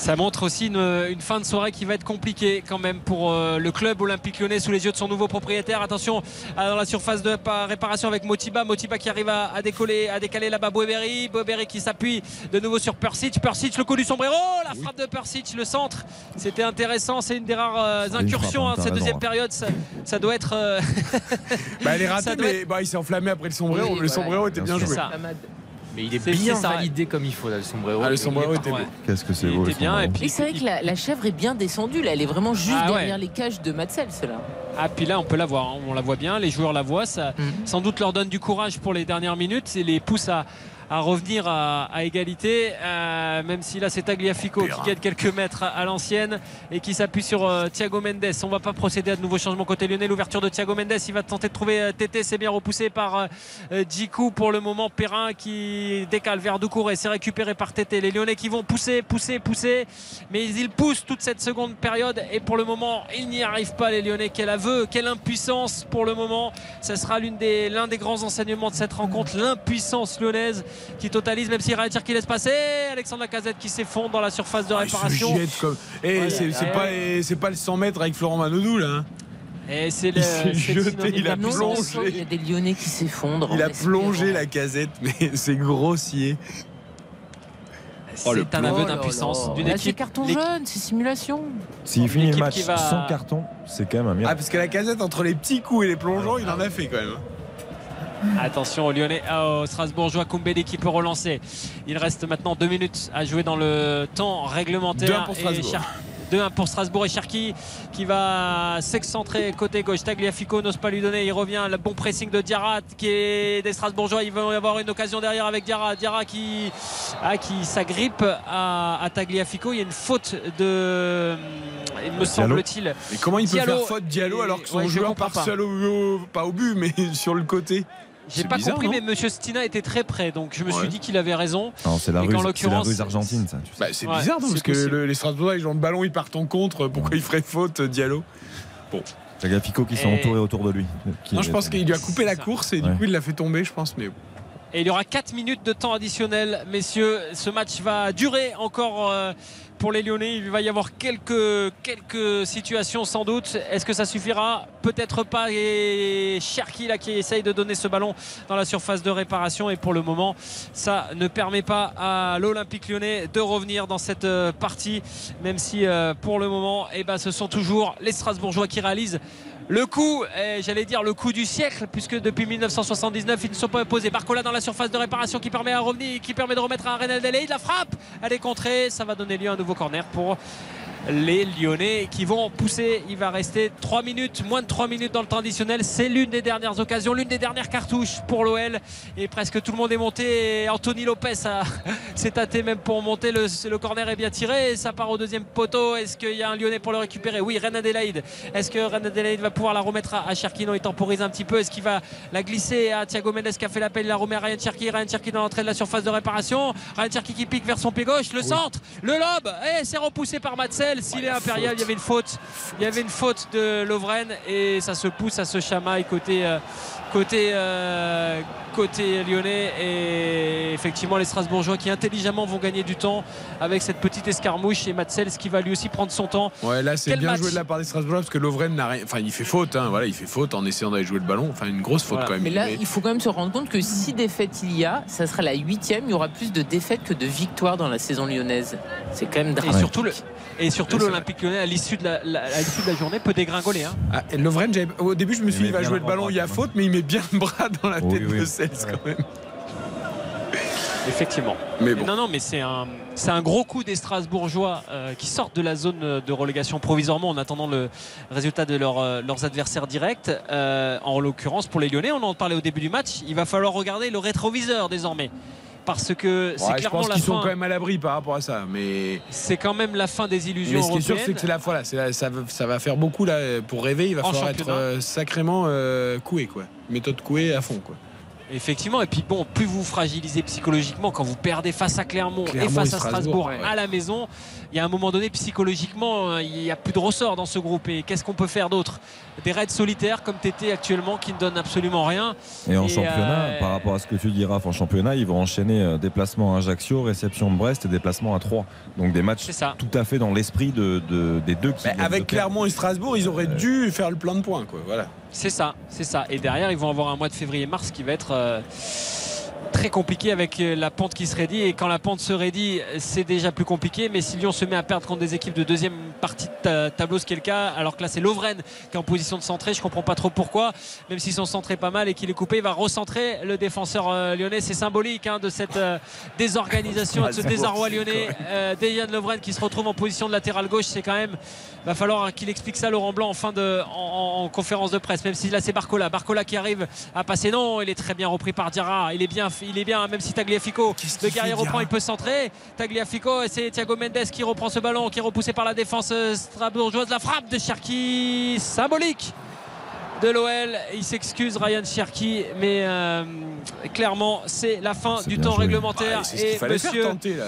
Ça montre aussi une, une fin de soirée qui va être compliquée quand même pour euh, le club olympique lyonnais sous les yeux de son nouveau propriétaire. Attention à- dans la surface de pa- réparation avec Motiba. Motiba qui arrive à, à décoller, à décaler là-bas Boeberry. Boeberry qui s'appuie de nouveau sur Persic. Persic, le coup du sombrero. La frappe de Persic, le centre. C'était intéressant. C'est une des rares euh, incursions frappe, hein, hein, de cette deuxième hein. période. Ça, ça doit être. euh, Bah, elle est ratée, Ça doit mais bah, il s'est enflammé après le sombrero. Oui, le voilà. sombrero était bien Bien joué. ça. Mais il est bien ouais. validé comme il faut là, le sombrero. Ah, le est sombrero était beau. Qu'est-ce que c'est beau. était le bien, et puis- c'est vrai que la, la chèvre est bien descendue. Là, elle est vraiment juste Ah ouais. derrière les cages de Matsels, là. Ah puis là on peut la voir, hein. on la voit bien, les joueurs la voient, ça Mhm. sans doute leur donne du courage pour les dernières minutes et les pousse à, à revenir à, à égalité, euh, même si là c'est Tagliafico qui gagne quelques mètres à, à l'ancienne et qui s'appuie sur euh, Thiago Mendes. On va pas procéder à de nouveaux changements côté lyonnais. L'ouverture de Thiago Mendes, il va tenter de trouver euh, Tété, c'est bien repoussé par euh, euh, Djikou pour le moment. Perrin qui décale vers Doucouré, c'est récupéré par Tété. Les Lyonnais qui vont pousser, pousser, pousser, mais ils poussent toute cette seconde période et pour le moment ils n'y arrivent pas les Lyonnais. Quel aveu, quelle impuissance pour le moment. Ça sera l'une des, l'un des grands enseignements de cette rencontre, l'impuissance lyonnaise qui totalise, même si Ryan qui laisse passer. Alexandre Lacazette qui s'effondre dans la surface de Ah, réparation. comme. Eh, Ouais, c'est ouais, c'est ouais. pas, c'est pas le 100 mètres avec Florent Manodou là. hein. Et c'est le, jeté, il a plongé. Il y a des Lyonnais qui s'effondrent. Il a plongé la casette, mais c'est grossier. Oh, C'est un plomb. aveu Oh d'impuissance d'une Là, c'est équipe. carton jaune, c'est simulation. S'il finit le match va- sans carton, c'est quand même un Ah, miracle. parce que la casette, entre les petits coups et les plongeants, il en a fait quand même. Attention aux Lyonnais, ah, au Strasbourgeois Koumbéli qui peut relancer. Il reste maintenant deux minutes à jouer dans le temps réglementaire. 2-1 pour Et Strasbourg. Cher- 2-1 pour Strasbourg et Cherki qui va s'excentrer côté gauche. Tagliafico n'ose pas lui donner. Il revient. Le bon pressing de Diarra qui est des Strasbourgeois. Il va y avoir une occasion derrière avec Diarra. Diarra qui, ah, qui s'agrippe à, à Tagliafico. Il y a une faute de. Il me semble-t-il. Mais comment il peut Diallo faire faute Diallo alors que son Ouais, joueur part pas. seul au, au- pas au but, mais sur le côté? J'ai C'est pas bizarre, compris, mais Monsieur Stina était très près, donc je me suis Ouais. dit qu'il avait raison. Non, c'est la, la ruse argentine, ça. tu sais. Bah, c'est Ouais, bizarre, parce que le- les Strasbourgeois, ils ont le ballon, ils partent en contre. Pourquoi il ferait faute, Diallo? Bon. Tagliafico qui s'est Et- entouré autour de lui. Qui Non, je pense qu'il lui a coupé la course et Ouais. du coup, il l'a fait tomber, je pense. Mais Et il y aura 4 minutes de temps additionnel, messieurs. Ce match va durer encore euh, pour les Lyonnais. Il va y avoir quelques, quelques situations sans doute. Est-ce que ça suffira? Peut-être pas. Et Cherki là qui essaye de donner ce ballon dans la surface de réparation. Et pour le moment, ça ne permet pas à l'Olympique lyonnais de revenir dans cette euh, partie. Même si euh, pour le moment, eh ben, ce sont toujours les Strasbourgeois qui réalisent le coup, eh, j'allais dire le coup du siècle, puisque depuis 1979, ils ne sont pas imposés. Barcola dans la surface de réparation qui permet à revenir, qui permet de remettre à Renel Delay. La frappe, elle est contrée. Ça va donner lieu à un nouveau corner pour les Lyonnais qui vont pousser. Il va rester 3 minutes, moins de 3 minutes dans le temps additionnel. C'est l'une des dernières occasions, l'une des dernières cartouches pour l'OL. Et presque tout le monde est monté. Et Anthony Lopez s'est tâté même pour monter. Le, le corner est bien tiré. Et ça part au deuxième poteau. Est-ce qu'il y a un Lyonnais pour le récupérer? Oui, Ren Adelaide. Est-ce que Ren Adelaide va pouvoir la remettre à, à Cherki? Non, il temporise un petit peu. Est-ce qu'il va la glisser à Thiago Mendes qui a fait l'appel? Il la remet à Ryan Cherki. Ryan Cherki dans l'entrée de la surface de réparation. Ryan Cherki qui pique vers son pied gauche. Le centre, le lob. Et c'est repoussé par S'il est impérial, il y avait une faute. Il y avait une faute de Lovren. Et ça se pousse, ça se chamaille côté. Côté, euh, côté lyonnais et effectivement les Strasbourgeois qui intelligemment vont gagner du temps avec cette petite escarmouche et Matsels qui va lui aussi prendre son temps ouais, là, c'est bien joué de la part des Strasbourgeois parce que Lovren n'a rien. Enfin, il fait faute. Hein, voilà, il fait faute en essayant d'aller jouer le ballon. Enfin, une grosse faute Voilà. quand même. Mais là, Mais- il faut quand même se rendre compte que si défaites il y a, ça sera la huitième. Il y aura plus de défaites que de victoires dans la saison lyonnaise. C'est quand même et dramatique. surtout le et surtout Ouais, c'est l'Olympique lyonnais à l'issue de la, la- à l'issue de la journée peut dégringoler hein. Ah, et Lovren, au début, je me suis dit, il va jouer le ballon, il y a faute, mais il met bien le bras dans la Oui, tête oui. de Sels quand même. effectivement Mais bon. non non mais c'est un c'est un gros coup des Strasbourgeois euh, qui sortent de la zone de relégation provisoirement en attendant le résultat de leur, euh, leurs adversaires directs Euh, en l'occurrence pour les Lyonnais on en parlait au début du match il va falloir regarder le rétroviseur désormais parce que c'est Ouais, je clairement pense la qu'ils sont quand même à l'abri par rapport à ça. Mais, c'est quand même la fin des illusions mais ce qui est sûr, c'est que c'est la fois là. la- ça, va- ça va faire beaucoup là. Pour rêver, il va En falloir être euh, sacrément euh, coué, quoi. Méthode coué à fond, quoi. Effectivement, et puis bon, plus vous fragilisez psychologiquement quand vous perdez face à Clermont, Clermont et face à Strasbourg, Strasbourg ouais. à la maison, il y a un moment donné psychologiquement, euh, il n'y a plus de ressort dans ce groupe. Et qu'est-ce qu'on peut faire d'autre? Des raids solitaires comme TT actuellement qui ne donnent absolument rien. Et en Et, championnat, euh, par rapport à ce que tu dis, Raph, en championnat, ils vont enchaîner euh, déplacement à Ajaccio, réception de Brest et déplacement à Troyes. Donc des matchs ça. tout à fait dans l'esprit de, de- des deux qui. Bah, de avec. Clermont et Strasbourg, ils auraient dû faire le plein de points, quoi. Voilà. C'est ça, c'est ça. Et derrière, ils vont avoir un mois de février-mars qui va être euh, très compliqué avec euh, la pente qui se raidit. Et quand la pente se raidit, c'est déjà plus compliqué. Mais si Lyon se met à perdre contre des équipes de deuxième partie de ta- tableau, ce qui est le cas, alors que là, c'est Lovren qui est en position de centrer, je comprends pas trop pourquoi. Même s'ils sont centrés pas mal et qu'il est coupé, il va recentrer le défenseur euh, lyonnais. C'est symbolique hein, de cette euh, désorganisation, de ce désarroi lyonnais. Euh, Dejan Lovren qui se retrouve en position de latéral gauche, c'est quand même. Va falloir qu'il explique ça Laurent Blanc en fin de en, en conférence de presse. Même si là c'est Barcola, Barcola qui arrive à passer. Non, il est très bien repris par Diarra. Il est bien, il est bien. Même si Tagliafico, le guerrier reprend, il peut centrer. Tagliafico, et c'est Thiago Mendes qui reprend ce ballon, qui est repoussé par la défense euh, strasbourgeoise. La frappe de Cherki, symbolique de l'OL. Il s'excuse Ryan Cherki, mais euh, clairement c'est la fin du temps joué. réglementaire. Ah, c'est ce qu'il et fallait monsieur faire tenter là.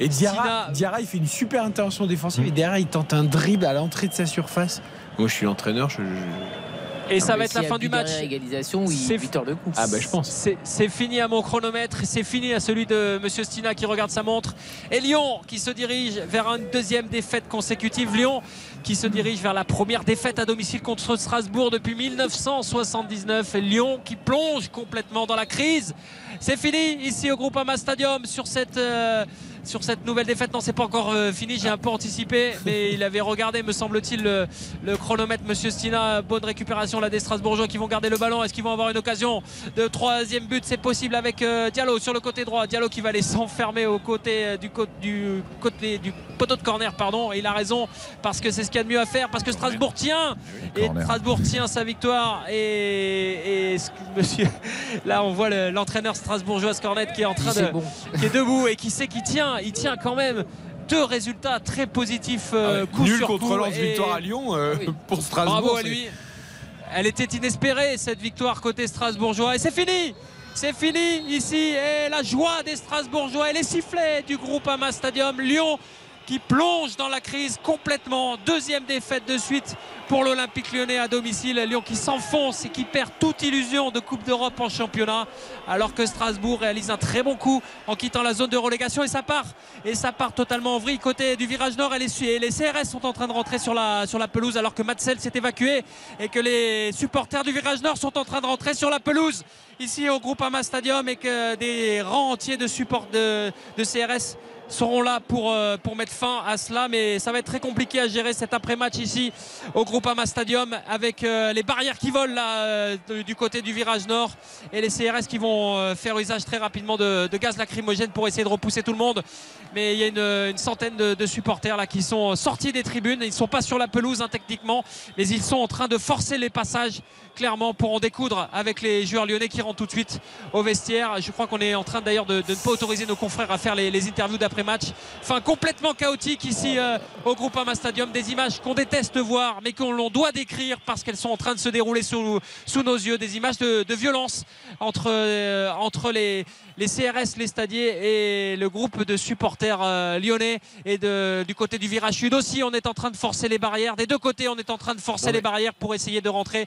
Et Diarra, Sina- Diarra, il fait une super intervention défensive et derrière il tente un dribble à l'entrée de sa surface. Moi je suis l'entraîneur, je, je- et ça va être la fin du match. égalisation, C'est- 8 heures de coup. Ah bah je pense. C'est c'est fini à mon chronomètre, c'est fini à celui de Monsieur Stina qui regarde sa montre. Et Lyon qui se dirige vers une deuxième défaite consécutive. Lyon qui se dirige vers la première défaite à domicile contre Strasbourg depuis 1979. Et Lyon qui plonge complètement dans la crise. C'est fini ici au Groupama Stadium sur cette. euh, sur cette nouvelle défaite, non, c'est pas encore euh, fini. J'ai un peu anticipé, mais il avait regardé, me semble-t-il, le, le chronomètre. Monsieur Stina, bonne récupération là des Strasbourgeois qui vont garder le ballon. Est-ce qu'ils vont avoir une occasion de troisième but? C'est possible avec euh, Diallo sur le côté droit. Diallo qui va aller s'enfermer au côté euh, du, côté du côté du poteau de corner, pardon. Et il a raison parce que c'est ce qu'il y a de mieux à faire, parce que Strasbourg tient et corner. Strasbourg tient sa victoire. Et, et monsieur, là on voit le- l'entraîneur strasbourgeois Scornet qui est en train de bon. qui est debout et qui sait qu'il tient. Il tient quand même deux résultats très positifs euh, coup Nul contre Lens, et- victoire à Lyon euh, Oui. pour Strasbourg. Bravo à lui. Elle était inespérée cette victoire côté strasbourgeois et c'est fini c'est fini ici et la joie des Strasbourgeois et les sifflets du groupe Ama Stadium Lyon qui plonge dans la crise complètement. Deuxième défaite de suite pour l'Olympique lyonnais à domicile. Lyon qui s'enfonce et qui perd toute illusion de Coupe d'Europe en championnat. Alors que Strasbourg réalise un très bon coup en quittant la zone de relégation et ça part. Et ça part totalement en vrille côté du virage nord. Et les, CRS sont en train de rentrer sur la, pelouse alors que Matzel s'est évacué et que les supporters du virage nord sont en train de rentrer sur la pelouse ici au groupe Ama Stadium et que des rangs entiers de supports de, de CRS seront là pour, euh, pour mettre fin à cela. Mais ça va être très compliqué à gérer cet après-match ici au Groupama Stadium avec euh, les barrières qui volent là euh, du côté du virage nord et les CRS qui vont faire usage très rapidement de, gaz lacrymogène pour essayer de repousser tout le monde. Mais il y a une, centaine de, supporters là qui sont sortis des tribunes. Ils ne sont pas sur la pelouse hein, techniquement, mais ils sont en train de forcer les passages clairement pour en découdre avec les joueurs lyonnais qui rentrent tout de suite au vestiaire. Je crois qu'on est en train d'ailleurs de, ne pas autoriser nos confrères à faire les, interviews d'après match. Fin complètement chaotique ici euh, au Groupama Stadium. Des images qu'on déteste voir, mais qu'on doit décrire parce qu'elles sont en train de se dérouler sous, sous nos yeux. Des images de, violence entre, euh, entre les, les CRS, les stadiers et le groupe de supporters euh, lyonnais. Et de, du côté du virage sud aussi, on est en train de forcer les barrières. Des deux côtés, on est en train de forcer les barrières pour essayer de rentrer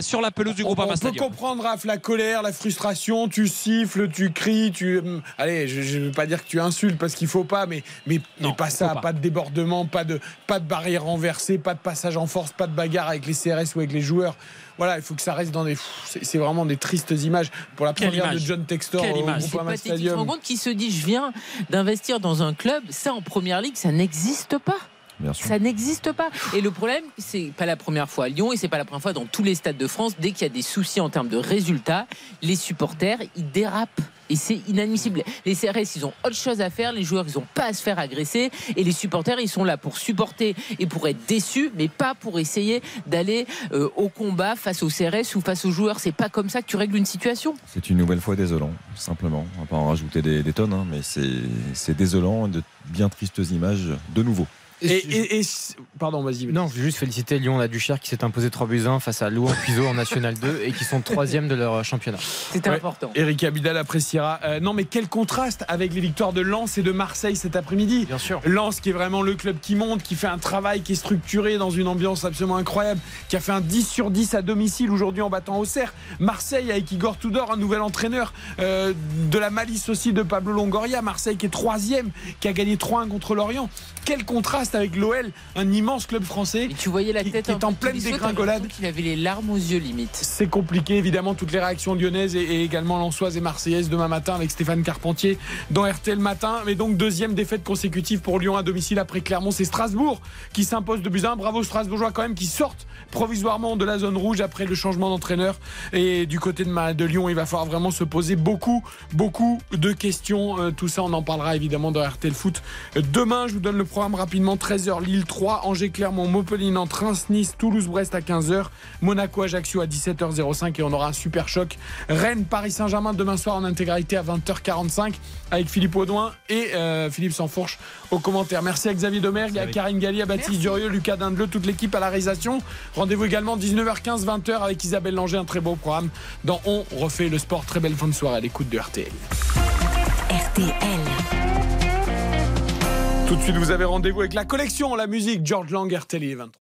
sur la pelouse du Groupama Stadium. On peut comprendre, Raph, la colère, la frustration. Tu siffles, tu cries, tu. Allez, je ne veux pas dire que tu insultes parce qu'il il faut pas, mais, mais, pas ça, pas. de débordement, pas de, pas de barrière renversée, pas de passage en force, pas de bagarre avec les CRS ou avec les joueurs. Voilà, il faut que ça reste dans des. C'est vraiment des tristes images. Pour la première de John Textor Quelle au Groupama Stadium. Tu te rends compte qu'il se dit je viens d'investir dans un club, ça en première ligue, ça n'existe pas. Ça n'existe pas. Et le problème, c'est pas la première fois à Lyon et c'est pas la première fois dans tous les stades de France. Dès qu'il y a des soucis en termes de résultats, les supporters, ils dérapent. Et c'est inadmissible. Les CRS, ils ont autre chose à faire. Les joueurs, ils n'ont pas à se faire agresser. Et les supporters, ils sont là pour supporter et pour être déçus, mais pas pour essayer d'aller euh, au combat face aux CRS ou face aux joueurs. C'est pas comme ça que tu règles une situation. C'est une nouvelle fois désolant, simplement. On va pas en rajouter des, tonnes, hein, mais c'est désolant, de bien tristes images de nouveau. Et, pardon, vas-y. Non, je veux juste féliciter Lyon la Duchère qui s'est imposé 3 buts 1 face à Louan Puiseau en National 2 et qui sont troisième de leur championnat. C'est important. Eric Abidal appréciera. Euh, non, mais quel contraste avec les victoires de Lens et de Marseille cet après-midi. Bien sûr. Lens qui est vraiment le club qui monte, qui fait un travail qui est structuré dans une ambiance absolument incroyable, qui a fait un 10 sur 10 à domicile aujourd'hui en battant Auxerre. Marseille avec Igor Tudor, un nouvel entraîneur euh, de la malice aussi de Pablo Longoria. Marseille qui est troisième, qui a gagné 3-1 contre Lorient. Quel contraste avec l'OL, un immense club français. tu voyais la tête qui, est en pleine dégringolade. Il avait les larmes aux yeux limite. C'est compliqué évidemment toutes les réactions lyonnaises et, également lançoises et marseillaises demain matin avec Stéphane Carpentier dans RTL matin. Mais donc deuxième défaite consécutive pour Lyon à domicile après Clermont, c'est Strasbourg qui s'impose de 1. Bravo Strasbourgeois quand même qui sortent provisoirement de la zone rouge après le changement d'entraîneur. Et du côté de, de, Lyon, il va falloir vraiment se poser beaucoup, beaucoup de questions. Euh, tout ça, on en parlera évidemment dans RTL Foot. Demain, je vous donne le programme rapidement 13h Lille 3, Angers Clermont, Montpellier Nantes, Reims Nice, Toulouse Brest à 15h, Monaco Ajaccio à 17h05 et on aura un super choc Rennes Paris Saint-Germain demain soir en intégralité à 20h45 avec Philippe Audouin et euh, Philippe Sansfourche au commentaire. Merci à Xavier Domergue, à Karine Galli, à Baptiste Durieux, Lucas Dindeleu, toute l'équipe à la réalisation. Rendez-vous également 19h15 20h avec Isabelle Langer, un très beau programme dans On refait le sport. Très belle fin de soirée à l'écoute de RTL. RTL. Tout de suite, vous avez rendez-vous avec la collection, la musique George Lang, RTL 23.